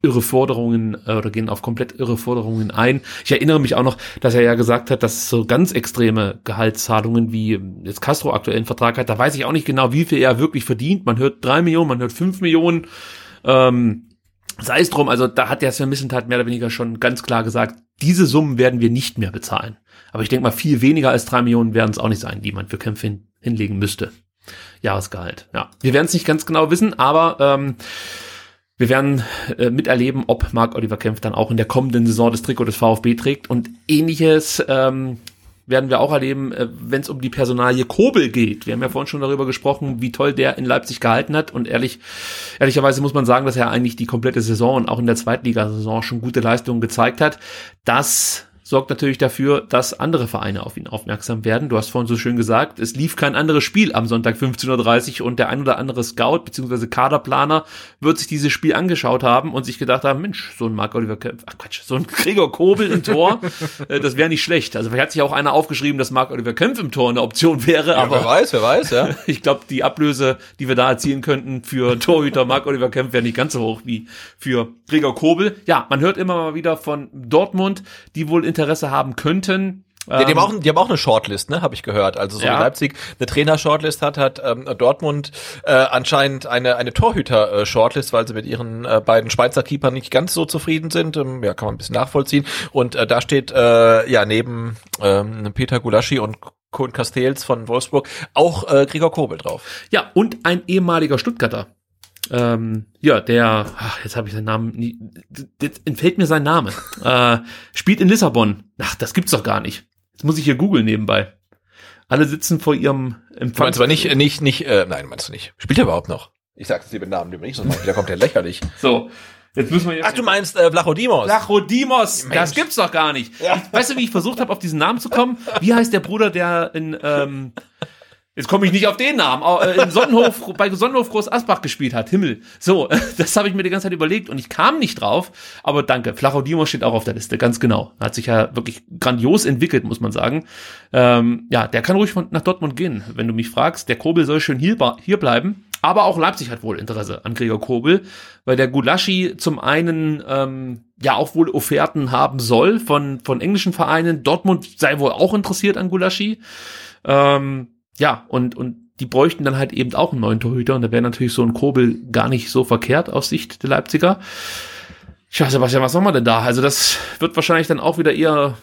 irre Forderungen äh, oder gehen auf komplett irre Forderungen ein. Ich erinnere mich auch noch, dass er ja gesagt hat, dass so ganz extreme Gehaltszahlungen wie jetzt Castro aktuellen Vertrag hat, da weiß ich auch nicht genau, wie viel er wirklich verdient. Man hört drei Millionen, man hört fünf Millionen. Ähm, sei es drum, also da hat der Sven Missentat mehr oder weniger schon ganz klar gesagt, diese Summen werden wir nicht mehr bezahlen. Aber ich denke mal, viel weniger als drei Millionen werden es auch nicht sein, die man für Kämpfe hin, hinlegen müsste. Jahresgehalt. Ja, wir werden es nicht ganz genau wissen, aber ähm, wir werden äh, miterleben, ob Marc Oliver Kempf dann auch in der kommenden Saison das Trikot des VfB trägt und ähnliches ähm, werden wir auch erleben, äh, wenn es um die Personalie Kobel geht. Wir haben ja vorhin schon darüber gesprochen, wie toll der in Leipzig gehalten hat und ehrlich, ehrlicherweise muss man sagen, dass er eigentlich die komplette Saison und auch in der Zweitligasaison schon gute Leistungen gezeigt hat. Das sorgt natürlich dafür, dass andere Vereine auf ihn aufmerksam werden. Du hast vorhin so schön gesagt, es lief kein anderes Spiel am Sonntag 15.30 Uhr und der ein oder andere Scout bzw. Kaderplaner wird sich dieses Spiel angeschaut haben und sich gedacht haben, Mensch, so ein Mark Oliver Kempf, ach Quatsch, so ein Gregor Kobel im Tor, äh, das wäre nicht schlecht. Also vielleicht hat sich auch einer aufgeschrieben, dass Mark Oliver Kempf im Tor eine Option wäre, ja, aber wer weiß, wer weiß, ja. ich glaube, die Ablöse, die wir da erzielen könnten für Torhüter Mark Oliver Kempf wäre nicht ganz so hoch wie für Gregor Kobel. Ja, man hört immer mal wieder von Dortmund, die wohl Interesse haben könnten. Ja, die, haben auch, die haben auch eine Shortlist, ne, habe ich gehört. Also so Ja. wie Leipzig eine Trainer-Shortlist hat, hat ähm, Dortmund äh, anscheinend eine eine Torhüter-Shortlist, weil sie mit ihren äh, beiden Schweizer Keepern nicht ganz so zufrieden sind. Ähm, ja, kann man ein bisschen nachvollziehen. Und äh, da steht äh, ja neben ähm, Peter Gulaschi und Kohn Castells von Wolfsburg auch äh, Gregor Kobel drauf. Ja, und ein ehemaliger Stuttgarter. Ähm, ja, der, ach, jetzt habe ich seinen Namen, nie, jetzt entfällt mir sein Name. Äh, spielt in Lissabon. Ach, das gibt's doch gar nicht. Jetzt muss ich hier googeln nebenbei. Alle sitzen vor ihrem Du Empfang. meinst aber nicht, nicht, nicht, äh, nein, meinst du nicht. Spielt er überhaupt noch? Ich sag's dir mit Namen lieber nicht, sonst wieder kommt der lächerlich. So, jetzt müssen wir jetzt. Ach, du meinst äh, Vlachodimos? Lachodimos, das Mensch. gibt's doch gar nicht. Ich, weißt du, wie ich versucht habe, auf diesen Namen zu kommen? Wie heißt der Bruder, der in, ähm, jetzt komme ich nicht auf den Namen, äh, in Sonnenhof, bei Sonnenhof Groß Asbach gespielt hat, Himmel. So, das habe ich mir die ganze Zeit überlegt und ich kam nicht drauf, aber danke, Flachodimos steht auch auf der Liste, ganz genau. Hat sich ja wirklich grandios entwickelt, muss man sagen. Ähm, ja, der kann ruhig nach Dortmund gehen, wenn du mich fragst. Der Kobel soll schön hier, hier bleiben. Aber auch Leipzig hat wohl Interesse an Gregor Kobel, weil der Gulaschi zum einen ähm, ja auch wohl Offerten haben soll von, von englischen Vereinen. Dortmund sei wohl auch interessiert an Gulaschi. Ähm, ja, und, und die bräuchten dann halt eben auch einen neuen Torhüter und da wäre natürlich so ein Kobel gar nicht so verkehrt aus Sicht der Leipziger. Tja, Sebastian, was machen wir denn da? Also das wird wahrscheinlich dann auch wieder eher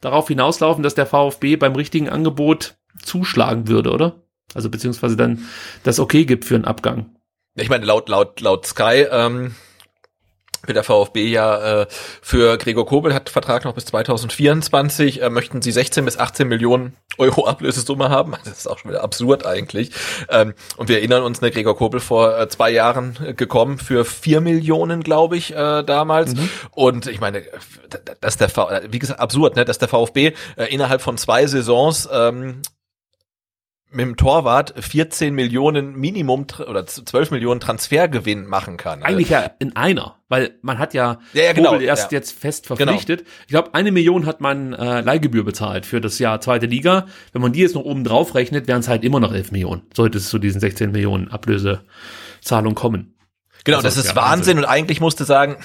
darauf hinauslaufen, dass der VfB beim richtigen Angebot zuschlagen würde, oder? Also beziehungsweise dann das Okay gibt für einen Abgang. Ich meine, laut, laut, laut Sky ähm, will der VfB ja äh, für Gregor Kobel hat Vertrag noch bis 2024, äh, möchten sie 16 bis 18 Millionen Euro Ablösesumme haben. Das ist auch schon wieder absurd eigentlich. Ähm, und wir erinnern uns, ne, Gregor Kobel vor äh, zwei Jahren äh, gekommen für 4 Millionen, glaube ich, äh, damals. Mhm. Und ich meine, dass der v wie gesagt, absurd, ne, dass der VfB äh, innerhalb von zwei Saisons ähm, mit dem Torwart 14 Millionen Minimum oder 12 Millionen Transfergewinn machen kann. Eigentlich ja in einer, weil man hat ja, ja, ja genau, erst ja. jetzt fest genau. verpflichtet. Genau. Ich glaube, eine Million hat man äh, Leihgebühr bezahlt für das Jahr zweite Liga. Wenn man die jetzt noch oben drauf rechnet, wären es halt immer noch 11 Millionen. Sollte es zu diesen 16 Millionen Ablösezahlung kommen. Genau, das, das ist Wahnsinn. Wahnsinn und eigentlich musste sagen,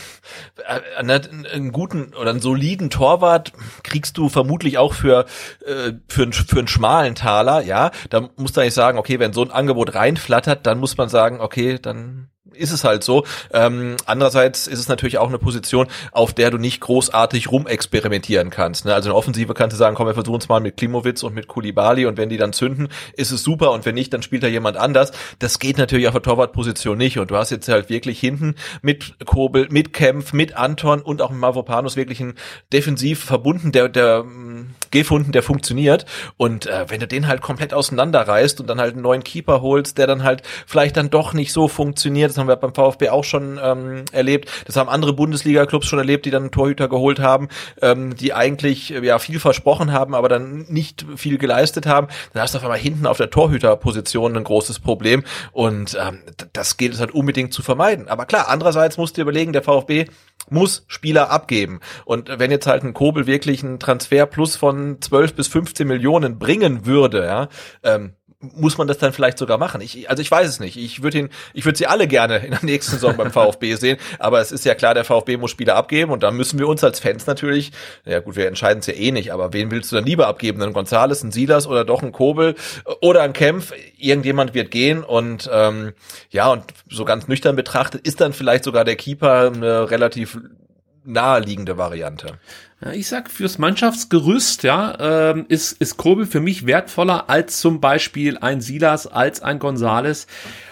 äh, ne, einen guten oder einen soliden Torwart kriegst du vermutlich auch für äh, für, einen, für einen schmalen Taler, ja. Da musst du eigentlich sagen, okay, wenn so ein Angebot reinflattert, dann muss man sagen, okay, dann ist es halt so. Ähm, andererseits ist es natürlich auch eine Position, auf der du nicht großartig rumexperimentieren kannst. Ne? Also eine Offensive kannst du sagen, komm, wir versuchen es mal mit Klimowitz und mit Kulibali und wenn die dann zünden, ist es super und wenn nicht, dann spielt da jemand anders. Das geht natürlich auf der Torwartposition nicht und du hast jetzt halt wirklich hinten mit Kobel, mit Kempf, mit Anton und auch mit Mavropanos wirklich einen defensiv verbunden, der, der gefunden, der funktioniert und äh, wenn du den halt komplett auseinanderreißt und dann halt einen neuen Keeper holst, der dann halt vielleicht dann doch nicht so funktioniert, haben wir beim VfB auch schon ähm, erlebt. Das haben andere Bundesliga-Clubs schon erlebt, die dann Torhüter geholt haben, ähm, die eigentlich äh, ja viel versprochen haben, aber dann nicht viel geleistet haben. Dann hast du auf einmal hinten auf der Torhüterposition ein großes Problem und ähm, das gilt es halt unbedingt zu vermeiden. Aber klar, andererseits musst du überlegen, der VfB muss Spieler abgeben. Und wenn jetzt halt ein Kobel wirklich einen Transfer plus von 12 bis 15 Millionen bringen würde, ja, ähm, muss man das dann vielleicht sogar machen? Ich, also ich weiß es nicht. Ich würde ihn, ich würde sie alle gerne in der nächsten Saison beim VfB sehen, aber es ist ja klar, der VfB muss Spieler abgeben und da müssen wir uns als Fans natürlich, ja gut, wir entscheiden es ja eh nicht, aber wen willst du dann lieber abgeben? Ein Gonzales, ein Silas oder doch ein Kobel oder ein Kempf? Irgendjemand wird gehen und ähm, ja, und so ganz nüchtern betrachtet ist dann vielleicht sogar der Keeper eine relativ naheliegende Variante. Ich sag, fürs Mannschaftsgerüst, ja, ähm, ist, ist Kobel für mich wertvoller als zum Beispiel ein Silas, als ein Gonzales.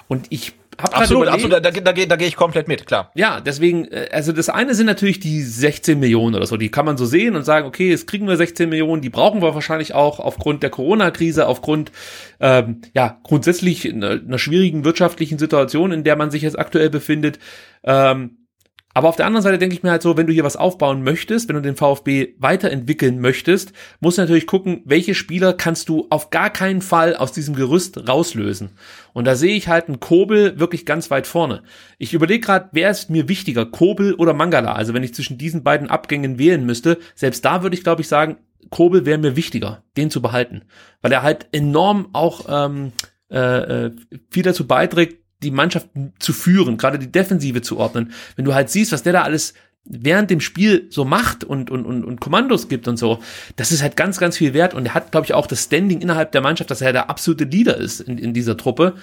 Und ich hab absolut, absolut, da, da, da, da gehe ich komplett mit, klar. Ja, deswegen, äh, also das eine sind natürlich die 16 Millionen oder so, die kann man so sehen und sagen, okay, jetzt kriegen wir 16 Millionen, die brauchen wir wahrscheinlich auch aufgrund der Corona-Krise, aufgrund, ähm, ja, grundsätzlich einer, einer schwierigen wirtschaftlichen Situation, in der man sich jetzt aktuell befindet. Ähm, aber auf der anderen Seite denke ich mir halt so, wenn du hier was aufbauen möchtest, wenn du den VfB weiterentwickeln möchtest, musst du natürlich gucken, welche Spieler kannst du auf gar keinen Fall aus diesem Gerüst rauslösen. Und da sehe ich halt einen Kobel wirklich ganz weit vorne. Ich überlege gerade, wer ist mir wichtiger, Kobel oder Mangala? Also wenn ich zwischen diesen beiden Abgängen wählen müsste, selbst da würde ich glaube ich sagen, Kobel wäre mir wichtiger, den zu behalten, weil er halt enorm auch ähm, äh, äh viel dazu beiträgt, die Mannschaft zu führen, gerade die Defensive zu ordnen. Wenn du halt siehst, was der da alles während dem Spiel so macht und, und, und, und Kommandos gibt und so, das ist halt ganz, ganz viel wert und er hat, glaube ich, auch das Standing innerhalb der Mannschaft, dass er der absolute Leader ist in, in dieser Truppe.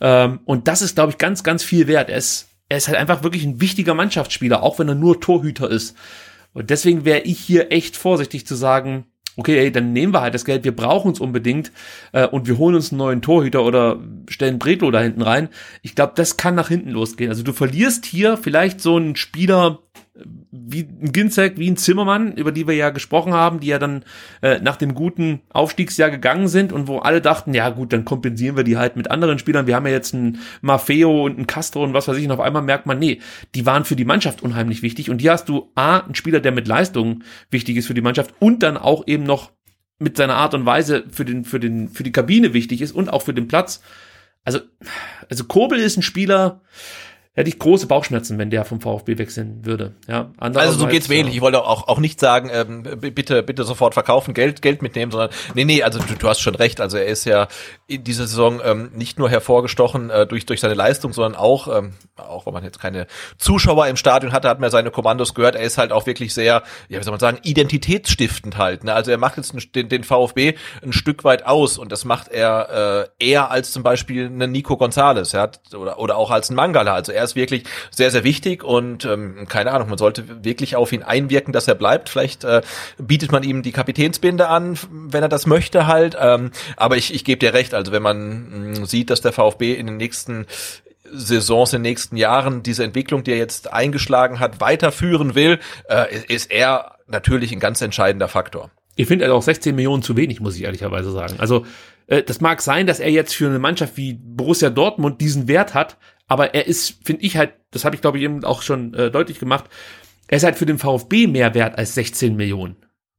Ähm, und das ist, glaube ich, ganz, ganz viel wert. Er ist, er ist halt einfach wirklich ein wichtiger Mannschaftsspieler, auch wenn er nur Torhüter ist. Und deswegen wäre ich hier echt vorsichtig zu sagen, okay, ey, dann nehmen wir halt das Geld, wir brauchen es unbedingt äh, und wir holen uns einen neuen Torhüter oder stellen Bretlo da hinten rein. Ich glaube, das kann nach hinten losgehen. Also du verlierst hier vielleicht so einen Spieler, wie ein Ginzek, wie ein Zimmermann, über die wir ja gesprochen haben, die ja dann äh, nach dem guten Aufstiegsjahr gegangen sind und wo alle dachten, ja gut, dann kompensieren wir die halt mit anderen Spielern. Wir haben ja jetzt einen Maffeo und einen Castro und was weiß ich, und auf einmal merkt man, nee, die waren für die Mannschaft unheimlich wichtig. Und hier hast du A, einen Spieler, der mit Leistung wichtig ist für die Mannschaft und dann auch eben noch mit seiner Art und Weise für den, für den, für die Kabine wichtig ist und auch für den Platz. Also, also Kobel ist ein Spieler, hätte ich große Bauchschmerzen, wenn der vom VfB wechseln würde. Ja, also so geht's mir ähnlich. Ich wollte auch, auch nicht sagen, ähm, bitte, bitte sofort verkaufen, Geld, Geld mitnehmen, sondern nee, nee, also du, du hast schon recht. Also er ist ja in dieser Saison ähm, nicht nur hervorgestochen äh, durch durch seine Leistung, sondern auch, ähm, auch wenn man jetzt keine Zuschauer im Stadion hatte, hat man seine Kommandos gehört. Er ist halt auch wirklich sehr, ja, wie soll man sagen, identitätsstiftend halt. Ne? Also er macht jetzt den, den VfB ein Stück weit aus und das macht er äh, eher als zum Beispiel einen Nico Gonzalez, ja, oder oder auch als ein Mangala. Also er ist wirklich sehr, sehr wichtig und ähm, keine Ahnung, man sollte wirklich auf ihn einwirken, dass er bleibt. Vielleicht äh, bietet man ihm die Kapitänsbinde an, wenn er das möchte halt. Ähm, aber ich, ich gebe dir recht, also wenn man mh, mm, sieht, dass der VfB in den nächsten Saisons in den nächsten Jahren diese Entwicklung, die er jetzt eingeschlagen hat, weiterführen will, äh, ist er natürlich ein ganz entscheidender Faktor. Ich finde auch 16 Millionen zu wenig, muss ich ehrlicherweise sagen. Also äh, das mag sein, dass er jetzt für eine Mannschaft wie Borussia Dortmund diesen Wert hat, aber er ist, finde ich halt, das habe ich glaube ich eben auch schon äh, deutlich gemacht, er ist halt für den VfB mehr wert als 16 Millionen.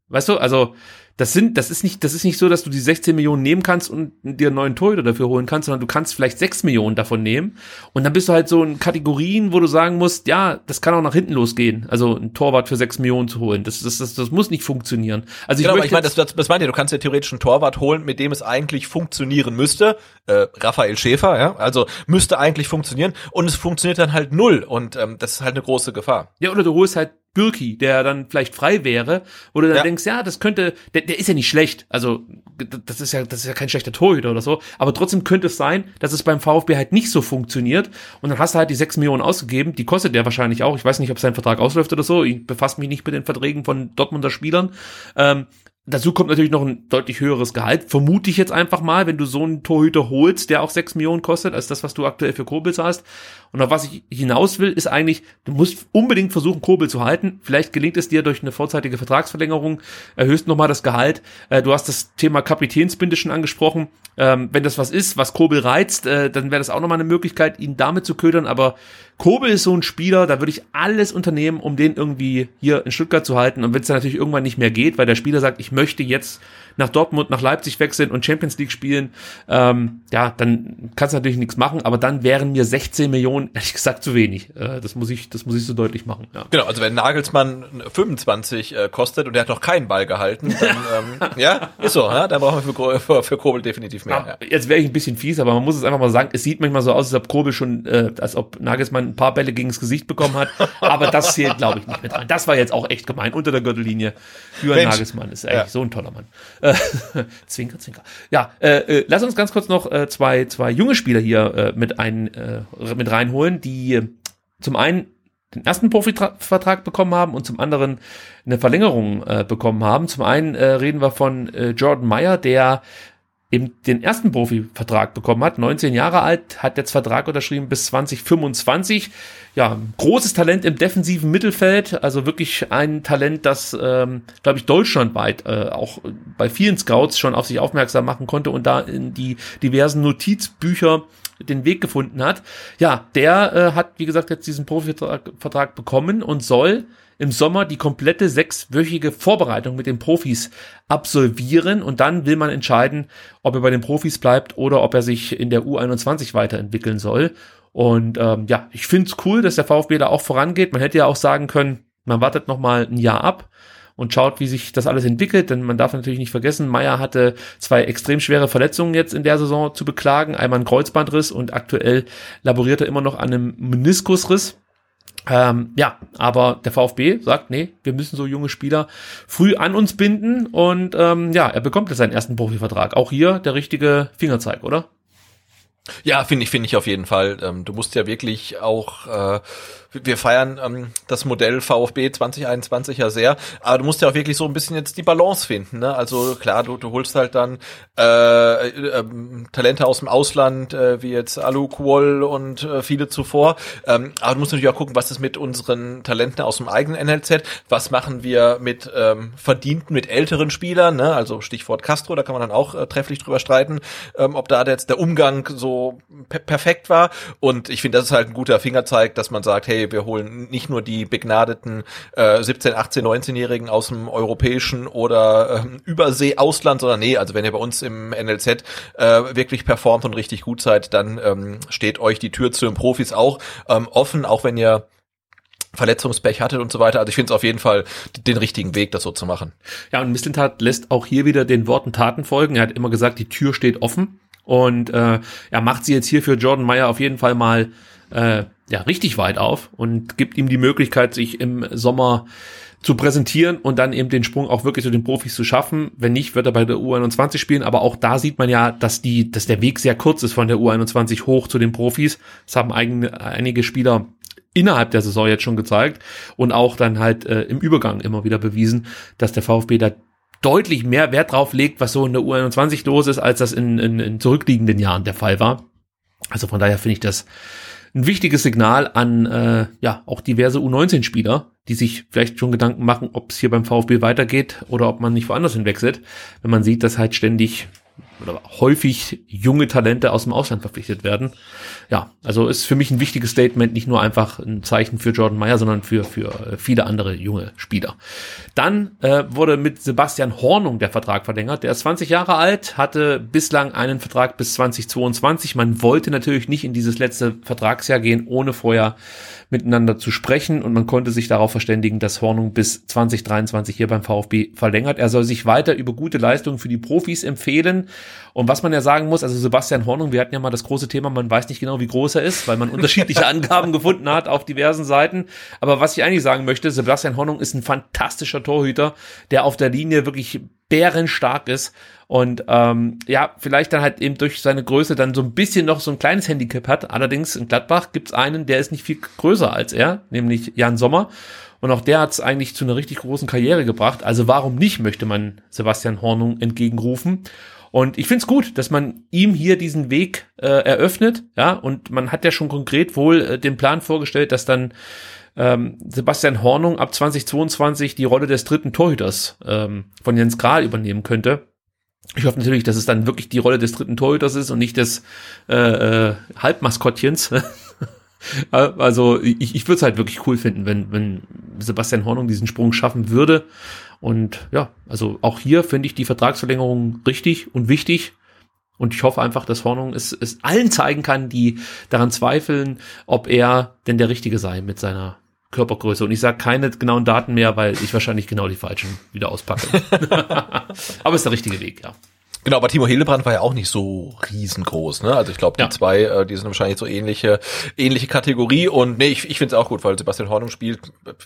Weißt du, also das sind, das ist nicht, das ist nicht so, dass du die 16 Millionen nehmen kannst und dir einen neuen Torhüter dafür holen kannst, sondern du kannst vielleicht 6 Millionen davon nehmen. Und dann bist du halt so in Kategorien, wo du sagen musst, ja, das kann auch nach hinten losgehen. Also ein Torwart für 6 Millionen zu holen. Das, das, das, das muss nicht funktionieren. Also genau, ich, aber ich meine, das, das, das meint ihr, du kannst ja theoretisch einen Torwart holen, mit dem es eigentlich funktionieren müsste. Äh, Raphael Schäfer, ja, also müsste eigentlich funktionieren und es funktioniert dann halt null und ähm, das ist halt eine große Gefahr. Ja, oder du holst halt Bürki, der dann vielleicht frei wäre, wo du dann Ja. denkst, ja, das könnte, der, der ist ja nicht schlecht, also das ist ja, das ist ja kein schlechter Torhüter oder so, aber trotzdem könnte es sein, dass es beim VfB halt nicht so funktioniert. Und dann hast du halt die 6 Millionen ausgegeben, die kostet der wahrscheinlich auch, ich weiß nicht, ob sein Vertrag ausläuft oder so, ich befasse mich nicht mit den Verträgen von Dortmunder Spielern, ähm, Dazu kommt natürlich noch ein deutlich höheres Gehalt. Vermute ich jetzt einfach mal, wenn du so einen Torhüter holst, der auch 6 Millionen kostet, als das, was du aktuell für Kobel zahlst. Und auf was ich hinaus will, ist eigentlich, du musst unbedingt versuchen, Kobel zu halten. Vielleicht gelingt es dir durch eine vorzeitige Vertragsverlängerung, erhöhst nochmal das Gehalt. Äh, du hast das Thema Kapitänsbinde schon angesprochen. Ähm, wenn das was ist, was Kobel reizt, äh, dann wäre das auch nochmal eine Möglichkeit, ihn damit zu ködern. Aber Kobel ist so ein Spieler, da würde ich alles unternehmen, um den irgendwie hier in Stuttgart zu halten. Und wenn es dann natürlich irgendwann nicht mehr geht, weil der Spieler sagt, ich möchte jetzt nach Dortmund, nach Leipzig wechseln und Champions League spielen, ähm, ja, dann kannst du natürlich nichts machen. Aber dann wären mir 16 Millionen, ehrlich gesagt, zu wenig. Äh, das muss ich, das muss ich so deutlich machen. Ja. Genau, also wenn Nagelsmann 25 äh, kostet und der hat noch keinen Ball gehalten, dann ähm, ja, ist so, ja? dann brauchen wir für, für, für Kobel definitiv mehr. Ja. Jetzt wäre ich ein bisschen fies, aber man muss es einfach mal sagen, es sieht manchmal so aus, als ob Kobel schon, äh, als ob Nagelsmann ein paar Bälle gegen das Gesicht bekommen hat. Aber das zählt, glaube ich, nicht mit rein. Das war jetzt auch echt gemein. Unter der Gürtellinie. Jürgen. Nagelsmann ist eigentlich Ja. so ein toller Mann. Äh, zwinker, zwinker. Ja, äh, äh, lass uns ganz kurz noch äh, zwei, zwei junge Spieler hier äh, mit, ein, äh, mit reinholen, die zum einen den ersten Profivertrag bekommen haben und zum anderen eine Verlängerung äh, bekommen haben. Zum einen äh, reden wir von äh, Jordan Meyer, der eben den ersten Profivertrag bekommen hat, 19 Jahre alt, hat jetzt Vertrag unterschrieben bis 2025. Ja, großes Talent im defensiven Mittelfeld, also wirklich ein Talent, das, ähm, glaube ich, deutschlandweit äh, auch bei vielen Scouts schon auf sich aufmerksam machen konnte und da in die diversen Notizbücher den Weg gefunden hat. Ja, der äh, hat, wie gesagt, jetzt diesen Profivertrag Vertrag bekommen und soll im Sommer die komplette sechswöchige Vorbereitung mit den Profis absolvieren und dann will man entscheiden, ob er bei den Profis bleibt oder ob er sich in der U21 weiterentwickeln soll. Und ähm, ja, ich finde es cool, dass der VfB da auch vorangeht. Man hätte ja auch sagen können, man wartet noch mal ein Jahr ab und schaut, wie sich das alles entwickelt, denn man darf natürlich nicht vergessen, Meier hatte zwei extrem schwere Verletzungen jetzt in der Saison zu beklagen, einmal ein Kreuzbandriss und aktuell laboriert er immer noch an einem Meniskusriss. Ähm, ja, aber der VfB sagt, nee, wir müssen so junge Spieler früh an uns binden und ähm, ja, er bekommt jetzt seinen ersten Profivertrag. Auch hier der richtige Fingerzeig, oder? Ja, finde ich, finde ich auf jeden Fall. Ähm, du musst ja wirklich auch, äh, wir feiern ähm, das Modell VfB 2021 ja sehr, aber du musst ja auch wirklich so ein bisschen jetzt die Balance finden. Ne? Also klar, du, du holst halt dann äh, ähm, Talente aus dem Ausland, äh, wie jetzt Alu Kuol und äh, viele zuvor. Ähm, aber du musst natürlich auch gucken, was ist mit unseren Talenten aus dem eigenen NLZ, was machen wir mit ähm, verdienten, mit älteren Spielern, ne? also Stichwort Castro, da kann man dann auch äh, trefflich drüber streiten, ähm, ob da jetzt der Umgang so per perfekt war. Und ich finde, das ist halt ein guter Fingerzeig, dass man sagt, hey, wir holen nicht nur die begnadeten äh, 17, 18, 19-Jährigen aus dem europäischen oder ähm, Übersee-Ausland, sondern nee, also wenn ihr bei uns im NLZ äh, wirklich performt und richtig gut seid, dann ähm, steht euch die Tür zu den Profis auch ähm, offen, auch wenn ihr Verletzungspech hattet und so weiter. Also ich finde es auf jeden Fall den richtigen Weg, das so zu machen. Ja, und Mislintat lässt auch hier wieder den Worten Taten folgen. Er hat immer gesagt, die Tür steht offen. Und äh, er macht sie jetzt hier für Jordan Meyer auf jeden Fall mal äh, ja richtig weit auf und gibt ihm die Möglichkeit, sich im Sommer zu präsentieren und dann eben den Sprung auch wirklich zu den Profis zu schaffen. Wenn nicht, wird er bei der U21 spielen. Aber auch da sieht man ja, dass die, dass der Weg sehr kurz ist von der U21 hoch zu den Profis. Das haben eigene, einige Spieler innerhalb der Saison jetzt schon gezeigt und auch dann halt äh, im Übergang immer wieder bewiesen, dass der VfB da deutlich mehr Wert drauf legt, was so in der U21 los ist, als das in, in, in zurückliegenden Jahren der Fall war. Also von daher finde ich das ein wichtiges Signal an äh, ja auch diverse U19-Spieler, die sich vielleicht schon Gedanken machen, ob es hier beim VfB weitergeht oder ob man nicht woanders hinwechselt, wenn man sieht, dass halt ständig oder häufig junge Talente aus dem Ausland verpflichtet werden. Ja, also ist für mich ein wichtiges Statement, nicht nur einfach ein Zeichen für Jordan Meyer, sondern für, für äh, viele andere junge Spieler. Dann äh, wurde mit Sebastian Hornung der Vertrag verlängert. Der ist 20 Jahre alt, hatte bislang einen Vertrag bis 2022. Man wollte natürlich nicht in dieses letzte Vertragsjahr gehen, ohne vorher miteinander zu sprechen und man konnte sich darauf verständigen, dass Hornung bis 2023 hier beim VfB verlängert. Er soll sich weiter über gute Leistungen für die Profis empfehlen. Und was man ja sagen muss, also Sebastian Hornung, wir hatten ja mal das große Thema, man weiß nicht genau, wie groß er ist, weil man unterschiedliche Angaben gefunden hat auf diversen Seiten. Aber was ich eigentlich sagen möchte, Sebastian Hornung ist ein fantastischer Torhüter, der auf der Linie wirklich bärenstark ist und ähm, ja, vielleicht dann halt eben durch seine Größe dann so ein bisschen noch so ein kleines Handicap hat. Allerdings in Gladbach gibt's einen, der ist nicht viel größer als er, nämlich Jan Sommer. Und auch der hat es eigentlich zu einer richtig großen Karriere gebracht. Also warum nicht, möchte man Sebastian Hornung entgegenrufen. Und ich finde es gut, dass man ihm hier diesen Weg äh, eröffnet. Ja, und man hat ja schon konkret wohl äh, den Plan vorgestellt, dass dann ähm, Sebastian Hornung ab 2022 die Rolle des dritten Torhüters ähm, von Jens Grahl übernehmen könnte. Ich hoffe natürlich, dass es dann wirklich die Rolle des dritten Torhüters ist und nicht des äh, äh, Halbmaskottchens. also ich, ich würde es halt wirklich cool finden, wenn, wenn Sebastian Hornung diesen Sprung schaffen würde. Und ja, also auch hier finde ich die Vertragsverlängerung richtig und wichtig. Und ich hoffe einfach, dass Hornung es, es allen zeigen kann, die daran zweifeln, ob er denn der Richtige sei mit seiner Körpergröße. Und ich sage keine genauen Daten mehr, weil ich wahrscheinlich genau die falschen wieder auspacke. Aber ist der richtige Weg, ja. Genau, aber Timo Hildebrand war ja auch nicht so riesengroß, ne? Also ich glaube, die ja. zwei, äh, die sind wahrscheinlich so ähnliche, ähnliche Kategorie und nee, ich, ich finde es auch gut, weil Sebastian Hornung spielt,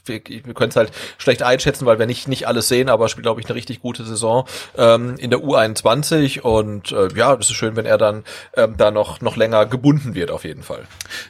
wir, wir können es halt schlecht einschätzen, weil wir nicht, nicht alles sehen, aber spielt, glaube ich, eine richtig gute Saison ähm, in der U21 und äh, ja, das ist schön, wenn er dann ähm, da noch, noch länger gebunden wird, auf jeden Fall.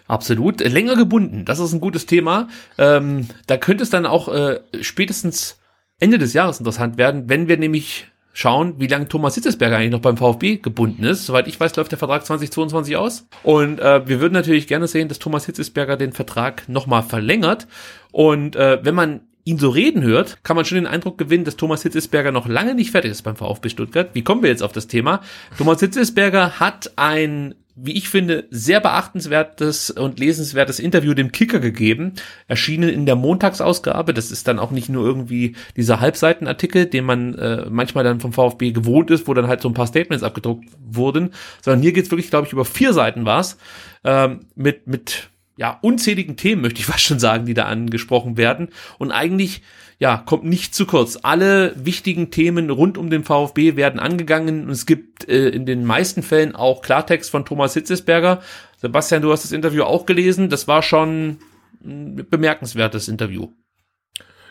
Absolut, länger gebunden, das ist ein gutes Thema. Ähm, da könnte es dann auch äh, spätestens Ende des Jahres interessant werden, wenn wir nämlich schauen, wie lange Thomas Hitzesberger eigentlich noch beim VfB gebunden ist. Soweit ich weiß, läuft der Vertrag 2022 aus. Und äh, wir würden natürlich gerne sehen, dass Thomas Hitzesberger den Vertrag nochmal verlängert. Und äh, wenn man ihn so reden hört, kann man schon den Eindruck gewinnen, dass Thomas Hitzesberger noch lange nicht fertig ist beim VfB Stuttgart. Wie kommen wir jetzt auf das Thema? Thomas Hitzesberger hat ein wie ich finde, sehr beachtenswertes und lesenswertes Interview dem Kicker gegeben, erschienen in der Montagsausgabe. Das ist dann auch nicht nur irgendwie dieser Halbseitenartikel, den man äh, manchmal dann vom VfB gewohnt ist, wo dann halt so ein paar Statements abgedruckt wurden, sondern hier geht's wirklich, glaube ich, über vier Seiten war's. Ähm, mit mit ja unzähligen Themen möchte ich fast schon sagen, die da angesprochen werden. Und eigentlich ja, kommt nicht zu kurz. Alle wichtigen Themen rund um den VfB werden angegangen und es gibt äh, in den meisten Fällen auch Klartext von Thomas Hitzesberger. Sebastian, du hast das Interview auch gelesen. Das war schon ein bemerkenswertes Interview.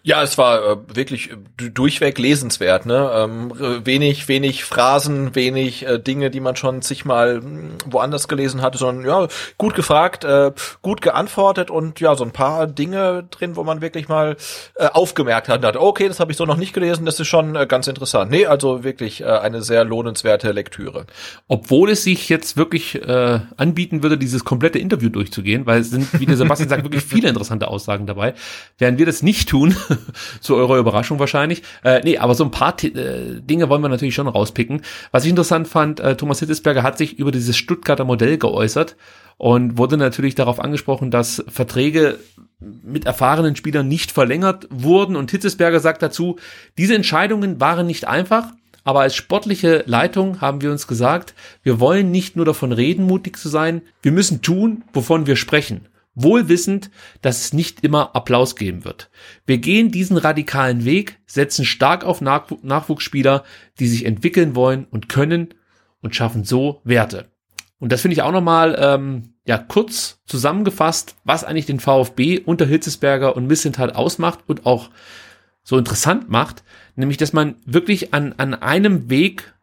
Ja, es war äh, wirklich äh, durchweg lesenswert, ne? Ähm, wenig, wenig Phrasen, wenig äh, Dinge, die man schon sich mal hm, woanders gelesen hatte, sondern ja, gut gefragt, äh, gut geantwortet und ja, so ein paar Dinge drin, wo man wirklich mal äh, aufgemerkt hat, hat okay, das habe ich so noch nicht gelesen, das ist schon äh, ganz interessant. Nee, also wirklich äh, eine sehr lohnenswerte Lektüre. Obwohl es sich jetzt wirklich äh, anbieten würde, dieses komplette Interview durchzugehen, weil es sind, wie der Sebastian sagt, wirklich viele interessante Aussagen dabei. Während wir das nicht tun, zu eurer Überraschung wahrscheinlich. Äh, nee, aber so ein paar äh, Dinge wollen wir natürlich schon rauspicken. Was ich interessant fand, äh, Thomas Hittesberger hat sich über dieses Stuttgarter Modell geäußert und wurde natürlich darauf angesprochen, dass Verträge mit erfahrenen Spielern nicht verlängert wurden. Und Hitzesberger sagt dazu, diese Entscheidungen waren nicht einfach, aber als sportliche Leitung haben wir uns gesagt, wir wollen nicht nur davon reden, mutig zu sein, wir müssen tun, wovon wir sprechen wohl wissend, dass es nicht immer Applaus geben wird. Wir gehen diesen radikalen Weg, setzen stark auf Nachwuchsspieler, die sich entwickeln wollen und können und schaffen so Werte. Und das finde ich auch nochmal ähm, ja, kurz zusammengefasst, was eigentlich den VfB unter Hitzesberger und Missenthal ausmacht und auch so interessant macht, nämlich dass man wirklich an, an einem Weg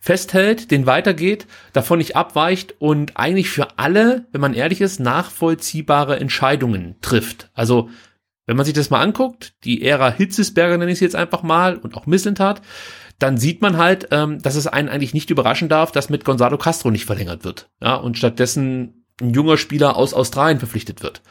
festhält, den weitergeht, davon nicht abweicht und eigentlich für alle, wenn man ehrlich ist, nachvollziehbare Entscheidungen trifft. Also, wenn man sich das mal anguckt, die Ära Hitzesberger nenne ich es jetzt einfach mal und auch Missentat, dann sieht man halt, ähm, dass es einen eigentlich nicht überraschen darf, dass mit Gonzalo Castro nicht verlängert wird. Ja, und stattdessen ein junger Spieler aus Australien verpflichtet wird.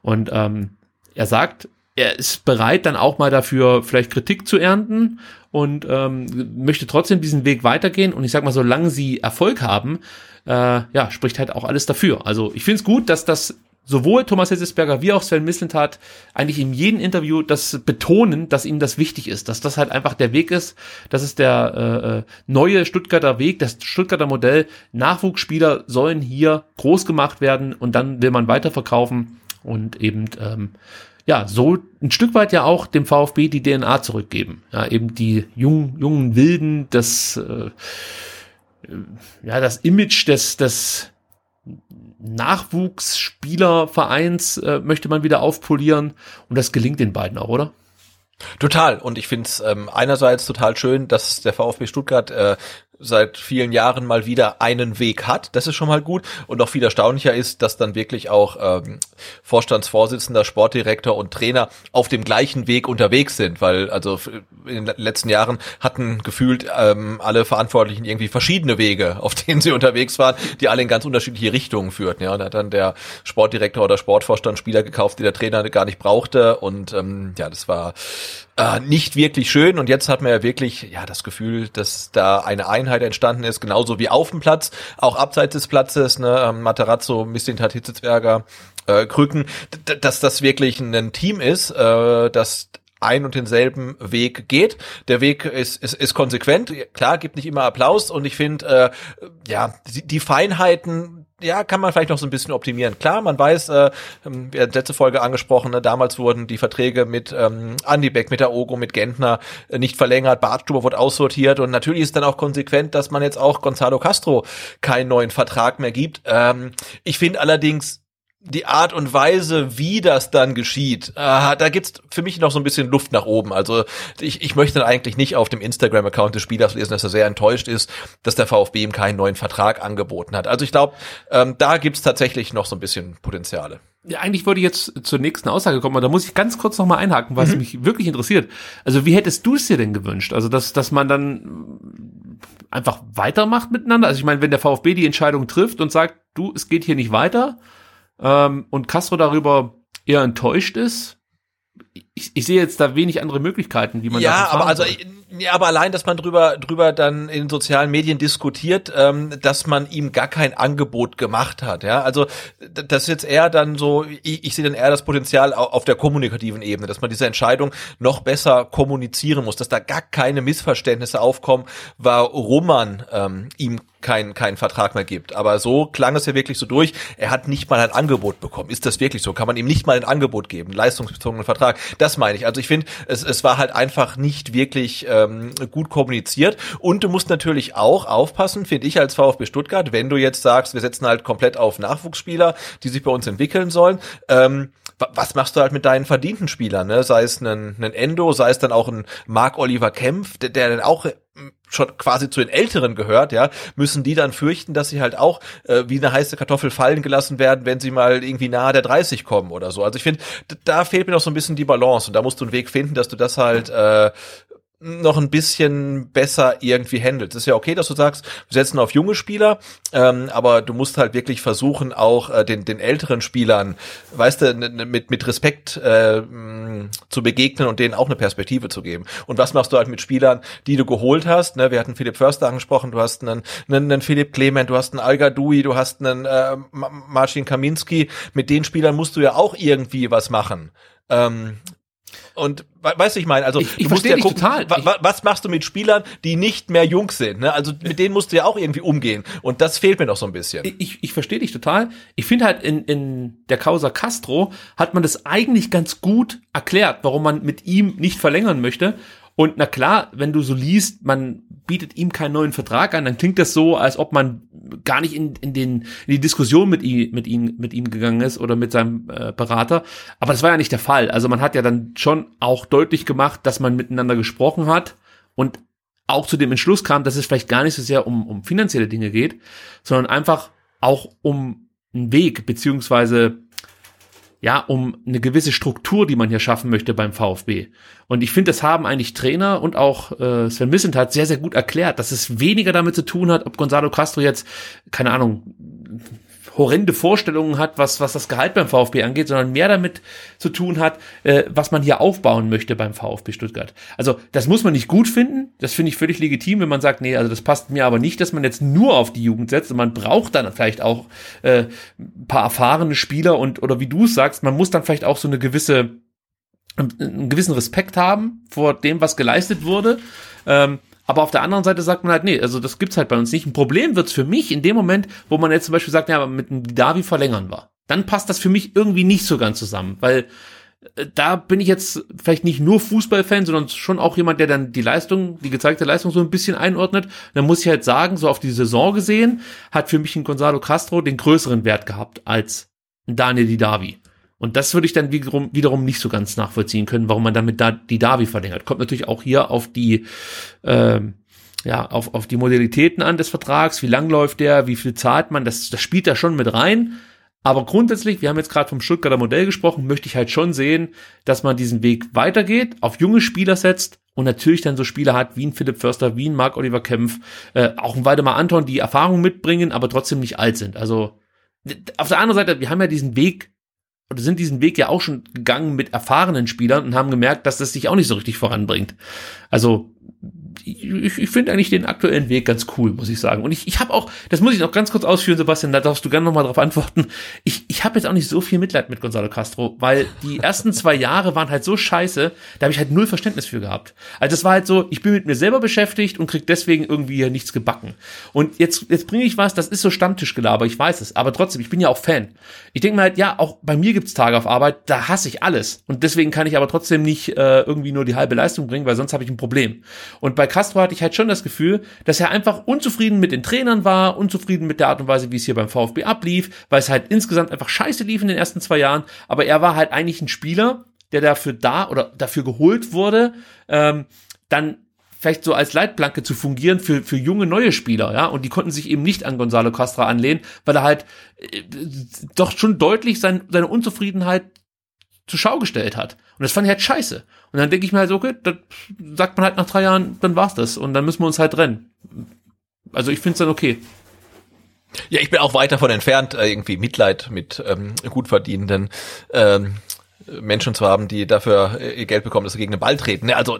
Und ähm, er sagt, er ist bereit, dann auch mal dafür vielleicht Kritik zu ernten und ähm, möchte trotzdem diesen Weg weitergehen. Und ich sag mal, solange sie Erfolg haben, äh, ja, spricht halt auch alles dafür. Also ich finde es gut, dass das sowohl Thomas Hessesberger wie auch Sven Mislintat eigentlich in jedem Interview das betonen, dass ihnen das wichtig ist, dass das halt einfach der Weg ist, das ist der äh, äh neue Stuttgarter Weg, das Stuttgarter Modell. Nachwuchsspieler sollen hier groß gemacht werden und dann will man weiterverkaufen und eben ähm, ja, so ein Stück weit ja auch dem VfB die DNA zurückgeben. Ja, eben die jungen, jungen Wilden, das, äh, ja, das Image des, des Nachwuchsspielervereins äh, möchte man wieder aufpolieren und das gelingt den beiden auch, oder? Total. Und ich finde es ähm, einerseits total schön, dass der VfB Stuttgart äh, seit vielen Jahren mal wieder einen Weg hat. Das ist schon mal gut. Und noch viel erstaunlicher ist, dass dann wirklich auch ähm, Vorstandsvorsitzender, Sportdirektor und Trainer auf dem gleichen Weg unterwegs sind, weil also in den letzten Jahren hatten gefühlt ähm, alle Verantwortlichen irgendwie verschiedene Wege, auf denen sie unterwegs waren, die alle in ganz unterschiedliche Richtungen führten. Ja, da hat dann der Sportdirektor oder Sportvorstand Spieler gekauft, die der Trainer gar nicht brauchte. Und ähm, ja, das war äh, nicht wirklich schön. Und jetzt hat man ja wirklich ja das Gefühl, dass da eine Einheit entstanden ist, genauso wie auf dem Platz, auch abseits des Platzes. Ne, ähm, Materazzo, Mistintat Hitzelsberger, äh, Krücken, dass das wirklich ein Team ist, äh, das ein und denselben Weg geht. Der Weg ist, ist, ist konsequent. Klar, gibt nicht immer Applaus und ich finde, äh, ja, die Feinheiten, ja, kann man vielleicht noch so ein bisschen optimieren. Klar, man weiß, äh, wir haben letzte Folge angesprochen, ne, damals wurden die Verträge mit ähm, Andy Beck, mit der Ogo, mit Gentner äh, nicht verlängert, Bartstuber wurde aussortiert und natürlich ist dann auch konsequent, dass man jetzt auch Gonzalo Castro keinen neuen Vertrag mehr gibt. Ähm, ich finde allerdings, die Art und Weise, wie das dann geschieht, äh, da gibt's für mich noch so ein bisschen Luft nach oben. Also ich, ich möchte dann eigentlich nicht auf dem Instagram-Account des Spielers lesen, dass er sehr enttäuscht ist, dass der VfB ihm keinen neuen Vertrag angeboten hat. Also ich glaube, ähm, da gibt's tatsächlich noch so ein bisschen Potenziale. Ja, eigentlich wollte ich jetzt zur nächsten Aussage kommen, aber da muss ich ganz kurz noch mal einhaken, was mhm. mich wirklich interessiert. Also wie hättest du es dir denn gewünscht? Also dass, dass man dann einfach weitermacht miteinander? Also ich meine, wenn der VfB die Entscheidung trifft und sagt, du, es geht hier nicht weiter, ähm, und Castro darüber eher enttäuscht ist. Ich, ich sehe jetzt da wenig andere Möglichkeiten, wie man ja, aber also ja, aber allein, dass man drüber drüber dann in sozialen Medien diskutiert, ähm, dass man ihm gar kein Angebot gemacht hat. Ja, also das ist jetzt eher dann so. Ich, ich sehe dann eher das Potenzial auf der kommunikativen Ebene, dass man diese Entscheidung noch besser kommunizieren muss, dass da gar keine Missverständnisse aufkommen, warum man ähm, ihm keinen keinen Vertrag mehr gibt. Aber so klang es ja wirklich so durch. Er hat nicht mal ein Angebot bekommen. Ist das wirklich so? Kann man ihm nicht mal ein Angebot geben? Leistungsbezogenen Vertrag. Das meine ich. Also ich finde, es, es war halt einfach nicht wirklich ähm, gut kommuniziert. Und du musst natürlich auch aufpassen, finde ich als VfB Stuttgart, wenn du jetzt sagst, wir setzen halt komplett auf Nachwuchsspieler, die sich bei uns entwickeln sollen. Ähm, was machst du halt mit deinen verdienten Spielern, ne? Sei es ein, ein Endo, sei es dann auch ein Marc Oliver Kempf, der, der dann auch schon quasi zu den Älteren gehört, ja, müssen die dann fürchten, dass sie halt auch äh, wie eine heiße Kartoffel fallen gelassen werden, wenn sie mal irgendwie nahe der 30 kommen oder so. Also ich finde, da fehlt mir noch so ein bisschen die Balance und da musst du einen Weg finden, dass du das halt äh, noch ein bisschen besser irgendwie handelt. Es ist ja okay, dass du sagst, wir setzen auf junge Spieler, ähm, aber du musst halt wirklich versuchen, auch äh, den, den älteren Spielern, weißt du, mit, mit Respekt äh, zu begegnen und denen auch eine Perspektive zu geben. Und was machst du halt mit Spielern, die du geholt hast? Ne? Wir hatten Philipp Förster angesprochen, du hast einen, einen, einen Philipp Clement, du hast einen Alga Dui, du hast einen äh, Marcin Kaminski. Mit den Spielern musst du ja auch irgendwie was machen. Ähm, und weißt du, ich meine, also ich, ich du musst ja gucken, total. Wa, was machst du mit Spielern, die nicht mehr jung sind? Ne? Also mit denen musst du ja auch irgendwie umgehen. Und das fehlt mir noch so ein bisschen. Ich, ich verstehe dich total. Ich finde halt in, in der Causa Castro hat man das eigentlich ganz gut erklärt, warum man mit ihm nicht verlängern möchte. Und na klar, wenn du so liest, man bietet ihm keinen neuen Vertrag an, dann klingt das so, als ob man gar nicht in, in, den, in die Diskussion mit ihm, mit ihm, mit ihm gegangen ist oder mit seinem äh, Berater. Aber das war ja nicht der Fall. Also man hat ja dann schon auch deutlich gemacht, dass man miteinander gesprochen hat und auch zu dem Entschluss kam, dass es vielleicht gar nicht so sehr um, um finanzielle Dinge geht, sondern einfach auch um einen Weg, beziehungsweise ja, um eine gewisse Struktur, die man hier schaffen möchte beim VfB. Und ich finde, das haben eigentlich Trainer und auch äh, Sven Missentat sehr, sehr gut erklärt, dass es weniger damit zu tun hat, ob Gonzalo Castro jetzt, keine Ahnung, horrende Vorstellungen hat, was, was das Gehalt beim VfB angeht, sondern mehr damit zu tun hat, äh, was man hier aufbauen möchte beim VfB Stuttgart. Also das muss man nicht gut finden, das finde ich völlig legitim, wenn man sagt, nee, also das passt mir aber nicht, dass man jetzt nur auf die Jugend setzt und man braucht dann vielleicht auch äh, ein paar erfahrene Spieler und oder wie du es sagst, man muss dann vielleicht auch so eine gewisse einen gewissen Respekt haben vor dem, was geleistet wurde. Ähm, aber auf der anderen Seite sagt man halt, nee, also das gibt's halt bei uns nicht. Ein Problem wird's für mich in dem Moment, wo man jetzt zum Beispiel sagt, ja, aber mit dem Davi verlängern war. Dann passt das für mich irgendwie nicht so ganz zusammen, weil äh, da bin ich jetzt vielleicht nicht nur Fußballfan, sondern schon auch jemand, der dann die Leistung, die gezeigte Leistung so ein bisschen einordnet. Dann muss ich halt sagen, so auf die Saison gesehen, hat für mich ein Gonzalo Castro den größeren Wert gehabt als Daniel Didavi. Und das würde ich dann wiederum, wiederum nicht so ganz nachvollziehen können, warum man damit da die Davi verlängert. Kommt natürlich auch hier auf die, ähm, ja, auf, auf die Modalitäten an des Vertrags, wie lang läuft der, wie viel zahlt man, das, das spielt da schon mit rein. Aber grundsätzlich, wir haben jetzt gerade vom Stuttgarter Modell gesprochen, möchte ich halt schon sehen, dass man diesen Weg weitergeht, auf junge Spieler setzt und natürlich dann so Spieler hat wie ein Philipp Förster, wie ein Marc-Oliver Kempf, äh, auch ein Waldemar Anton, die Erfahrung mitbringen, aber trotzdem nicht alt sind. Also auf der anderen Seite, wir haben ja diesen Weg oder sind diesen Weg ja auch schon gegangen mit erfahrenen Spielern und haben gemerkt, dass das sich auch nicht so richtig voranbringt. Also ich, ich finde eigentlich den aktuellen Weg ganz cool, muss ich sagen. Und ich, ich habe auch, das muss ich noch ganz kurz ausführen, Sebastian, da darfst du gerne nochmal drauf antworten. Ich, ich habe jetzt auch nicht so viel Mitleid mit Gonzalo Castro, weil die ersten zwei Jahre waren halt so scheiße, da habe ich halt null Verständnis für gehabt. Also es war halt so, ich bin mit mir selber beschäftigt und krieg deswegen irgendwie nichts gebacken. Und jetzt, jetzt bringe ich was, das ist so Stammtischgelaber, ich weiß es, aber trotzdem, ich bin ja auch Fan. Ich denke mir halt, ja, auch bei mir gibt's Tage auf Arbeit, da hasse ich alles. Und deswegen kann ich aber trotzdem nicht äh, irgendwie nur die halbe Leistung bringen, weil sonst habe ich ein Problem. Und bei Castro hatte ich halt schon das Gefühl, dass er einfach unzufrieden mit den Trainern war, unzufrieden mit der Art und Weise, wie es hier beim VfB ablief, weil es halt insgesamt einfach scheiße lief in den ersten zwei Jahren. Aber er war halt eigentlich ein Spieler, der dafür da oder dafür geholt wurde, ähm, dann vielleicht so als Leitplanke zu fungieren für, für junge neue Spieler, ja, und die konnten sich eben nicht an Gonzalo Castra anlehnen, weil er halt äh, doch schon deutlich sein, seine Unzufriedenheit zur Schau gestellt hat. Und das fand ich halt scheiße. Und dann denke ich mir halt so, okay, das sagt man halt nach drei Jahren, dann war's das. Und dann müssen wir uns halt trennen. Also ich finde es dann okay. Ja, ich bin auch weit davon entfernt, äh, irgendwie Mitleid mit ähm, gut verdienenden ähm, Menschen zu haben, die dafür äh, ihr Geld bekommen, dass sie gegen den Ball treten. Ne, also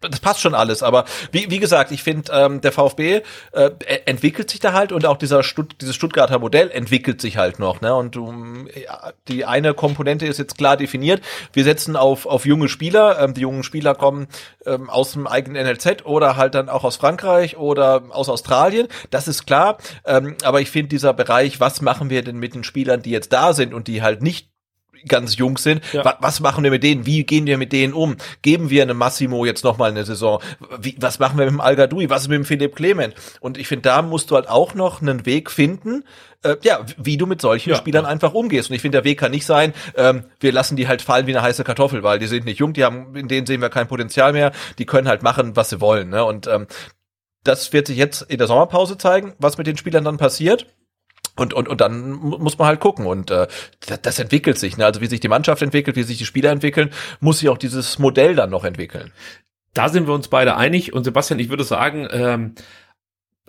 das passt schon alles, aber wie, wie gesagt, ich finde, ähm, der VfB äh, entwickelt sich da halt und auch dieser Stutt dieses Stuttgarter Modell entwickelt sich halt noch. Ne? Und um, ja, die eine Komponente ist jetzt klar definiert. Wir setzen auf, auf junge Spieler. Ähm, die jungen Spieler kommen ähm, aus dem eigenen NLZ oder halt dann auch aus Frankreich oder aus Australien. Das ist klar. Ähm, aber ich finde dieser Bereich, was machen wir denn mit den Spielern, die jetzt da sind und die halt nicht ganz jung sind. Ja. Was, was machen wir mit denen? Wie gehen wir mit denen um? Geben wir einem Massimo jetzt nochmal eine Saison? Wie, was machen wir mit dem Algadui? Was ist mit dem Philipp Clement? Und ich finde, da musst du halt auch noch einen Weg finden, äh, ja, wie du mit solchen ja, Spielern ja. einfach umgehst. Und ich finde, der Weg kann nicht sein, ähm, wir lassen die halt fallen wie eine heiße Kartoffel, weil die sind nicht jung, die haben, in denen sehen wir kein Potenzial mehr, die können halt machen, was sie wollen. Ne? Und ähm, das wird sich jetzt in der Sommerpause zeigen, was mit den Spielern dann passiert. Und, und, und dann muss man halt gucken. Und äh, das, das entwickelt sich. Ne? Also wie sich die Mannschaft entwickelt, wie sich die Spieler entwickeln, muss sich auch dieses Modell dann noch entwickeln. Da sind wir uns beide einig. Und Sebastian, ich würde sagen, ähm,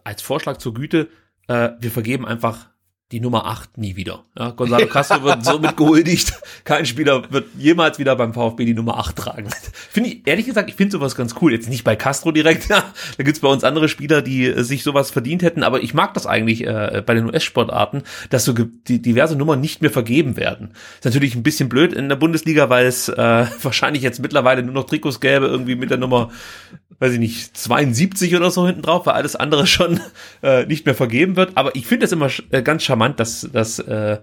als Vorschlag zur Güte, äh, wir vergeben einfach die Nummer 8 nie wieder. Ja, Gonzalo Castro wird somit gehuldigt. Kein Spieler wird jemals wieder beim VfB die Nummer 8 tragen. Finde ich, ehrlich gesagt, ich finde sowas ganz cool. Jetzt nicht bei Castro direkt, ja. Da gibt's bei uns andere Spieler, die äh, sich sowas verdient hätten, aber ich mag das eigentlich äh, bei den US-Sportarten, dass so die, diverse Nummern nicht mehr vergeben werden. Ist natürlich ein bisschen blöd in der Bundesliga, weil es äh, wahrscheinlich jetzt mittlerweile nur noch Trikots gäbe, irgendwie mit der Nummer weiß ich nicht, 72 oder so hinten drauf, weil alles andere schon äh, nicht mehr vergeben wird. Aber ich finde das immer äh, ganz charmant, dass, dass äh,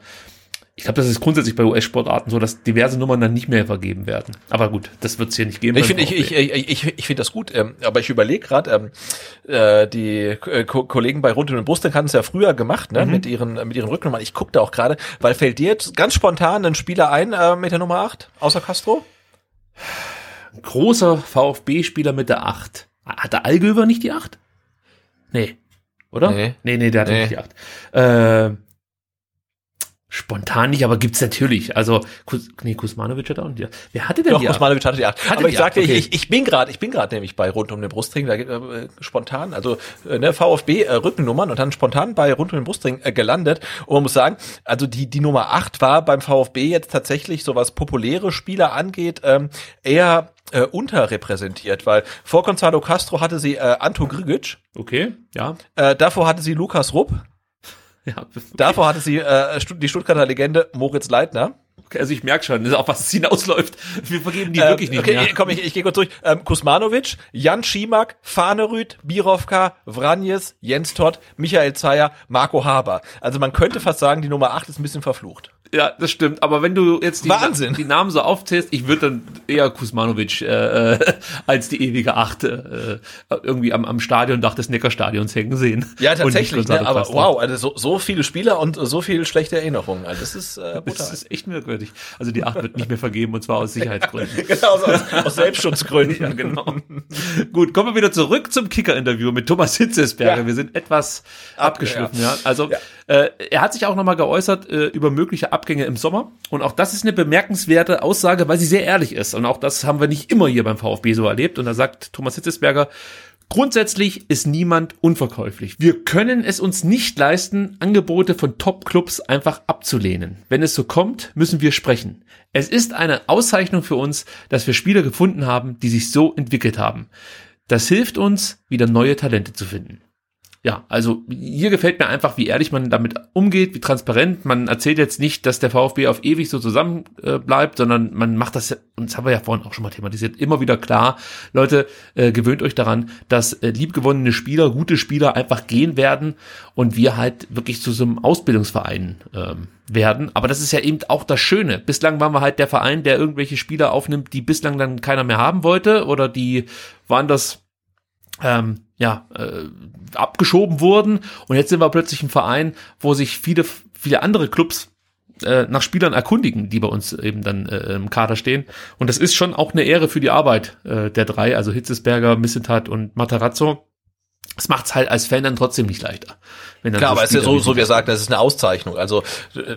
ich glaube, das ist grundsätzlich bei US-Sportarten so, dass diverse Nummern dann nicht mehr vergeben werden. Aber gut, das wird es hier nicht geben. Ich finde ich, ich, ich, ich, ich find das gut, ähm, aber ich überlege gerade, ähm, äh, die äh, Ko Kollegen bei Rund und Brust hatten es ja früher gemacht, ne, mhm. mit ihren mit ihren Rücknummern. Ich gucke da auch gerade, weil fällt dir jetzt ganz spontan ein Spieler ein äh, mit der Nummer 8, außer Castro? Großer VfB-Spieler mit der 8. Hat der Allgöver nicht die 8? Nee. Oder? Nee, nee, nee der hat nee. nicht die 8. Äh, Spontan nicht, aber gibt's natürlich. Also, Kus, nee, Kusmanovic hat auch nicht. Wer hatte denn Doch, die? Kusmanovic hatte die acht. Hatte Aber die ich sagte, okay. ich, ich bin gerade, ich bin gerade nämlich bei rund um den Brustring, da äh, spontan, also äh, ne, VfB äh, Rückennummern und dann spontan bei rund um den Brustring äh, gelandet. Und man muss sagen, also die die Nummer acht war beim VfB jetzt tatsächlich so was populäre Spieler angeht, ähm, eher äh, unterrepräsentiert, weil vor Gonzalo Castro hatte sie äh, Anto Grigic, Okay, ja. äh, davor hatte sie Lukas Rupp, ja. davor hatte sie äh, die Stuttgarter Legende Moritz Leitner. Okay, also ich merke schon, auf was es hinausläuft. Wir vergeben die Ähm, wirklich nicht okay, mehr. komm, ich, ich gehe kurz durch. Ähm, Kusmanovic, Jan Schimak, Fanerüth, Birovka, Vranjes, Jens Todd, Michael Zeyer, Marco Haber. Also man könnte fast sagen, die Nummer 8 ist ein bisschen verflucht. Ja, das stimmt. Aber wenn du jetzt die, Wahnsinn. die Namen so aufzählst, ich würde dann eher Kusmanovic äh, äh, als die ewige Achte äh, irgendwie am, am Stadiondach des Neckarstadions hängen sehen. Ja, tatsächlich. Ne? Aber wow, also so, so viele Spieler und so viel schlechte Erinnerungen. Also das ist äh, Das ist echt merkwürdig. Also die Acht wird nicht mehr vergeben und zwar aus Sicherheitsgründen. genau, aus, aus Selbstschutzgründen. Ja, genau. Gut, kommen wir wieder zurück zum Kicker-Interview mit Thomas Hitzesberger. Ja. Wir sind etwas abgeschliffen, ja. Also Ja. Äh, er hat sich auch nochmal geäußert äh, über mögliche Abgänge im Sommer. Und auch das ist eine bemerkenswerte Aussage, weil sie sehr ehrlich ist. Und auch das haben wir nicht immer hier beim VfB so erlebt. Und da sagt Thomas Hitzesberger, Grundsätzlich ist niemand unverkäuflich. Wir können es uns nicht leisten, Angebote von Top-Clubs einfach abzulehnen. Wenn es so kommt, müssen wir sprechen. Es ist eine Auszeichnung für uns, dass wir Spieler gefunden haben, die sich so entwickelt haben. Das hilft uns, wieder neue Talente zu finden. Ja, also hier gefällt mir einfach, wie ehrlich man damit umgeht, wie transparent. Man erzählt jetzt nicht, dass der VfB auf ewig so zusammen äh, bleibt, sondern man macht das, und das haben wir ja vorhin auch schon mal thematisiert, immer wieder klar. Leute, äh, gewöhnt euch daran, dass äh, liebgewonnene Spieler, gute Spieler einfach gehen werden und wir halt wirklich zu so einem Ausbildungsverein ähm, werden. Aber das ist ja eben auch das Schöne. Bislang waren wir halt der Verein, der irgendwelche Spieler aufnimmt, die bislang dann keiner mehr haben wollte oder die waren das ähm, ja, äh, abgeschoben wurden. Und jetzt sind wir plötzlich ein Verein, wo sich viele, viele andere Clubs äh, nach Spielern erkundigen, die bei uns eben dann äh, im Kader stehen. Und das ist schon auch eine Ehre für die Arbeit äh, der drei, also Hitzesberger, Missentat und Matarazzo. Es macht's halt als Fan dann trotzdem nicht leichter. Klar, aber es ist ja so, wie- so wir sagen, das ist eine Auszeichnung. Also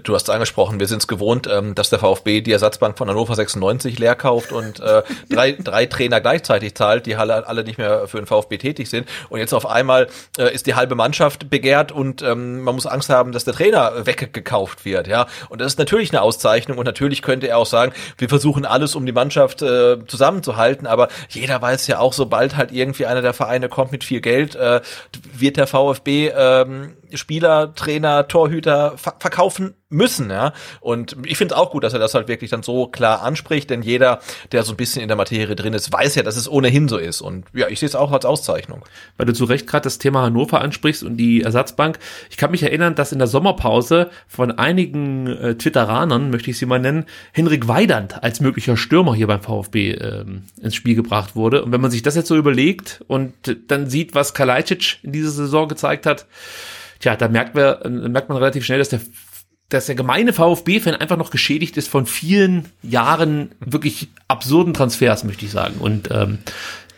du hast es angesprochen, wir sind es gewohnt, ähm, dass der VfB die Ersatzbank von Hannover 96 leer kauft und äh, drei, drei Trainer gleichzeitig zahlt, die alle, alle nicht mehr für den VfB tätig sind. Und jetzt auf einmal äh, ist die halbe Mannschaft begehrt und ähm, man muss Angst haben, dass der Trainer weggekauft wird. Ja, und das ist natürlich eine Auszeichnung und natürlich könnte er auch sagen, wir versuchen alles, um die Mannschaft äh, zusammenzuhalten. Aber jeder weiß ja auch, sobald halt irgendwie einer der Vereine kommt mit viel Geld, äh, wird der VfB ähm, Spieler, Trainer, Torhüter ver verkaufen müssen, ja. Und ich finde es auch gut, dass er das halt wirklich dann so klar anspricht, denn jeder, der so ein bisschen in der Materie drin ist, weiß ja, dass es ohnehin so ist. Und ja, ich sehe es auch als Auszeichnung. weil du zu Recht gerade das Thema Hannover ansprichst und die Ersatzbank. Ich kann mich erinnern, dass in der Sommerpause von einigen äh, Twitteranern, möchte ich sie mal nennen, Henrik Weidand als möglicher Stürmer hier beim VfB ähm, ins Spiel gebracht wurde. Und wenn man sich das jetzt so überlegt und dann sieht, was Kalajdzic in dieser Saison gezeigt hat, tja, da merkt, wir, äh, merkt man relativ schnell, dass der dass der gemeine VfB-Fan einfach noch geschädigt ist von vielen Jahren wirklich absurden Transfers, möchte ich sagen. Und ähm,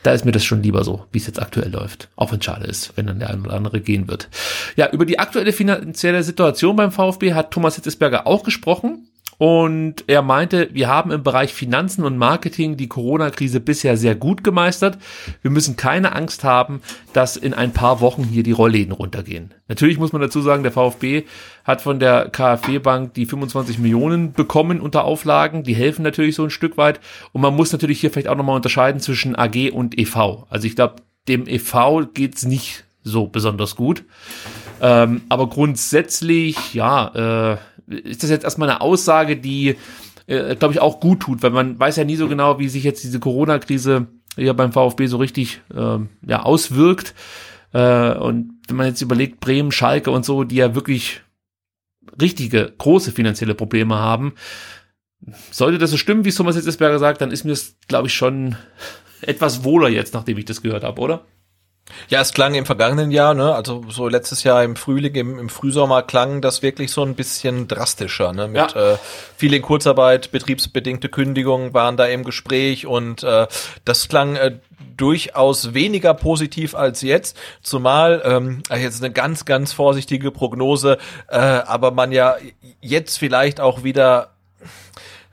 da ist mir das schon lieber so, wie es jetzt aktuell läuft. Auch wenn es schade ist, wenn dann der eine oder andere gehen wird. Ja, über die aktuelle finanzielle Situation beim VfB hat Thomas Hitzesberger auch gesprochen. Und er meinte, wir haben im Bereich Finanzen und Marketing die Corona-Krise bisher sehr gut gemeistert. Wir müssen keine Angst haben, dass in ein paar Wochen hier die Rollläden runtergehen. Natürlich muss man dazu sagen, der VfB hat von der KfW-Bank die 25 Millionen bekommen unter Auflagen. Die helfen natürlich so ein Stück weit. Und man muss natürlich hier vielleicht auch nochmal unterscheiden zwischen AG und EV. Also ich glaube, dem EV geht's nicht so besonders gut. Ähm, aber grundsätzlich, ja, äh, ist das jetzt erstmal eine Aussage, die, äh, glaube ich, auch gut tut, weil man weiß ja nie so genau, wie sich jetzt diese Corona-Krise ja beim VfB so richtig ähm, ja, auswirkt. Äh, und wenn man jetzt überlegt, Bremen, Schalke und so, die ja wirklich richtige, große finanzielle Probleme haben, sollte das so stimmen, wie Thomas Hitzesberger sagt, dann ist mir das, glaube ich, schon etwas wohler jetzt, nachdem ich das gehört habe, oder? Ja, es klang im vergangenen Jahr, ne, also so letztes Jahr im Frühling, im, im Frühsommer klang das wirklich so ein bisschen drastischer, ne, mit ja. äh, viel in Kurzarbeit, betriebsbedingte Kündigungen waren da im Gespräch und äh, das klang äh, durchaus weniger positiv als jetzt, zumal ähm, jetzt eine ganz, ganz vorsichtige Prognose, äh, aber man ja jetzt vielleicht auch wieder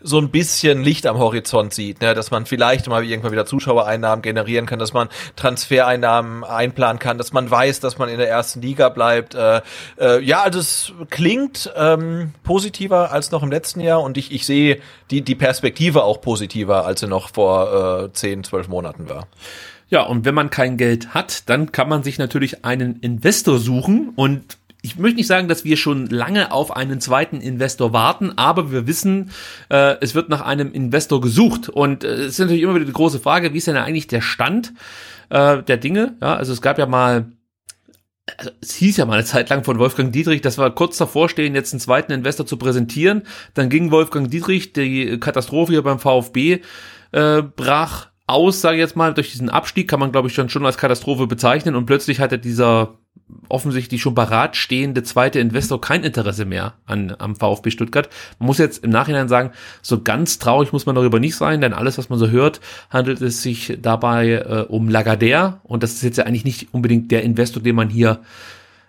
so ein bisschen Licht am Horizont sieht, ne? dass man vielleicht mal irgendwann wieder Zuschauereinnahmen generieren kann, dass man Transfereinnahmen einplanen kann, dass man weiß, dass man in der ersten Liga bleibt. Äh, äh, ja, also es klingt ähm, positiver als noch im letzten Jahr und ich, ich sehe die, die Perspektive auch positiver, als sie noch vor äh, 10, 12 Monaten war. Ja, und wenn man kein Geld hat, dann kann man sich natürlich einen Investor suchen und ich möchte nicht sagen, dass wir schon lange auf einen zweiten Investor warten, aber wir wissen, äh, es wird nach einem Investor gesucht. Und äh, es ist natürlich immer wieder die große Frage, wie ist denn eigentlich der Stand äh, der Dinge? Ja, also es gab ja mal also es hieß ja mal eine Zeit lang von Wolfgang Dietrich, dass wir kurz davor stehen, jetzt einen zweiten Investor zu präsentieren. Dann ging Wolfgang Dietrich, die Katastrophe hier beim VfB äh, brach aus, sage ich jetzt mal, durch diesen Abstieg kann man, glaube ich, schon, schon als Katastrophe bezeichnen und plötzlich hatte dieser offensichtlich schon parat stehende zweite Investor kein Interesse mehr an, am VfB Stuttgart. Man muss jetzt im Nachhinein sagen, so ganz traurig muss man darüber nicht sein, denn alles, was man so hört, handelt es sich dabei äh, um Lagardère und das ist jetzt ja eigentlich nicht unbedingt der Investor, den man hier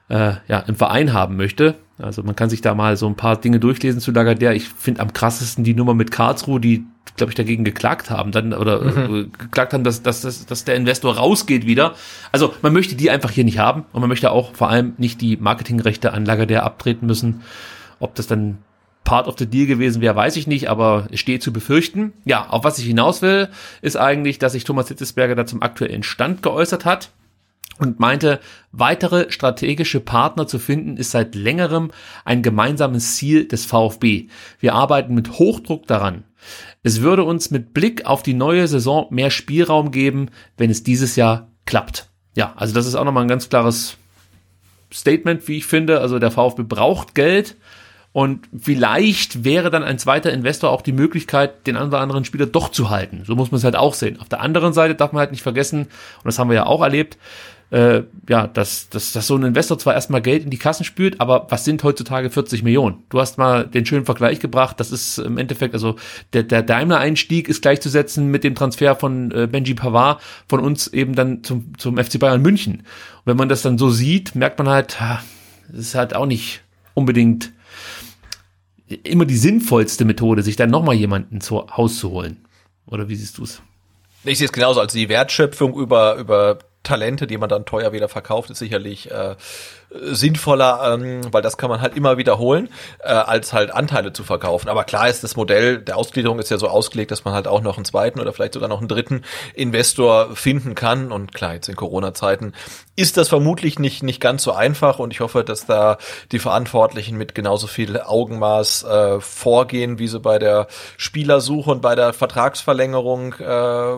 äh, ja, im Verein haben möchte. Also man kann sich da mal so ein paar Dinge durchlesen zu Lagardère. Ich finde am krassesten die Nummer mit Karlsruhe, die glaube ich, dagegen geklagt haben, dann oder mhm. äh, geklagt haben, dass, dass, dass, dass der Investor rausgeht wieder. Also man möchte die einfach hier nicht haben und man möchte auch vor allem nicht die Marketingrechte an Lagardère abtreten müssen. Ob das dann Part of the Deal gewesen wäre, weiß ich nicht, aber es steht zu befürchten. Ja, auf was ich hinaus will, ist eigentlich, dass sich Thomas Hitzesberger da zum aktuellen Stand geäußert hat und meinte, weitere strategische Partner zu finden, ist seit längerem ein gemeinsames Ziel des VfB. Wir arbeiten mit Hochdruck daran. Es würde uns mit Blick auf die neue Saison mehr Spielraum geben, wenn es dieses Jahr klappt. Ja, also das ist auch nochmal ein ganz klares Statement, wie ich finde. Also der VfB braucht Geld und vielleicht wäre dann ein zweiter Investor auch die Möglichkeit, den einen oder anderen Spieler doch zu halten. So muss man es halt auch sehen. Auf der anderen Seite darf man halt nicht vergessen, und das haben wir ja auch erlebt, äh, ja, dass, dass, dass so ein Investor zwar erstmal Geld in die Kassen spült, aber was sind heutzutage 40 Millionen? Du hast mal den schönen Vergleich gebracht, das ist im Endeffekt, also der, der Daimler-Einstieg ist gleichzusetzen mit dem Transfer von äh, Benji Pavard von uns eben dann zum, zum FC Bayern München. Und wenn man das dann so sieht, merkt man halt, das ist halt auch nicht unbedingt immer die sinnvollste Methode, sich dann nochmal jemanden zu Haus zu holen. Oder wie siehst du es? Ich sehe es genauso, als die Wertschöpfung über, über Talente, die man dann teuer wieder verkauft, ist sicherlich äh, sinnvoller, ähm, weil das kann man halt immer wiederholen, äh, als halt Anteile zu verkaufen. Aber klar ist das Modell der Ausgliederung ist ja so ausgelegt, dass man halt auch noch einen zweiten oder vielleicht sogar noch einen dritten Investor finden kann. Und klar, jetzt in Corona-Zeiten ist das vermutlich nicht, nicht ganz so einfach und ich hoffe, dass da die Verantwortlichen mit genauso viel Augenmaß äh, vorgehen, wie sie bei der Spielersuche und bei der Vertragsverlängerung äh,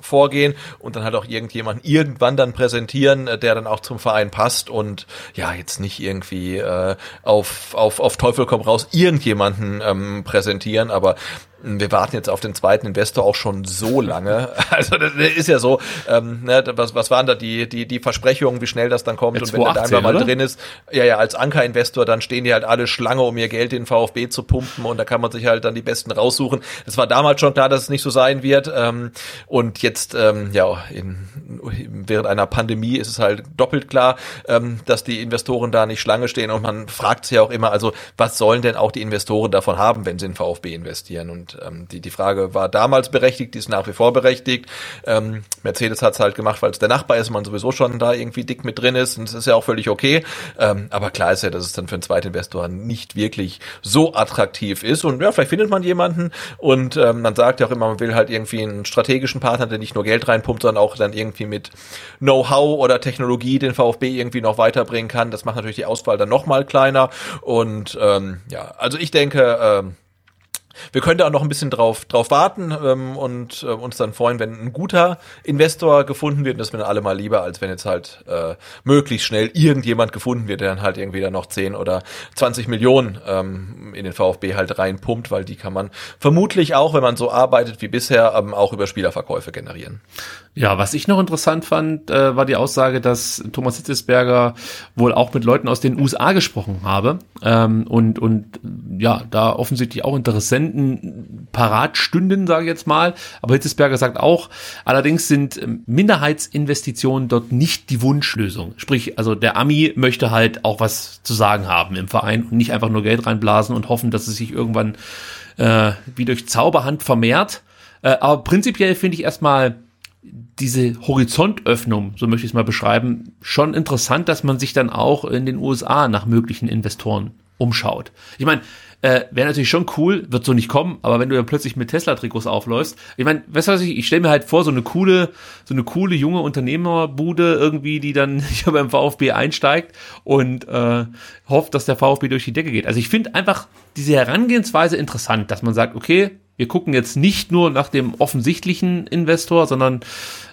vorgehen und dann halt auch irgendjemanden irgendwann dann präsentieren, äh, der dann auch zum Verein passt und ja, jetzt nicht irgendwie äh, auf, auf, auf Teufel komm raus irgendjemanden ähm, präsentieren, aber wir warten jetzt auf den zweiten Investor auch schon so lange. Also das ist ja so, ähm, ne, was, was waren da die, die, die Versprechungen, wie schnell das dann kommt und wenn der Daimler mal drin ist, ja, ja, als Anker-Investor, dann stehen die halt alle Schlange, um ihr Geld in VfB zu pumpen und da kann man sich halt dann die Besten raussuchen. Es war damals schon klar, dass es nicht so sein wird ähm, und jetzt, ähm, ja, in, während einer Pandemie ist es halt doppelt klar, ähm, dass die Investoren da nicht Schlange stehen und man fragt sich ja auch immer, also was sollen denn auch die Investoren davon haben, wenn sie in VfB investieren und ähm, die, die Frage war damals berechtigt, die ist nach wie vor berechtigt. Ähm, Mercedes hat es halt gemacht, weil es der Nachbar ist, man sowieso schon da irgendwie dick mit drin ist und das ist ja auch völlig okay. Ähm, aber klar ist ja, dass es dann für einen Zweitinvestor nicht wirklich so attraktiv ist. Und ja, vielleicht findet man jemanden und ähm, man sagt ja auch immer, man will halt irgendwie einen strategischen Partner, der nicht nur Geld reinpumpt, sondern auch dann irgendwie mit Know-how oder Technologie den VfB irgendwie noch weiterbringen kann. Das macht natürlich die Auswahl dann nochmal kleiner. Und ähm, ja, also ich denke, ähm, wir können da auch noch ein bisschen drauf, drauf warten ähm, und äh, uns dann freuen, wenn ein guter Investor gefunden wird. Und das wäre alle mal lieber, als wenn jetzt halt äh, möglichst schnell irgendjemand gefunden wird, der dann halt irgendwie dann noch 10 oder 20 Millionen ähm, in den VfB halt reinpumpt, weil die kann man vermutlich auch, wenn man so arbeitet wie bisher, ähm, auch über Spielerverkäufe generieren. Ja, was ich noch interessant fand, äh, war die Aussage, dass Thomas Hitzesberger wohl auch mit Leuten aus den USA gesprochen habe ähm, und und ja, da offensichtlich auch Interessenten parat stünden, sage ich jetzt mal. Aber Hitzesberger sagt auch, allerdings sind ähm, Minderheitsinvestitionen dort nicht die Wunschlösung. Sprich, also der Ami möchte halt auch was zu sagen haben im Verein und nicht einfach nur Geld reinblasen und hoffen, dass es sich irgendwann äh, wie durch Zauberhand vermehrt. Äh, aber prinzipiell finde ich erstmal diese Horizontöffnung, so möchte ich es mal beschreiben, schon interessant, dass man sich dann auch in den USA nach möglichen Investoren umschaut. Ich meine, äh, wäre natürlich schon cool, wird so nicht kommen, aber wenn du dann plötzlich mit Tesla-Trikots aufläufst, ich meine, weißt du was ich, ich stelle mir halt vor, so eine coole, so eine coole junge Unternehmerbude irgendwie, die dann hier beim VfB einsteigt und äh, hofft, dass der VfB durch die Decke geht. Also ich finde einfach diese Herangehensweise interessant, dass man sagt, okay, wir gucken jetzt nicht nur nach dem offensichtlichen Investor, sondern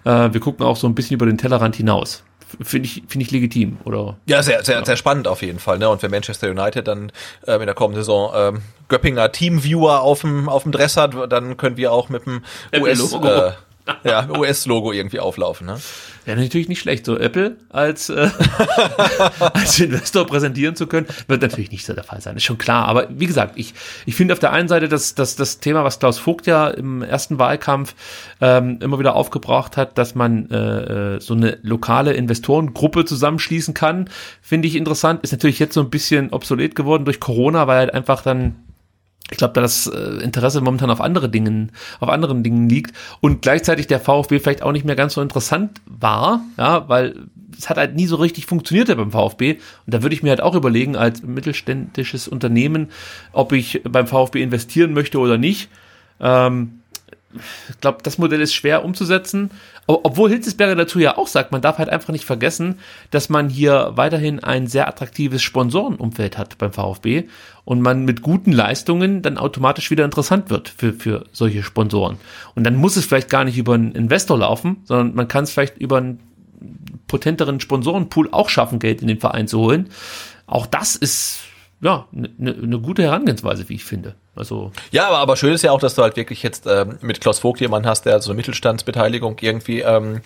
äh, wir gucken auch so ein bisschen über den Tellerrand hinaus. Finde ich, finde ich legitim, oder? Ja, sehr, sehr, ja. sehr spannend auf jeden Fall. Ne? Und wenn Manchester United dann ähm, in der kommenden Saison ähm, Göppinger Teamviewer auf dem, auf dem Dress hat, dann können wir auch mit dem US, äh, ja, US-Logo irgendwie auflaufen. Ne? Ja, natürlich nicht schlecht, so Apple als, äh, als Investor präsentieren zu können, wird natürlich nicht so der Fall sein, ist schon klar. Aber wie gesagt, ich, ich finde auf der einen Seite, dass, dass das Thema, was Klaus Vogt ja im ersten Wahlkampf ähm, immer wieder aufgebracht hat, dass man äh, äh so eine lokale Investorengruppe zusammenschließen kann, finde ich interessant. Ist natürlich jetzt so ein bisschen obsolet geworden durch Corona, weil halt einfach dann ich glaube, da das äh, Interesse momentan auf andere Dingen, auf anderen Dingen liegt und gleichzeitig der VfB vielleicht auch nicht mehr ganz so interessant war, ja, weil es hat halt nie so richtig funktioniert beim VfB und da würde ich mir halt auch überlegen als mittelständisches Unternehmen, ob ich beim VfB investieren möchte oder nicht. Ähm, ich glaube, das Modell ist schwer umzusetzen. Obwohl Hitzesberger dazu ja auch sagt, man darf halt einfach nicht vergessen, dass man hier weiterhin ein sehr attraktives Sponsorenumfeld hat beim VfB und man mit guten Leistungen dann automatisch wieder interessant wird für, für solche Sponsoren. Und dann muss es vielleicht gar nicht über einen Investor laufen, sondern man kann es vielleicht über einen potenteren Sponsorenpool auch schaffen, Geld in den Verein zu holen. Auch das ist ja eine ne, ne gute Herangehensweise, wie ich finde. Also ja, aber, aber schön ist ja auch, dass du halt wirklich jetzt ähm, mit Klaus Vogt jemanden hast, der so eine Mittelstandsbeteiligung irgendwie ähm,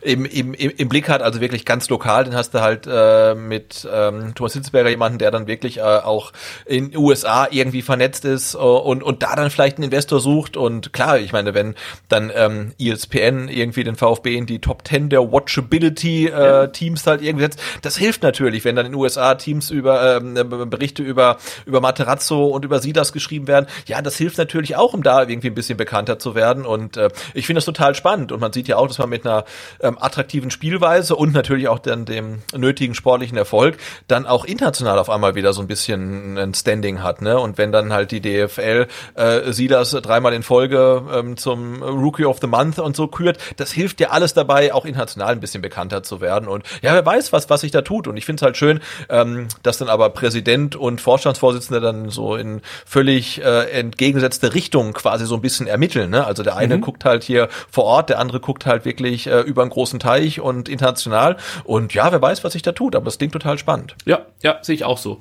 im, im, im Blick hat, also wirklich ganz lokal. Den hast du halt äh, mit ähm, Thomas Hitzberger jemanden, der dann wirklich äh, auch in USA irgendwie vernetzt ist äh, und, und da dann vielleicht einen Investor sucht. Und klar, ich meine, wenn dann ähm, ESPN irgendwie den VfB in die Top 10 der Watchability äh, halt irgendwie setzt, das hilft natürlich, wenn dann in USA Teams über ähm, Berichte über, über Materazzo und über Sidas geschrieben werden werden. Ja, das hilft natürlich auch, um da irgendwie ein bisschen bekannter zu werden. Und äh, ich finde das total spannend. Und man sieht ja auch, dass man mit einer ähm, attraktiven Spielweise und natürlich auch dann dem nötigen sportlichen Erfolg dann auch international auf einmal wieder so ein bisschen ein Standing hat. Ne? Und wenn dann halt die DFL äh, Silas dreimal in Folge ähm, zum Rookie of the Month und so kürt, das hilft ja alles dabei, auch international ein bisschen bekannter zu werden. Und ja, wer weiß, was, was sich da tut. Und ich finde es halt schön, ähm, dass dann aber Präsident und Vorstandsvorsitzender dann so in völlig äh, entgegengesetzte Richtungen quasi so ein bisschen ermitteln. Ne? Also der eine mhm. guckt halt hier vor Ort, der andere guckt halt wirklich äh, über einen großen Teich und international. Und ja, wer weiß, was sich da tut, aber das klingt total spannend. Ja, ja, sehe ich auch so.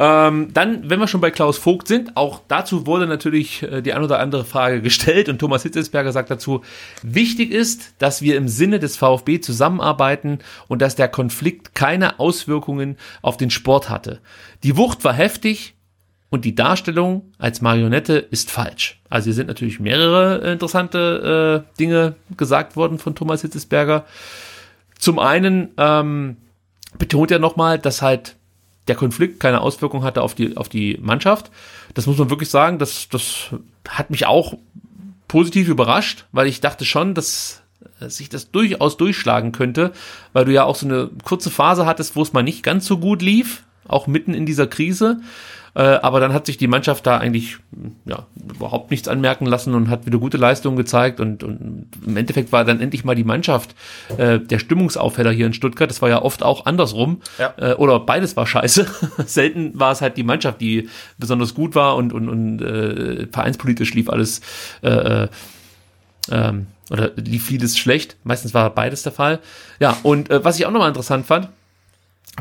Ähm, dann, wenn wir schon bei Klaus Vogt sind, auch dazu wurde natürlich äh, die ein oder andere Frage gestellt und Thomas Hitzelsberger sagt dazu, wichtig ist, dass wir im Sinne des VfB zusammenarbeiten und dass der Konflikt keine Auswirkungen auf den Sport hatte. Die Wucht war heftig, und die Darstellung als Marionette ist falsch. Also hier sind natürlich mehrere äh, interessante äh, Dinge gesagt worden von Thomas Hitzesberger. Zum einen ähm, betont er nochmal, dass halt der Konflikt keine Auswirkung hatte auf die, auf die Mannschaft. Das muss man wirklich sagen, das, das hat mich auch positiv überrascht, weil ich dachte schon, dass sich das durchaus durchschlagen könnte, weil du ja auch so eine kurze Phase hattest, wo es mal nicht ganz so gut lief, auch mitten in dieser Krise. Äh, aber dann hat sich die Mannschaft da eigentlich ja, überhaupt nichts anmerken lassen und hat wieder gute Leistungen gezeigt. Und, und im Endeffekt war dann endlich mal die Mannschaft äh, der Stimmungsaufheller hier in Stuttgart. Das war ja oft auch andersrum. Ja. Äh, oder beides war scheiße. Selten war es halt die Mannschaft, die besonders gut war und, und, und äh, vereinspolitisch lief alles. Äh, äh, ähm, oder lief vieles schlecht. Meistens war beides der Fall. Ja, und äh, was ich auch nochmal interessant fand,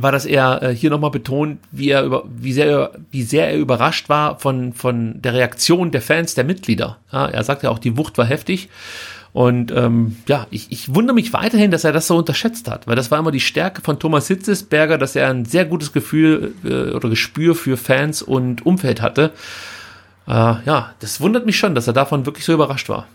war, dass er äh, hier nochmal betont, wie er über, wie sehr, wie sehr er überrascht war von, von der Reaktion der Fans, der Mitglieder. Ja, er sagt ja auch, die Wucht war heftig. Und ähm, ja, ich, ich wundere mich weiterhin, dass er das so unterschätzt hat, weil das war immer die Stärke von Thomas Hitzesberger, dass er ein sehr gutes Gefühl äh, oder Gespür für Fans und Umfeld hatte. Äh, ja, das wundert mich schon, dass er davon wirklich so überrascht war.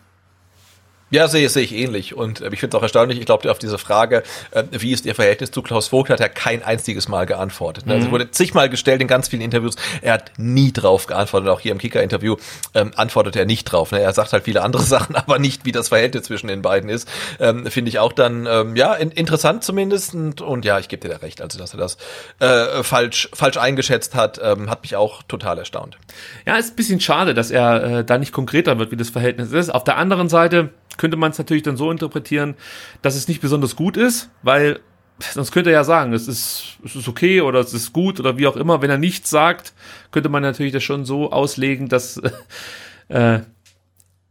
Ja, sehe, sehe ich ähnlich. Und äh, ich finde es auch erstaunlich, ich glaube, auf diese Frage, äh, wie ist Ihr Verhältnis zu Klaus Vogt, hat er kein einziges Mal geantwortet. Ne? Also mhm. Also wurde zigmal gestellt in ganz vielen Interviews. Er hat nie drauf geantwortet. Auch hier im Kicker-Interview ähm, antwortet er nicht drauf. Ne? Er sagt halt viele andere Sachen, aber nicht, wie das Verhältnis zwischen den beiden ist. Ähm, finde ich auch dann, ähm, ja, in, interessant zumindest. Und, und ja, ich gebe dir da recht. Also, dass er das äh, falsch, falsch eingeschätzt hat, ähm, hat mich auch total erstaunt. Ja, ist ein bisschen schade, dass er äh, da nicht konkreter wird, wie das Verhältnis ist. Auf der anderen Seite, könnte man es natürlich dann so interpretieren, dass es nicht besonders gut ist, weil sonst könnte er ja sagen, es ist, es ist okay oder es ist gut oder wie auch immer. Wenn er nichts sagt, könnte man natürlich das schon so auslegen, dass äh,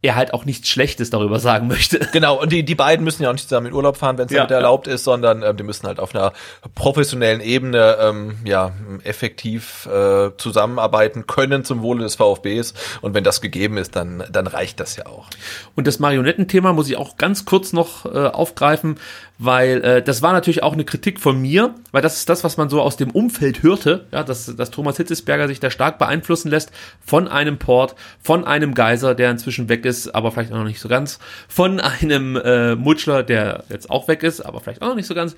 er halt auch nichts Schlechtes darüber sagen möchte. Genau, und die, die beiden müssen ja auch nicht zusammen in Urlaub fahren, wenn es ja, erlaubt ist, sondern ähm, die müssen halt auf einer professionellen Ebene ähm, ja effektiv äh, zusammenarbeiten können zum Wohle des VfBs. Und wenn das gegeben ist, dann, dann reicht das ja auch. Und das Marionettenthema muss ich auch ganz kurz noch äh, aufgreifen, weil äh, das war natürlich auch eine Kritik von mir, weil das ist das, was man so aus dem Umfeld hörte, ja, dass, dass Thomas Hitzesberger sich da stark beeinflussen lässt von einem Port, von einem Geiser, der inzwischen weg ist, aber vielleicht auch noch nicht so ganz, von einem äh, Mutschler, der jetzt auch weg ist, aber vielleicht auch noch nicht so ganz.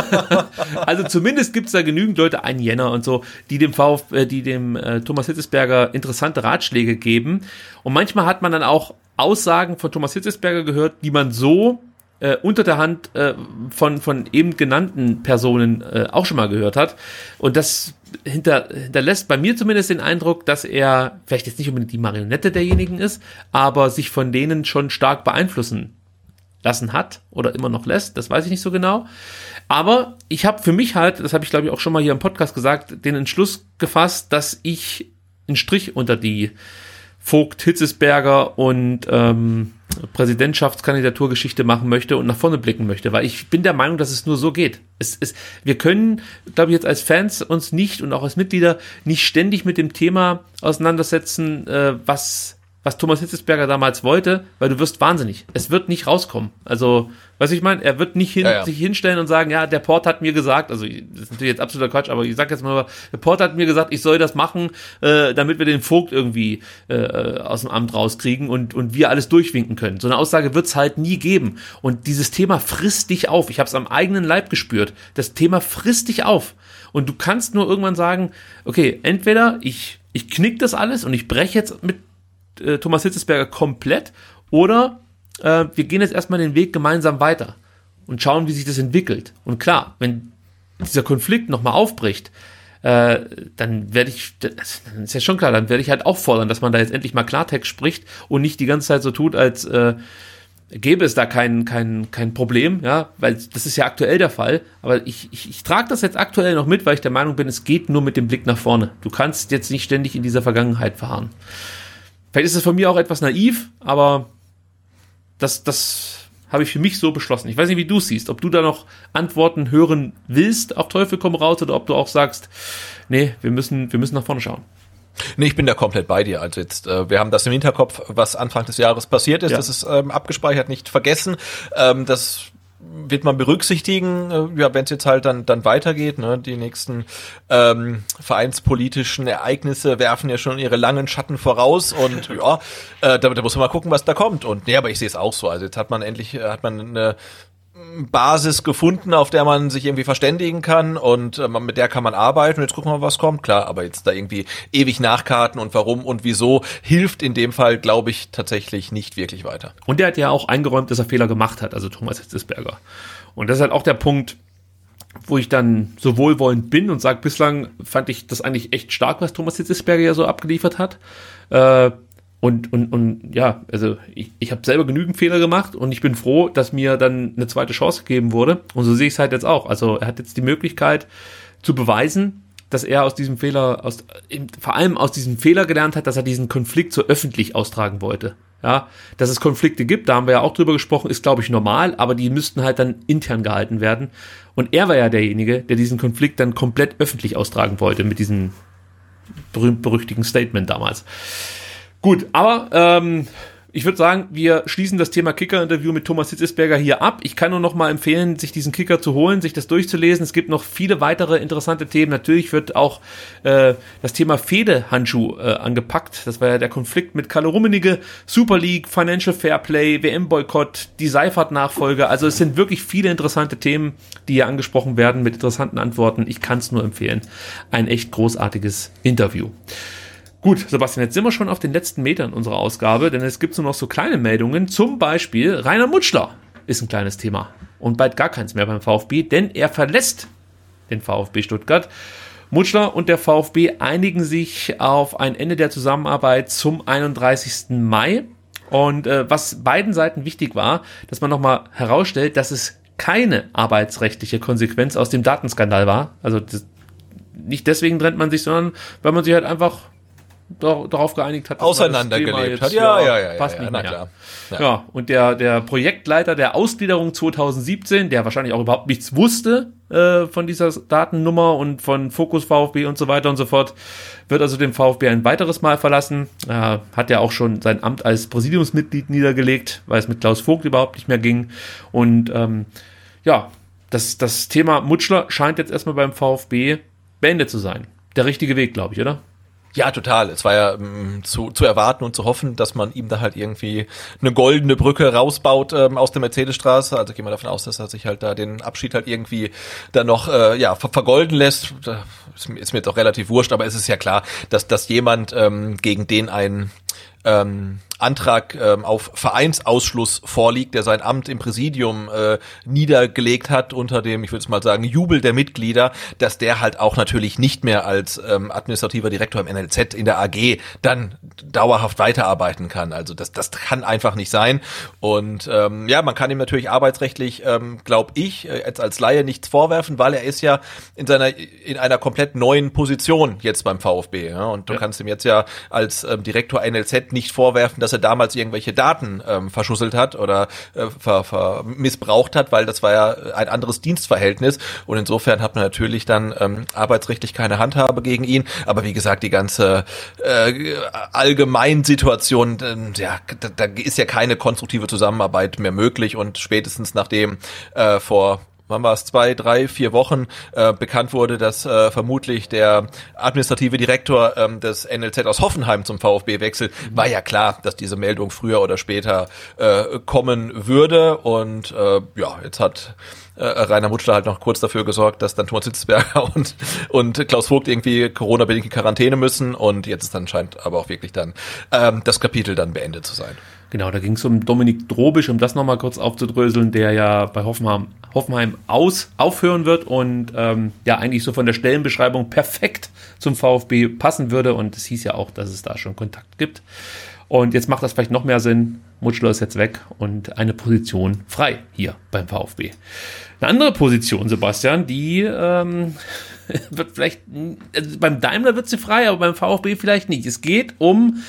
also zumindest gibt's da genügend Leute, ein Jänner und so, die dem VfB, äh, die dem äh, Thomas Hitzesberger interessante Ratschläge geben. Und manchmal hat man dann auch Aussagen von Thomas Hitzesberger gehört, die man so äh, unter der Hand äh, von, von eben genannten Personen äh, auch schon mal gehört hat. Und das hinter, hinterlässt bei mir zumindest den Eindruck, dass er vielleicht jetzt nicht unbedingt die Marionette derjenigen ist, aber sich von denen schon stark beeinflussen lassen hat oder immer noch lässt, das weiß ich nicht so genau. Aber ich habe für mich halt, das habe ich glaube ich auch schon mal hier im Podcast gesagt, den Entschluss gefasst, dass ich einen Strich unter die Vogt, Hitzesberger und ähm, Präsidentschaftskandidaturgeschichte machen möchte und nach vorne blicken möchte, weil ich bin der Meinung, dass es nur so geht. Es, es, wir können, glaube ich, jetzt als Fans uns nicht und auch als Mitglieder nicht ständig mit dem Thema auseinandersetzen, äh, was was Thomas Hitzesberger damals wollte, weil du wirst wahnsinnig. Es wird nicht rauskommen. Also, was ich meine, er wird nicht hin, ja, ja. sich hinstellen und sagen, ja, der Port hat mir gesagt, also das ist natürlich jetzt absoluter Quatsch, aber ich sag jetzt mal, der Port hat mir gesagt, ich soll das machen, äh, damit wir den Vogt irgendwie äh, aus dem Amt rauskriegen und, und wir alles durchwinken können. So eine Aussage wird's halt nie geben. Und dieses Thema frisst dich auf. Ich habe es am eigenen Leib gespürt. Das Thema frisst dich auf. Und du kannst nur irgendwann sagen, okay, entweder ich ich knick das alles und ich breche jetzt mit äh, Thomas Hitzesberger komplett oder äh, wir gehen jetzt erstmal den Weg gemeinsam weiter und schauen, wie sich das entwickelt. Und klar, wenn dieser Konflikt nochmal aufbricht, äh, dann werde ich, das, ist ja schon klar, dann werde ich halt auch fordern, dass man da jetzt endlich mal Klartext spricht und nicht die ganze Zeit so tut, als äh, gäbe es da kein, kein, kein Problem, ja, weil das ist ja aktuell der Fall. Aber ich, ich, ich trage das jetzt aktuell noch mit, weil ich der Meinung bin, es geht nur mit dem Blick nach vorne. Du kannst jetzt nicht ständig in dieser Vergangenheit verharren. Vielleicht ist es von mir auch etwas naiv, aber das, das habe ich für mich so beschlossen. Ich weiß nicht, wie du siehst, ob du da noch Antworten hören willst auf Teufel komm raus oder ob du auch sagst, nee, wir müssen, wir müssen nach vorne schauen. Nee, ich bin da komplett bei dir. Also jetzt, äh, wir haben das im Hinterkopf, was Anfang des Jahres passiert ist. Ja. Das ist ähm, abgespeichert, nicht vergessen. Ähm, das wird man berücksichtigen, äh, ja, wenn es jetzt halt dann dann weitergeht. Ne? Die nächsten ähm, vereinspolitischen Ereignisse werfen ja schon ihre langen Schatten voraus und ja, äh, da, da muss man mal gucken, was da kommt. Und nee, aber ich sehe es auch so. Also jetzt hat man endlich äh, hat man eine Basis gefunden, auf der man sich irgendwie verständigen kann und äh, mit der kann man arbeiten jetzt gucken wir mal, was kommt. Klar, aber jetzt da irgendwie ewig nachkarten und warum und wieso hilft in dem Fall, glaube ich, tatsächlich nicht wirklich weiter. Und der hat ja auch eingeräumt, dass er Fehler gemacht hat, also Thomas Hitzesberger. Und das ist halt auch der Punkt, wo ich dann so wohlwollend bin und sage, bislang fand ich das eigentlich echt stark, was Thomas Hitzesberger ja so abgeliefert hat. Äh, und, und, und ja, also ich, ich habe selber genügend Fehler gemacht und ich bin froh, dass mir dann eine zweite Chance gegeben wurde. Und so sehe ich es halt jetzt auch. Also er hat jetzt die Möglichkeit zu beweisen, dass er aus diesem Fehler, aus, vor allem aus diesem Fehler gelernt hat, dass er diesen Konflikt so öffentlich austragen wollte. Ja, dass es Konflikte gibt, da haben wir ja auch drüber gesprochen, ist glaube ich normal, aber die müssten halt dann intern gehalten werden. Und er war ja derjenige, der diesen Konflikt dann komplett öffentlich austragen wollte mit diesem berühmt-berüchtigen Statement damals. Gut, aber ähm, ich würde sagen, wir schließen das Thema Kicker-Interview mit Thomas Hitzesberger hier ab. Ich kann nur noch mal empfehlen, sich diesen Kicker zu holen, sich das durchzulesen. Es gibt noch viele weitere interessante Themen. Natürlich wird auch äh, das Thema Fehde-Handschuh äh, angepackt. Das war ja der Konflikt mit Kalle Rummenigge, Super League, Financial Fairplay, WM-Boykott, die Seifert-Nachfolge. Also es sind wirklich viele interessante Themen, die hier angesprochen werden mit interessanten Antworten. Ich kann es nur empfehlen. Ein echt großartiges Interview. Gut, Sebastian, jetzt sind wir schon auf den letzten Metern unserer Ausgabe, denn es gibt nur noch so kleine Meldungen. Zum Beispiel Rainer Mutschler ist ein kleines Thema und bald gar keins mehr beim VfB, denn er verlässt den VfB Stuttgart. Mutschler und der VfB einigen sich auf ein Ende der Zusammenarbeit zum 31. Mai. Und äh, was beiden Seiten wichtig war, dass man nochmal herausstellt, dass es keine arbeitsrechtliche Konsequenz aus dem Datenskandal war. Also das, nicht deswegen trennt man sich, sondern weil man sich halt einfach darauf geeinigt hat, auseinandergelebt hat. Ja, ja, ja, passt ja, nicht na mehr. klar. Ja. ja, und der der Projektleiter der Ausgliederung 2017, der wahrscheinlich auch überhaupt nichts wusste äh, von dieser Datennummer und von Fokus VfB und so weiter und so fort, wird also den VfB ein weiteres Mal verlassen. Äh, hat ja auch schon sein Amt als Präsidiumsmitglied niedergelegt, weil es mit Klaus Vogt überhaupt nicht mehr ging. Und ähm, ja, das, das Thema Mutschler scheint jetzt erstmal beim VfB beendet zu sein. Der richtige Weg, glaube ich, oder? Ja, total. Es war ja ähm, zu, zu erwarten und zu hoffen, dass man ihm da halt irgendwie eine goldene Brücke rausbaut ähm, aus der Mercedesstraße. Also gehen wir davon aus, dass er sich halt da den Abschied halt irgendwie dann noch äh, ja ver vergolden lässt. Ist, ist mir jetzt auch relativ wurscht, aber es ist ja klar, dass dass jemand ähm, gegen den ein ähm, Antrag ähm, auf Vereinsausschluss vorliegt, der sein Amt im Präsidium äh, niedergelegt hat unter dem, ich würde es mal sagen, Jubel der Mitglieder, dass der halt auch natürlich nicht mehr als ähm, administrativer Direktor im NLZ in der AG dann dauerhaft weiterarbeiten kann. Also das, das kann einfach nicht sein. Und ähm, ja, man kann ihm natürlich arbeitsrechtlich, ähm, glaube ich, äh, jetzt als Laie nichts vorwerfen, weil er ist ja in seiner in einer komplett neuen Position jetzt beim VfB. Ja? Und du ja. kannst ihm jetzt ja als ähm, Direktor NLZ nicht vorwerfen, dass dass er damals irgendwelche Daten ähm, verschusselt hat oder äh, ver, ver missbraucht hat, weil das war ja ein anderes Dienstverhältnis und insofern hat man natürlich dann ähm, arbeitsrechtlich keine Handhabe gegen ihn. Aber wie gesagt, die ganze äh, Allgemeinsituation, äh, ja, da, da ist ja keine konstruktive Zusammenarbeit mehr möglich und spätestens nachdem äh, vor wann war es, zwei, drei, vier Wochen äh, bekannt wurde, dass äh, vermutlich der administrative Direktor ähm, des NLZ aus Hoffenheim zum VfB wechselt, war ja klar, dass diese Meldung früher oder später äh, kommen würde. Und äh, ja, jetzt hat äh, Rainer Mutschler halt noch kurz dafür gesorgt, dass dann Thomas Hitzberger und, und Klaus Vogt irgendwie Corona-bedingt in Quarantäne müssen. Und jetzt ist dann scheint aber auch wirklich dann ähm, das Kapitel dann beendet zu sein. Genau, da ging es um Dominik Drobisch, um das nochmal kurz aufzudröseln, der ja bei Hoffenheim, Hoffenheim aus, aufhören wird und ähm, ja eigentlich so von der Stellenbeschreibung perfekt zum VfB passen würde. Und es hieß ja auch, dass es da schon Kontakt gibt. Und jetzt macht das vielleicht noch mehr Sinn. Mutschler ist jetzt weg und eine Position frei hier beim VfB. Eine andere Position, Sebastian, die ähm, wird vielleicht, also beim Daimler wird sie frei, aber beim VfB vielleicht nicht. Es geht um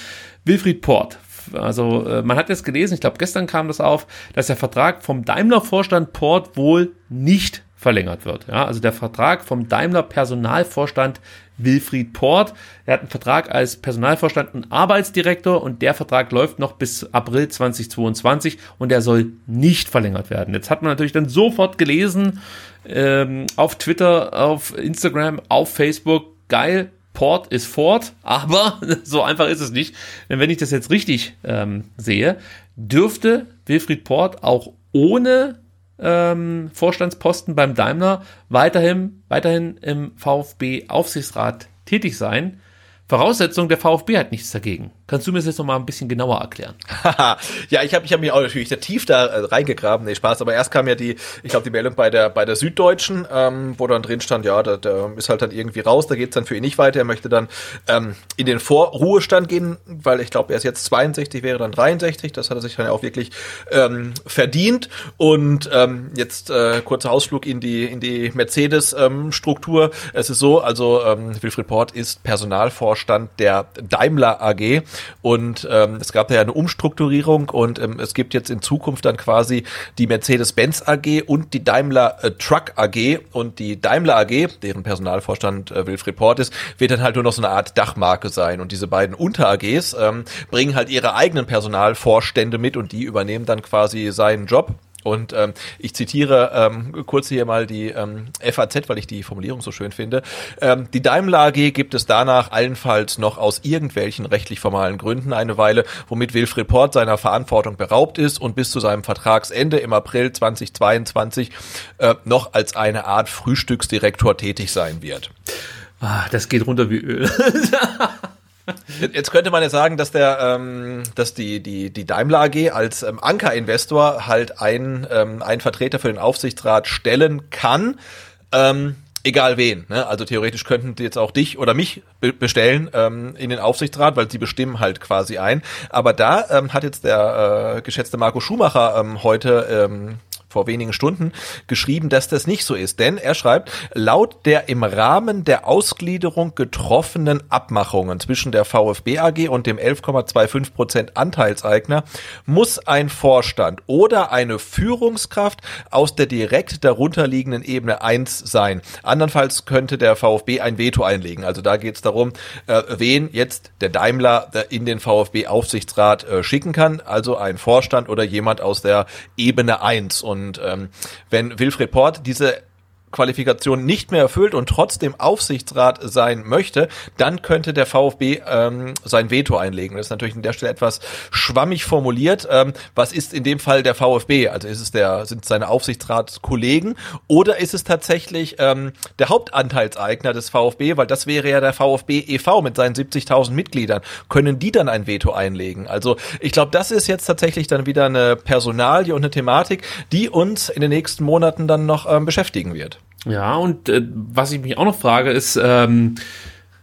Wilfried Port also äh, man hat jetzt gelesen, ich glaube gestern kam das auf, dass der Vertrag vom Daimler-Vorstand Port wohl nicht verlängert wird. Ja, also der Vertrag vom Daimler Personalvorstand Wilfried Port. Er hat einen Vertrag als Personalvorstand und Arbeitsdirektor und der Vertrag läuft noch bis April 2022 und er soll nicht verlängert werden. Jetzt hat man natürlich dann sofort gelesen ähm, auf Twitter, auf Instagram, auf Facebook, geil, Port ist fort, aber so einfach ist es nicht. Denn wenn ich das jetzt richtig ähm, sehe, dürfte Wilfried Port auch ohne ähm, Vorstandsposten beim Daimler weiterhin, weiterhin im VfB Aufsichtsrat tätig sein. Voraussetzung, der VfB hat nichts dagegen. Kannst du mir das jetzt noch ein bisschen genauer erklären? ja, ich habe ich hab mich auch natürlich sehr tief da äh, reingegraben. Nee, Spaß. Aber erst kam ja die, ich glaube, die Meldung bei der bei der Süddeutschen, ähm, wo dann drin stand, ja, da, da ist halt dann irgendwie raus, da geht's dann für ihn nicht weiter. Er möchte dann ähm, in den Vorruhestand gehen, weil ich glaube, er ist jetzt 62, wäre dann 63. Das hat er sich dann auch wirklich ähm, verdient. Und ähm, jetzt äh, kurzer Ausflug in die in die Mercedes-Struktur. Ähm, es ist so, also ähm, Wilfried Port ist Personalforscher Vorstand der Daimler AG und ähm, es gab ja eine Umstrukturierung und ähm, es gibt jetzt in Zukunft dann quasi die Mercedes-Benz AG und die Daimler äh, Truck AG und die Daimler AG, deren Personalvorstand äh, Wilfried Port ist, wird dann halt nur noch so eine Art Dachmarke sein. Und diese beiden Unter-AGs ähm, bringen halt ihre eigenen Personalvorstände mit und die übernehmen dann quasi seinen Job und ähm, ich zitiere ähm, kurz hier mal die ähm, FAZ, weil ich die Formulierung so schön finde. Ähm, die Daimler AG gibt es danach allenfalls noch aus irgendwelchen rechtlich formalen Gründen eine Weile, womit Wilfried Port seiner Verantwortung beraubt ist und bis zu seinem Vertragsende im April 2022 äh, noch als eine Art Frühstücksdirektor tätig sein wird. Ah, das geht runter wie Öl. Jetzt könnte man ja sagen, dass der, ähm, dass die die die Daimler AG als ähm, Ankerinvestor halt ein ähm, einen Vertreter für den Aufsichtsrat stellen kann. Ähm, egal wen. Ne? Also theoretisch könnten die jetzt auch dich oder mich be bestellen ähm, in den Aufsichtsrat, weil sie bestimmen halt quasi ein. Aber da ähm, hat jetzt der äh, geschätzte Marco Schumacher ähm, heute ähm, vor wenigen Stunden geschrieben, dass das nicht so ist. Denn er schreibt, laut der im Rahmen der Ausgliederung getroffenen Abmachungen zwischen der VfB AG und dem 11,25 Prozent Anteilseigner muss ein Vorstand oder eine Führungskraft aus der direkt darunterliegenden Ebene 1 sein. Andernfalls könnte der VfB ein Veto einlegen. Also da geht es darum, äh, wen jetzt der Daimler in den VfB Aufsichtsrat äh, schicken kann. Also ein Vorstand oder jemand aus der Ebene 1. Und und ähm, wenn Wilfried Port diese Qualifikation nicht mehr erfüllt und trotzdem Aufsichtsrat sein möchte, dann könnte der VfB ähm, sein Veto einlegen. Das ist natürlich an der Stelle etwas schwammig formuliert. Ähm, was ist in dem Fall der VfB? Also ist es der, sind es seine Aufsichtsratskollegen oder ist es tatsächlich ähm, der Hauptanteilseigner des VfB? Weil das wäre ja der VfB e.V. mit seinen 70.000 Mitgliedern. Können die dann ein Veto einlegen? Also ich glaube, das ist jetzt tatsächlich dann wieder eine Personalie und eine Thematik, die uns in den nächsten Monaten dann noch ähm, beschäftigen wird. Ja, und äh, was ich mich auch noch frage, ist, ähm,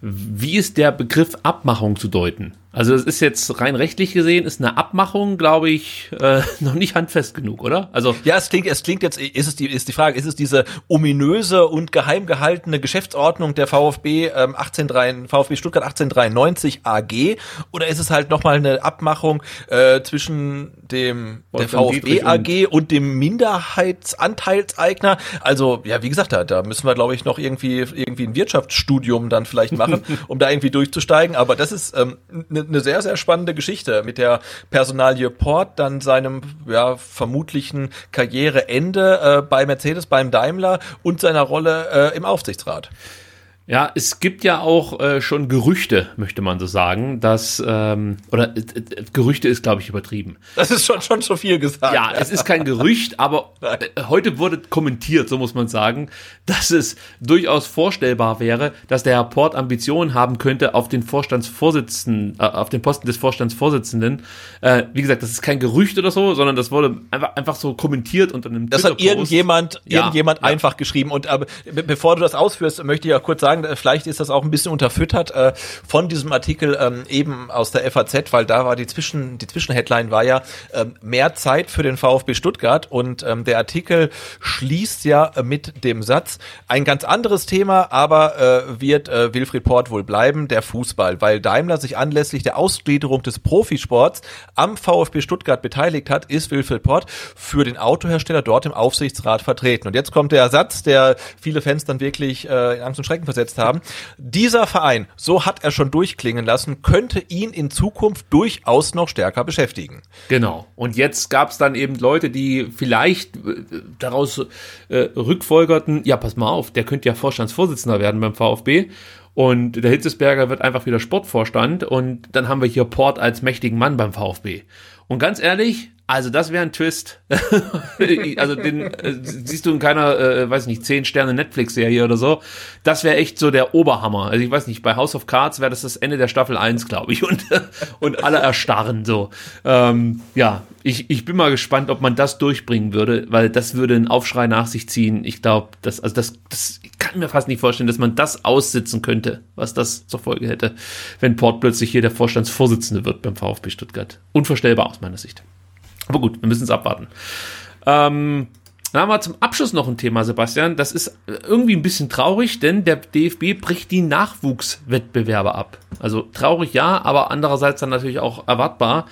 wie ist der Begriff Abmachung zu deuten? Also es ist jetzt rein rechtlich gesehen, ist eine Abmachung, glaube ich, äh, noch nicht handfest genug, oder? Also ja, es klingt, es klingt jetzt, ist es die, ist die Frage, ist es diese ominöse und geheim gehaltene Geschäftsordnung der VfB ähm, 183, VfB Stuttgart 1893 AG oder ist es halt nochmal eine Abmachung äh, zwischen dem der VfB AG und, dem Minderheitsanteilseigner? Also ja, wie gesagt, da, da müssen wir, glaube ich, noch irgendwie irgendwie ein Wirtschaftsstudium dann vielleicht machen, um da irgendwie durchzusteigen. Aber das ist ähm, eine eine sehr, sehr spannende Geschichte mit der Personalie Port, dann seinem ja, vermutlichen Karriereende äh, bei Mercedes, beim Daimler und seiner Rolle äh, im Aufsichtsrat. Ja, es gibt ja auch äh, schon Gerüchte, möchte man so sagen, dass ähm, oder äh, äh Gerüchte ist, glaube ich, übertrieben. Das ist schon schon zu viel gesagt. Ja, es ist kein Gerücht, aber äh, heute wurde kommentiert, so muss man sagen, dass es durchaus vorstellbar wäre, dass der Herr Port Ambitionen haben könnte auf den Vorstandsvorsitzenden, äh, auf den Posten des Vorstandsvorsitzenden. Äh, wie gesagt, das ist kein Gerücht oder so, sondern das wurde einfach einfach so kommentiert unter einem Das hat irgendjemand ja, irgendjemand ja. einfach geschrieben und aber bevor du das ausführst, möchte ich ja kurz sagen sagen, vielleicht ist das auch ein bisschen unterfüttert äh, von diesem Artikel ähm, eben aus der FAZ, weil da war die Zwischen, die Zwischenheadline war ja ähm, mehr Zeit für den VfB Stuttgart und ähm, der Artikel schließt ja mit dem Satz, ein ganz anderes Thema, aber äh, wird äh, Wilfried Port wohl bleiben, der Fußball, weil Daimler sich anlässlich der Ausgliederung des Profisports am VfB Stuttgart beteiligt hat, ist Wilfried Port für den Autohersteller dort im Aufsichtsrat vertreten. Und jetzt kommt der Satz, der viele Fans dann wirklich äh, in Angst und Schrecken versetzt gesetzt haben. Dieser Verein, so hat er schon durchklingen lassen, könnte ihn in Zukunft durchaus noch stärker beschäftigen. Genau. Und jetzt gab es dann eben Leute, die vielleicht äh, daraus äh, rückfolgerten, ja, pass mal auf, der könnte ja Vorstandsvorsitzender werden beim VfB. Und der Hitzesberger wird einfach wieder Sportvorstand und dann haben wir hier Port als mächtigen Mann beim VfB. Und ganz ehrlich, also das wäre ein Twist. also den äh, siehst du in keiner, äh, weiß nicht, 10 Sterne Netflix-Serie oder so. Das wäre echt so der Oberhammer. Also ich weiß nicht, bei House of Cards wäre das das Ende der Staffel 1, glaube ich. Und, und alle erstarren so. Ähm, ja, ich, ich bin mal gespannt, ob man das durchbringen würde, weil das würde einen Aufschrei nach sich ziehen. Ich glaube, das, also das, das ich kann mir fast nicht vorstellen, dass man das aussitzen könnte, was das zur Folge hätte, wenn Port plötzlich hier der Vorstandsvorsitzende wird beim VfB Stuttgart. Unvorstellbar aus meiner Sicht. Aber gut, wir müssen es abwarten. Ähm, dann haben wir zum Abschluss noch ein Thema, Sebastian. Das ist irgendwie ein bisschen traurig, denn der DFB bricht die Nachwuchswettbewerbe ab. Also traurig ja, aber andererseits dann natürlich auch erwartbar.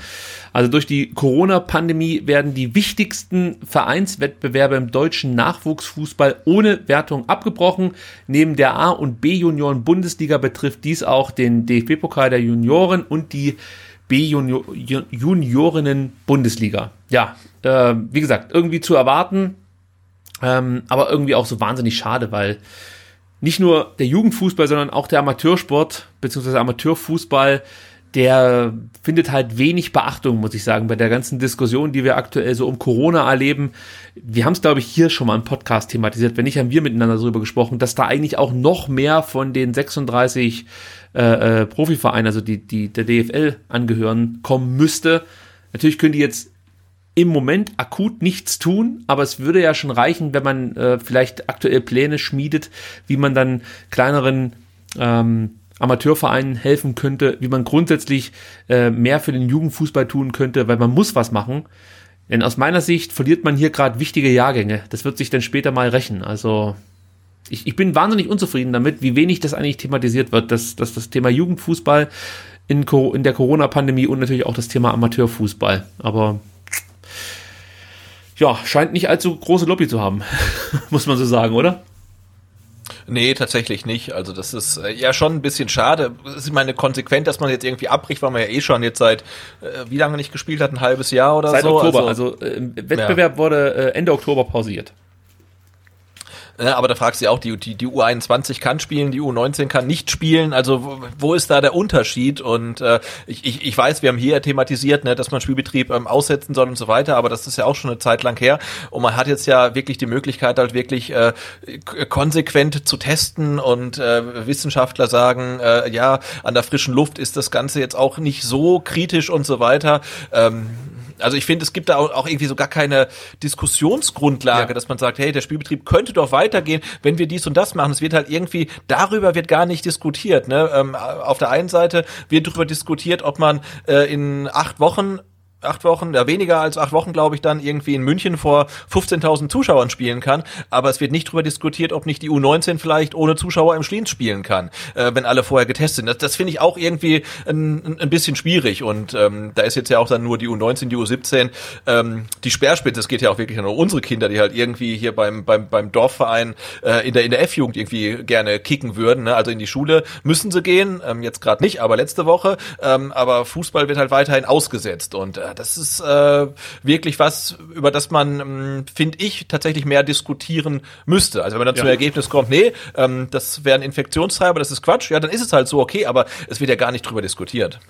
Also durch die Corona-Pandemie werden die wichtigsten Vereinswettbewerbe im deutschen Nachwuchsfußball ohne Wertung abgebrochen. Neben der A- und B-Junioren-Bundesliga betrifft dies auch den DFB-Pokal der Junioren und die B-Juniorinnen-Bundesliga. Ja, äh, wie gesagt, irgendwie zu erwarten, ähm, aber irgendwie auch so wahnsinnig schade, weil nicht nur der Jugendfußball, sondern auch der Amateursport bzw. Amateurfußball der findet halt wenig Beachtung, muss ich sagen, bei der ganzen Diskussion, die wir aktuell so um Corona erleben. Wir haben es, glaube ich, hier schon mal im Podcast thematisiert. Wenn nicht, haben wir miteinander darüber gesprochen, dass da eigentlich auch noch mehr von den 36 äh, äh, Profivereinen, also die, die der DFL angehören, kommen müsste. Natürlich können die jetzt im Moment akut nichts tun, aber es würde ja schon reichen, wenn man äh, vielleicht aktuell Pläne schmiedet, wie man dann kleineren ähm, Amateurvereinen helfen könnte, wie man grundsätzlich äh, mehr für den Jugendfußball tun könnte, weil man muss was machen. Denn aus meiner Sicht verliert man hier gerade wichtige Jahrgänge. Das wird sich dann später mal rächen. Also ich, ich bin wahnsinnig unzufrieden damit, wie wenig das eigentlich thematisiert wird, dass, dass das Thema Jugendfußball in, in der Corona-Pandemie und natürlich auch das Thema Amateurfußball. Aber ja, scheint nicht allzu große Lobby zu haben, muss man so sagen, oder? Nee, tatsächlich nicht. Also das ist äh, ja schon ein bisschen schade. Es ist meine konsequent, dass man jetzt irgendwie abbricht, weil man ja eh schon jetzt seit äh, wie lange nicht gespielt hat, ein halbes Jahr oder seit so. Seit Oktober. Also, also äh, Wettbewerb ja. wurde äh, Ende Oktober pausiert. Ja, aber da fragst du ja auch, die, die, die U21 kann spielen, die U19 kann nicht spielen. Also wo, wo ist da der Unterschied? Und äh, ich, ich, ich weiß, wir haben hier thematisiert, ne, dass man Spielbetrieb ähm, aussetzen soll und so weiter, aber das ist ja auch schon eine Zeit lang her. Und man hat jetzt ja wirklich die Möglichkeit, halt wirklich äh, konsequent zu testen und äh, Wissenschaftler sagen, äh, ja, an der frischen Luft ist das Ganze jetzt auch nicht so kritisch und so weiter. Ähm, also ich finde, es gibt da auch, irgendwie so gar keine Diskussionsgrundlage, ja. dass man sagt, hey, der Spielbetrieb könnte doch weitergehen, wenn wir dies und das machen. Es wird halt irgendwie, darüber wird gar nicht diskutiert. Ne? Ähm, auf der einen Seite wird darüber diskutiert, ob man äh, in acht Wochen acht Wochen, ja weniger als acht Wochen, glaube ich, dann irgendwie in München vor 15.000 Zuschauern spielen kann. Aber es wird nicht darüber diskutiert, ob nicht die U19 vielleicht ohne Zuschauer im Schliens spielen kann, äh, wenn alle vorher getestet sind. Das, das finde ich auch irgendwie ein, ein bisschen schwierig. Und ähm, da ist jetzt ja auch dann nur die U19, die U17, ähm, die Speerspitze. Es geht ja auch wirklich nur unsere Kinder, die halt irgendwie hier beim beim beim Dorfverein äh, in der in der F-Jugend irgendwie gerne kicken würden. Ne? Also in die Schule müssen sie gehen, ähm, jetzt gerade nicht, aber letzte Woche. Ähm, aber Fußball wird halt weiterhin ausgesetzt und äh, das ist äh, wirklich was, über das man, ähm, finde ich, tatsächlich mehr diskutieren müsste. Also wenn man dann ja. zum Ergebnis kommt, nee, ähm, das wäre ein Infektionstreiber, das ist Quatsch, ja, dann ist es halt so okay, aber es wird ja gar nicht drüber diskutiert.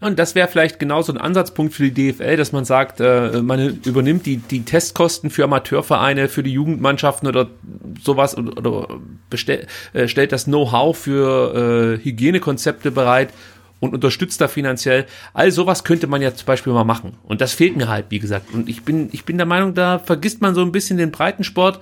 Und das wäre vielleicht genauso ein Ansatzpunkt für die DFL, dass man sagt, äh, man übernimmt die, die Testkosten für Amateurvereine, für die Jugendmannschaften oder sowas oder, oder bestell, äh, stellt das Know-how für äh, Hygienekonzepte bereit und unterstützt da finanziell. All sowas könnte man ja zum Beispiel mal machen. Und das fehlt mir halt, wie gesagt. Und ich bin, ich bin der Meinung, da vergisst man so ein bisschen den Breitensport.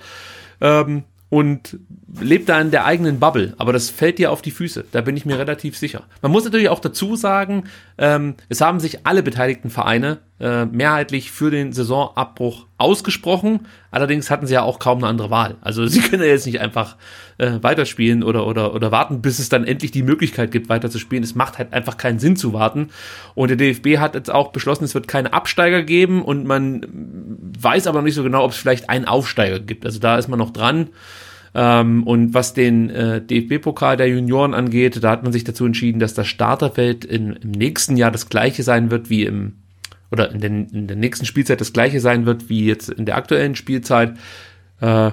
Ähm, und lebt da in der eigenen Bubble. Aber das fällt dir auf die Füße. Da bin ich mir relativ sicher. Man muss natürlich auch dazu sagen, ähm, es haben sich alle beteiligten Vereine äh, mehrheitlich für den Saisonabbruch ausgesprochen. Allerdings hatten sie ja auch kaum eine andere Wahl. Also sie können ja jetzt nicht einfach äh, weiterspielen oder, oder, oder warten, bis es dann endlich die Möglichkeit gibt, weiterzuspielen. Es macht halt einfach keinen Sinn zu warten. Und der DFB hat jetzt auch beschlossen, es wird keine Absteiger geben und man weiß aber noch nicht so genau, ob es vielleicht einen Aufsteiger gibt. Also da ist man noch dran. Ähm, und was den äh, DFB-Pokal der Junioren angeht, da hat man sich dazu entschieden, dass das Starterfeld in, im nächsten Jahr das gleiche sein wird wie im oder in, den, in der nächsten Spielzeit das gleiche sein wird wie jetzt in der aktuellen Spielzeit. Äh,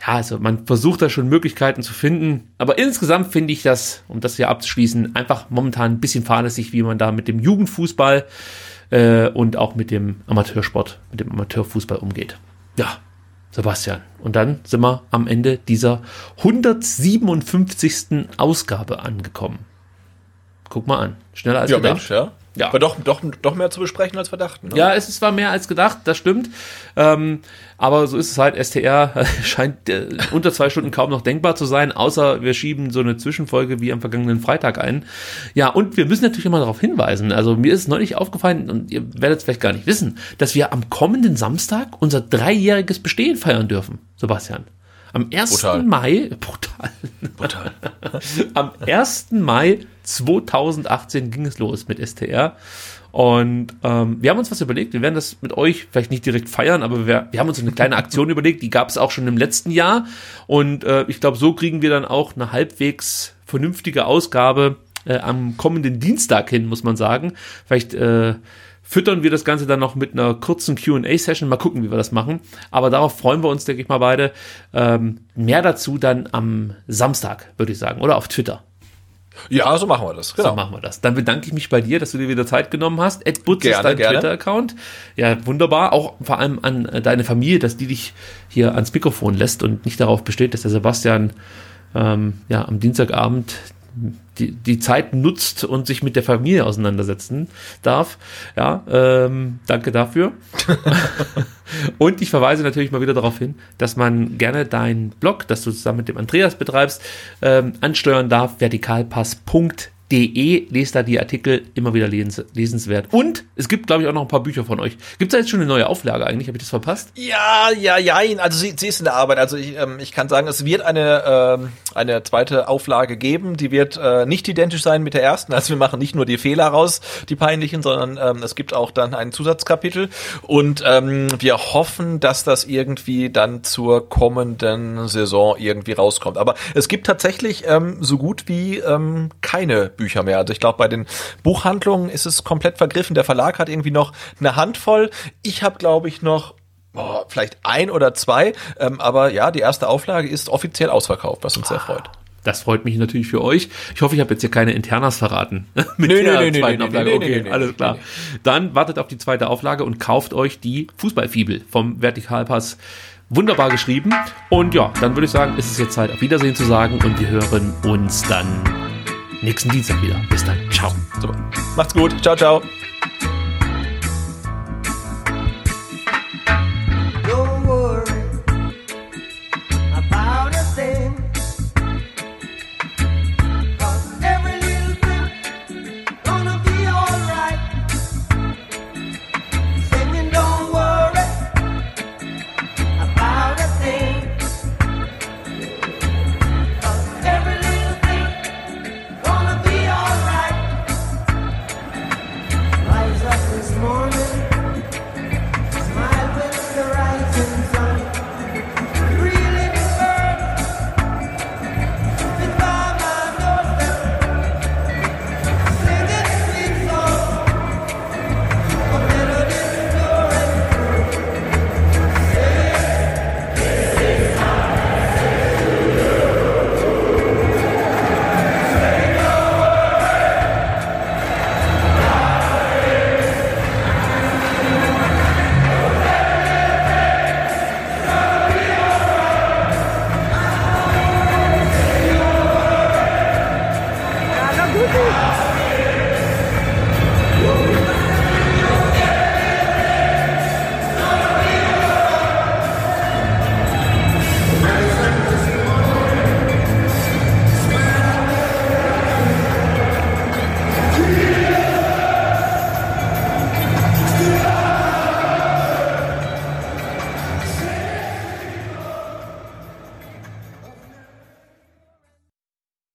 ja, also man versucht da schon Möglichkeiten zu finden. Aber insgesamt finde ich das, um das hier abzuschließen, einfach momentan ein bisschen fahrlässig, wie man da mit dem Jugendfußball äh, und auch mit dem Amateursport, mit dem Amateurfußball umgeht. Ja, Sebastian. Und dann sind wir am Ende dieser 157. Ausgabe angekommen. guck mal an. Schneller als Ja, gedacht. Mensch, ja. Ja. Aber doch, doch, doch mehr zu besprechen als wir dachten. Ne? Ja, es ist zwar mehr als gedacht, das stimmt. Ähm, aber so ist es halt. STR scheint äh, unter zwei Stunden kaum noch denkbar zu sein, außer wir schieben so eine Zwischenfolge wie am vergangenen Freitag ein. Ja, und wir müssen natürlich immer darauf hinweisen. Also mir ist neulich aufgefallen, und ihr werdet es vielleicht gar nicht wissen, dass wir am kommenden Samstag unser dreijähriges Bestehen feiern dürfen, Sebastian. Am 1. Brutal. Mai, brutal, Brutal. am 1. Mai 2018 ging es los mit STR. Und ähm, wir haben uns was überlegt. Wir werden das mit euch vielleicht nicht direkt feiern, aber wir, wir haben uns eine kleine Aktion überlegt. Die gab es auch schon im letzten Jahr. Und äh, ich glaube, so kriegen wir dann auch eine halbwegs vernünftige Ausgabe äh, am kommenden Dienstag hin, muss man sagen. Vielleicht äh, füttern wir das Ganze dann noch mit einer kurzen QA-Session. Mal gucken, wie wir das machen. Aber darauf freuen wir uns, denke ich mal, beide. Ähm, mehr dazu dann am Samstag, würde ich sagen, oder auf Twitter. Ja, so machen wir das. So Genau. machen wir das. Dann bedanke ich mich bei dir, dass du dir wieder Zeit genommen hast. Ed Butz ist Gerne, dein gerne. Twitter-Account. Ja, wunderbar. Auch vor allem an äh, deine Familie, dass die dich hier ans Mikrofon lässt und nicht darauf besteht, dass der Sebastian ähm, ja am Dienstagabend die, die Zeit nutzt und sich mit der Familie auseinandersetzen darf. Ja, ähm, danke dafür. und ich verweise natürlich mal wieder darauf hin, dass man gerne deinen Blog, das du zusammen mit dem Andreas betreibst, ähm, ansteuern darf, vertikalpass.de. Lest da die Artikel immer wieder lesens lesenswert. Und es gibt, glaube ich, auch noch ein paar Bücher von euch. Gibt es da jetzt schon eine neue Auflage eigentlich? Habe ich das verpasst? Ja, ja, ja, also sie, sie ist in der Arbeit. Also ich, ähm, ich kann sagen, es wird eine, ähm, eine zweite Auflage geben. Die wird äh, nicht identisch sein mit der ersten. Also wir machen nicht nur die Fehler raus, die peinlichen, sondern ähm, es gibt auch dann ein Zusatzkapitel. Und ähm, wir hoffen, dass das irgendwie dann zur kommenden Saison irgendwie rauskommt. Aber es gibt tatsächlich ähm, so gut wie ähm, keine Bücher mehr. Also ich glaube, bei den Buchhandlungen ist es komplett vergriffen. Der Verlag hat irgendwie noch eine Handvoll. Ich habe, glaube ich, noch Boah, vielleicht ein oder zwei, ähm, aber ja, die erste Auflage ist offiziell ausverkauft, was uns sehr freut. Das freut mich natürlich für euch. Ich hoffe, ich habe jetzt hier keine Internas verraten. Mit Nö, der nö, zweiten nö, Auflage. okay, alles klar. Dann wartet auf die zweite Auflage und kauft euch die Fußballfibel vom Vertikalpass. Wunderbar geschrieben. Und ja, dann würde ich sagen, ist es jetzt Zeit, auf Wiedersehen zu sagen und wir hören uns dann nächsten Dienstag wieder. Bis dann. Ciao. Super. Macht's gut. Ciao, ciao.